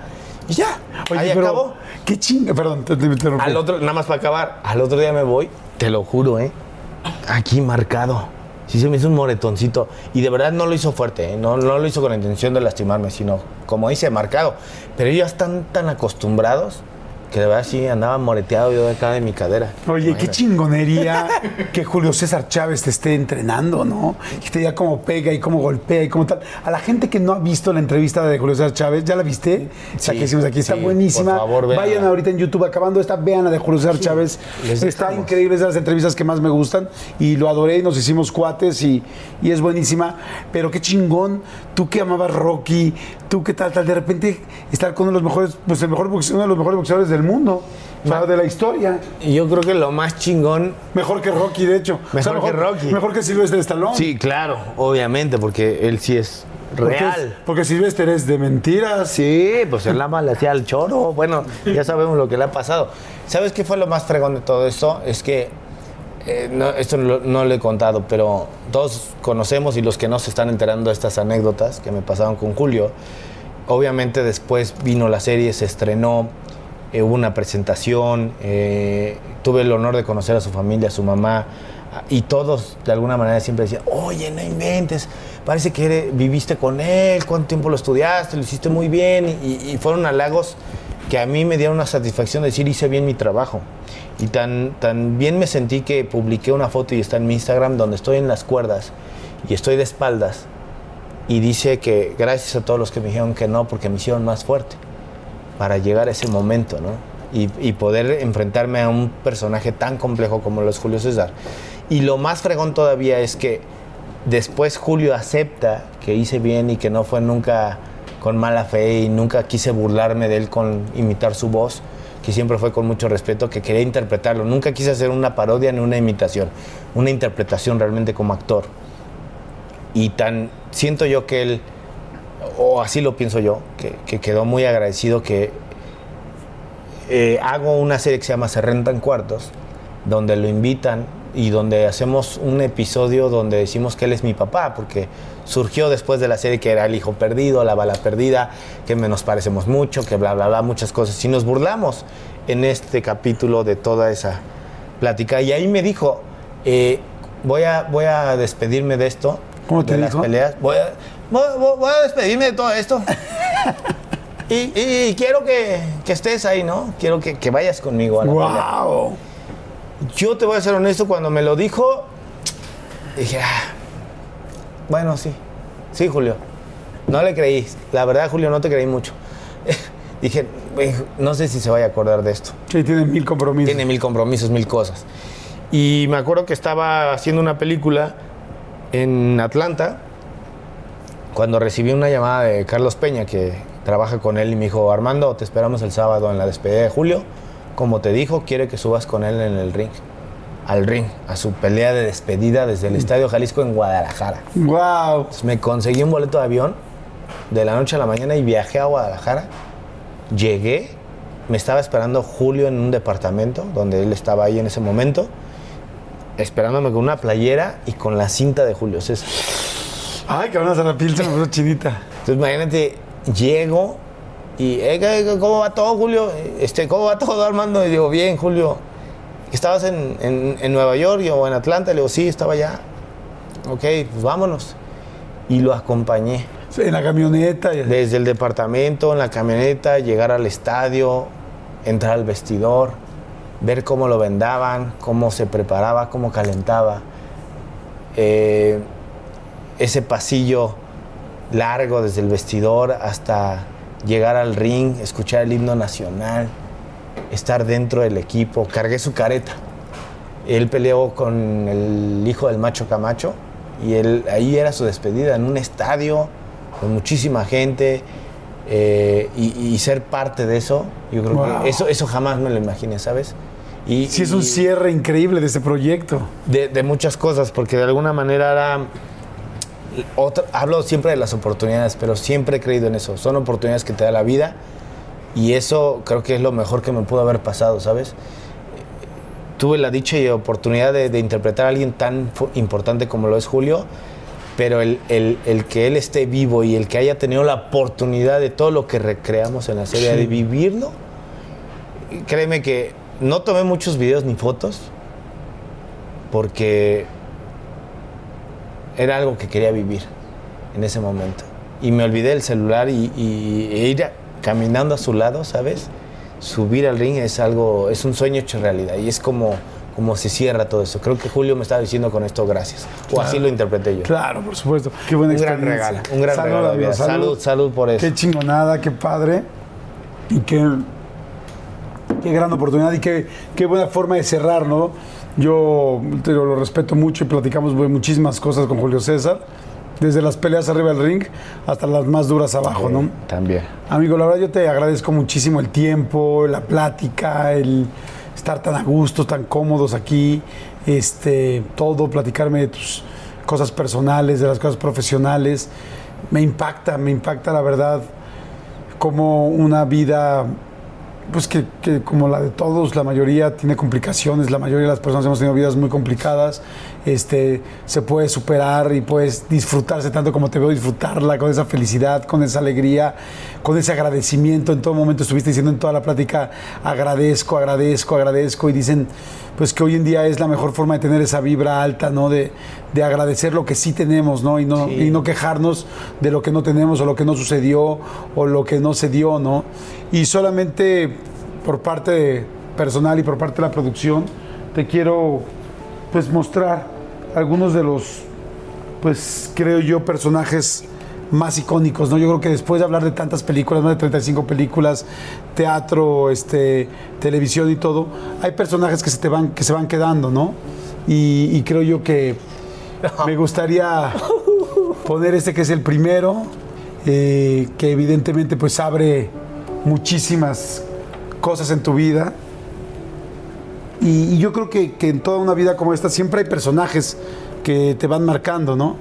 Y ya, Oye, ahí pero acabó. Qué chinga. Perdón, te, te interrumpí. Al otro, nada más para acabar, al otro día me voy, te lo juro, ¿eh? Aquí marcado. Sí se me hizo un moretoncito. Y de verdad no lo hizo fuerte, ¿eh? no, no lo hizo con la intención de lastimarme, sino como dice, marcado. Pero ellos están tan acostumbrados que de verdad sí andaba moreteado yo de acá de mi cadera. Oye, qué chingonería que Julio César Chávez te esté entrenando, ¿no? Y te diga cómo pega y cómo golpea y cómo tal. A la gente que no ha visto la entrevista de Julio César Chávez, ¿ya la viste? O sea, Sí, que hicimos aquí, está sí, buenísima. por favor, véanla. Vayan ahorita en YouTube, acabando esta, vean la de Julio César Chávez. Está increíble, es de las entrevistas que más me gustan y lo adoré y nos hicimos cuates y, y es buenísima. Pero qué chingón, tú que amabas Rocky, tú qué tal, tal, de repente estar con uno de los mejores, pues el mejor uno de los mejores boxeadores del mundo, o sea, de la historia. Y yo creo que lo más chingón Mejor que Rocky, de hecho. Mejor que Rocky. Mejor que Silvestre Stallone. Sí, claro, obviamente, porque él sí es Porque es- real. Porque Silvestre es de mentiras. Sí, pues él más le hacía al choro. Bueno, ya sabemos lo que le ha pasado. ¿Sabes qué fue lo más fregón de todo esto? Es que, eh, no, esto no, lo- no lo he contado, pero todos conocemos y los que no se están enterando de estas anécdotas que me pasaron con Julio, obviamente después vino la serie, se estrenó, eh, una presentación, eh, tuve el honor de conocer a su familia, a su mamá, y todos de alguna manera siempre decían, oye, no inventes, parece que viviste con él, cuánto tiempo lo estudiaste, lo hiciste muy bien, y, y fueron halagos que a mí me dieron una satisfacción de decir, hice bien mi trabajo. Y tan, tan bien me sentí que publiqué una foto y está en mi Instagram donde estoy en las cuerdas y estoy de espaldas y dice que gracias a todos los que me dijeron que no, porque me hicieron más fuerte para llegar a ese momento, ¿no? Y, poder enfrentarme a un personaje tan complejo como lo es Julio César. Y lo más fregón todavía es que después Julio acepta que hice bien y que no fue nunca con mala fe y nunca quise burlarme de él con imitar su voz, que siempre fue con mucho respeto, que quería interpretarlo. Nunca quise hacer una parodia ni una imitación, una interpretación realmente como actor. Y tan siento yo que él, o así lo pienso yo, que, que quedó muy agradecido que eh, hago una serie que se llama Se Rentan Cuartos, donde lo invitan y donde hacemos un episodio donde decimos que él es mi papá, porque surgió después de la serie que era el hijo perdido, la bala perdida, que nos parecemos mucho, que bla, bla, bla, muchas cosas. Y nos burlamos en este capítulo de toda esa plática. Y ahí me dijo, eh, voy, a, voy a despedirme de esto, ¿Cómo te de las peleas. Voy a, voy- a despedirme de todo esto. Y, y quiero que, que estés ahí, ¿no? Quiero que, que vayas conmigo a la pelea. ¡Wow! Yo te voy a ser honesto, cuando me lo dijo, dije, "Ah, bueno, sí, sí, Julio. No le creí. La verdad, Julio, no te creí mucho. dije, "Güey, no sé si se vaya a acordar de esto. Sí, tiene mil compromisos. Tiene mil compromisos, mil cosas. Y me acuerdo que estaba haciendo una película en Atlanta cuando recibí una llamada de Carlos Peña, que trabaja con él, y me dijo, Armando, te esperamos el sábado en la despedida de Julio. Como te dijo, quiere que subas con él en el ring. Al ring, a su pelea de despedida desde el Estadio Jalisco en Guadalajara. ¡Wow! Entonces, me conseguí un boleto de avión de la noche a la mañana y viajé a Guadalajara. Llegué, me estaba esperando Julio en un departamento donde él estaba ahí en ese momento, esperándome con una playera y con la cinta de Julio César. Ay, que van a hacer la piel, se me puso chinita. Entonces, imagínate, llego Y, "Eh, ¿qué- ¿cómo va todo, Julio? Este, ¿Cómo va todo, Armando? Y digo, bien, Julio. ¿Estabas en, en- en Nueva York o en Atlanta? Le digo, sí, estaba allá. Ok, pues vámonos. Y lo acompañé. En la camioneta. Desde el departamento, en la camioneta, llegar al estadio, entrar al vestidor, ver cómo lo vendaban, cómo se preparaba, cómo calentaba. Eh, ese pasillo largo desde el vestidor hasta llegar al ring, escuchar el himno nacional, estar dentro del equipo. Cargué su careta. Él peleó con el hijo del macho Camacho y él, ahí era su despedida, en un estadio con muchísima gente. eh, y, y ser parte de eso, yo creo Wow. que eso, eso jamás me lo imaginé, ¿sabes? Y, Sí, es un cierre increíble de este proyecto. de, de muchas cosas, porque de alguna manera era. Otra- hablo siempre de las oportunidades, pero siempre he creído en eso. Son oportunidades que te da la vida y eso creo que es lo mejor que me pudo haber pasado, ¿sabes? Tuve la dicha y oportunidad de, de interpretar a alguien tan importante como lo es Julio, pero el, el- el que él esté vivo y el que haya tenido la oportunidad de todo lo que recreamos en la serie, Sí. de vivirlo, créeme que no tomé muchos videos ni fotos porque era algo que quería vivir en ese momento. Y me olvidé del celular y, y- e ir a- caminando a su lado, ¿sabes? Subir al ring es algo, es un sueño hecho realidad y es como, como se cierra todo eso. Creo que Julio me estaba diciendo con esto gracias. O así lo interpreté yo. Claro, por supuesto. Qué buena Un gran regalo, un gran Salud, regalo vida. Salud, salud por eso. Qué chingonada, qué padre. Y qué, qué gran oportunidad y qué, qué buena forma de cerrar, ¿no? Yo te lo, respeto mucho y platicamos muchísimas cosas con Julio César, desde las peleas arriba del ring hasta las más duras abajo, ¿no? También. Amigo, la verdad yo te agradezco muchísimo el tiempo, la plática, el estar tan a gusto, tan cómodos aquí, este, todo, platicarme de tus cosas personales, de las cosas profesionales. Me impacta, me impacta la verdad como una vida, pues que, que como la de todos, la mayoría tiene complicaciones, la mayoría de las personas hemos tenido vidas muy complicadas, este, se puede superar y puedes disfrutarse tanto como te veo disfrutarla, con esa felicidad, con esa alegría, con ese agradecimiento. En todo momento estuviste diciendo en toda la plática, agradezco, agradezco, agradezco, y dicen, pues que hoy en día es la mejor forma de tener esa vibra alta, ¿no? De, de agradecer lo que sí tenemos, ¿no? Y no, y no quejarnos de lo que no tenemos o lo que no sucedió o lo que no se dio, ¿no? Y solamente por parte personal y por parte de la producción, te quiero pues mostrar algunos de los, pues creo yo, personajes más icónicos, ¿no? Yo creo que después de hablar de tantas películas, más de 35 películas, teatro, este, televisión y todo, hay personajes que se te van, que se van quedando, ¿no? Y, creo yo que me gustaría poner este que es el primero, eh, que evidentemente pues abre muchísimas cosas en tu vida. Y, y yo creo que, que en toda una vida como esta siempre hay personajes que te van marcando, ¿no?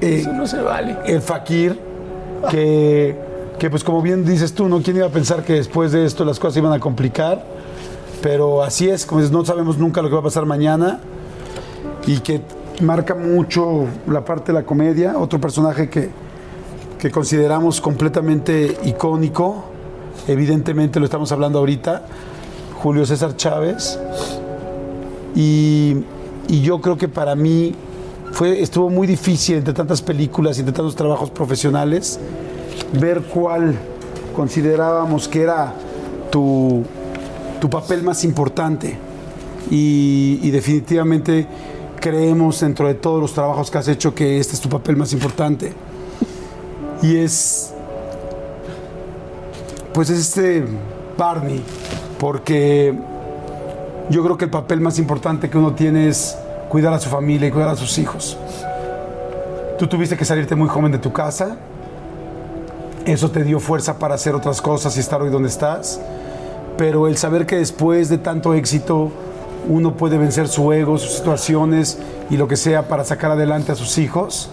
Eh, no se vale. el fakir, que, que pues como bien dices tú, ¿no? ¿Quién iba a pensar que después de esto las cosas se iban a complicar? Pero así es, como dices, no sabemos nunca lo que va a pasar mañana y que marca mucho la parte de la comedia. Otro personaje que, que consideramos completamente icónico, evidentemente lo estamos hablando ahorita, Julio César Chávez. Y, yo creo que para mí fue, estuvo muy difícil entre tantas películas y entre tantos trabajos profesionales ver cuál considerábamos que era tu, tu papel más importante. Y, y definitivamente creemos dentro de todos los trabajos que has hecho que este es tu papel más importante. Y es, pues es este Barney, porque yo creo que el papel más importante que uno tiene es cuidar a su familia y cuidar a sus hijos. Tú tuviste que salirte muy joven de tu casa, eso te dio fuerza para hacer otras cosas y estar hoy donde estás, pero el saber que después de tanto éxito uno puede vencer su ego, sus situaciones y lo que sea para sacar adelante a sus hijos,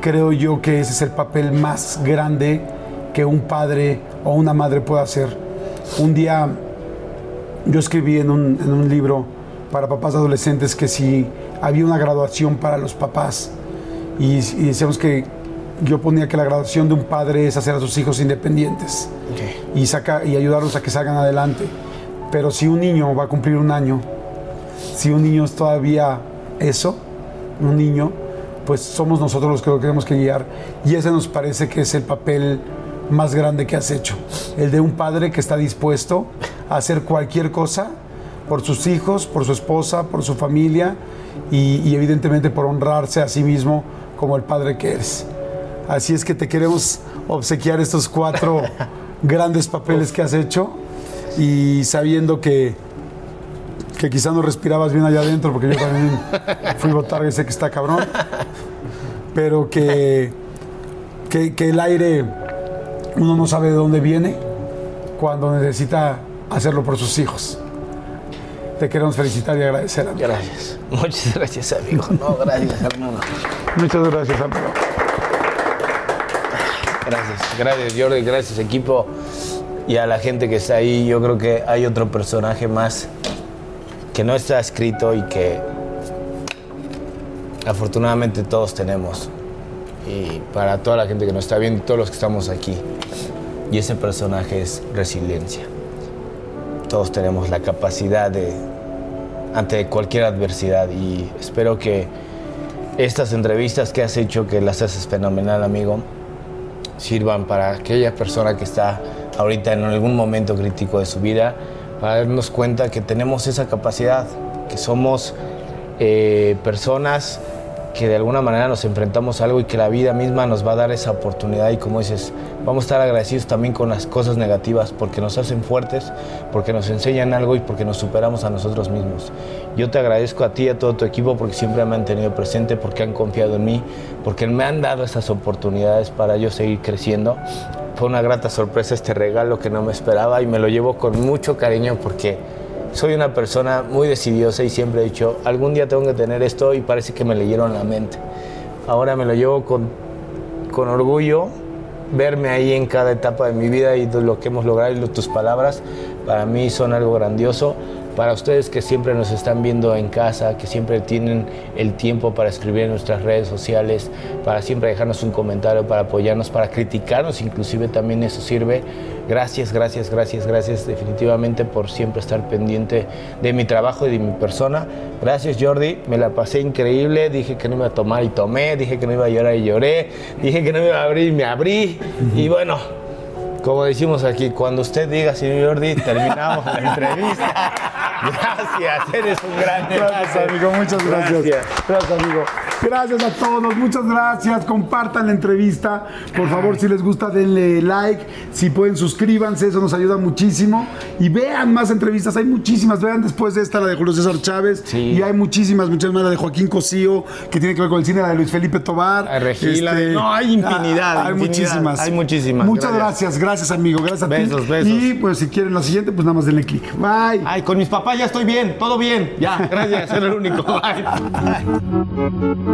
creo yo que ese es el papel más grande que un padre o una madre puede hacer. Un día yo escribí en un, en un libro para papás adolescentes que si había una graduación para los papás y, y decíamos que yo ponía que la graduación de un padre es hacer a sus hijos independientes y, saca, y ayudarlos a que salgan adelante. Pero si un niño va a cumplir un año, si un niño es todavía eso, un niño, pues somos nosotros los que lo tenemos que guiar. Y ese nos parece que es el papel más grande que has hecho. El de un padre que está dispuesto a hacer cualquier cosa por sus hijos, por su esposa, por su familia y, y evidentemente por honrarse a sí mismo como el padre que eres. Así es que te queremos obsequiar estos cuatro grandes papeles que has hecho y sabiendo que, que quizá no respirabas bien allá adentro, porque yo también fui botarga y sé que está cabrón, pero que, que, que el aire uno no sabe de dónde viene cuando necesita hacerlo por sus hijos. Te queremos felicitar y agradecer. amigo. Gracias. Muchas gracias, amigo. No, gracias, hermano. Muchas gracias, amigo. Gracias, gracias Jordi, gracias equipo y a la gente que está ahí. Yo creo que hay otro personaje más que no está escrito y que afortunadamente todos tenemos. Y para toda la gente que nos está viendo y todos los que estamos aquí. Y ese personaje es resiliencia. Todos tenemos la capacidad de, ante cualquier adversidad y espero que estas entrevistas que has hecho, que las haces fenomenal, amigo, sirvan para aquella persona que está ahorita en algún momento crítico de su vida, para darnos cuenta que tenemos esa capacidad, que somos eh, personas que de alguna manera nos enfrentamos a algo y que la vida misma nos va a dar esa oportunidad y como dices, vamos a estar agradecidos también con las cosas negativas porque nos hacen fuertes, porque nos enseñan algo y porque nos superamos a nosotros mismos. Yo te agradezco a ti y a todo tu equipo porque siempre me han tenido presente, porque han confiado en mí, porque me han dado esas oportunidades para yo seguir creciendo. Fue una grata sorpresa este regalo que no me esperaba y me lo llevo con mucho cariño porque soy una persona muy decidiosa y siempre he dicho, algún día tengo que tener esto y parece que me leyeron la mente. Ahora me lo llevo con, con orgullo, verme ahí en cada etapa de mi vida y lo que hemos logrado y tus palabras para mí son algo grandioso. Para ustedes que siempre nos están viendo en casa, que siempre tienen el tiempo para escribir en nuestras redes sociales, para siempre dejarnos un comentario, para apoyarnos, para criticarnos, inclusive también eso sirve. Gracias, gracias, gracias, gracias definitivamente por siempre estar pendiente de mi trabajo y de mi persona. Gracias Jordi, me la pasé increíble, dije que no iba a tomar y tomé, dije que no iba a llorar y lloré, dije que no me iba a abrir y me abrí. Y bueno, como decimos aquí, cuando usted diga, señor Jordi, terminamos la entrevista. Gracias, eres un gran Gracias, amigo, muchas gracias. Gracias. amigo. Gracias a todos, muchas gracias. Compartan la entrevista. Por favor, si les gusta, denle like. Si pueden, suscríbanse, eso nos ayuda muchísimo. Y vean más entrevistas, hay muchísimas. Vean después de esta, la de Julio César Chávez. Y hay muchísimas, muchas más. La de Joaquín Cosío, que tiene que ver con el cine, la de Luis Felipe Tobar. Ay, Regila. No, hay infinidad, ah, Hay infinidad. muchísimas. Hay muchísimas. Muchas gracias, gracias, amigo. Gracias a ti. Besos, besos. Y pues si quieren la siguiente, pues nada más denle click. Bye. Ay, con mis papás ya estoy bien, todo bien. Ya, gracias, soy el único. Bye.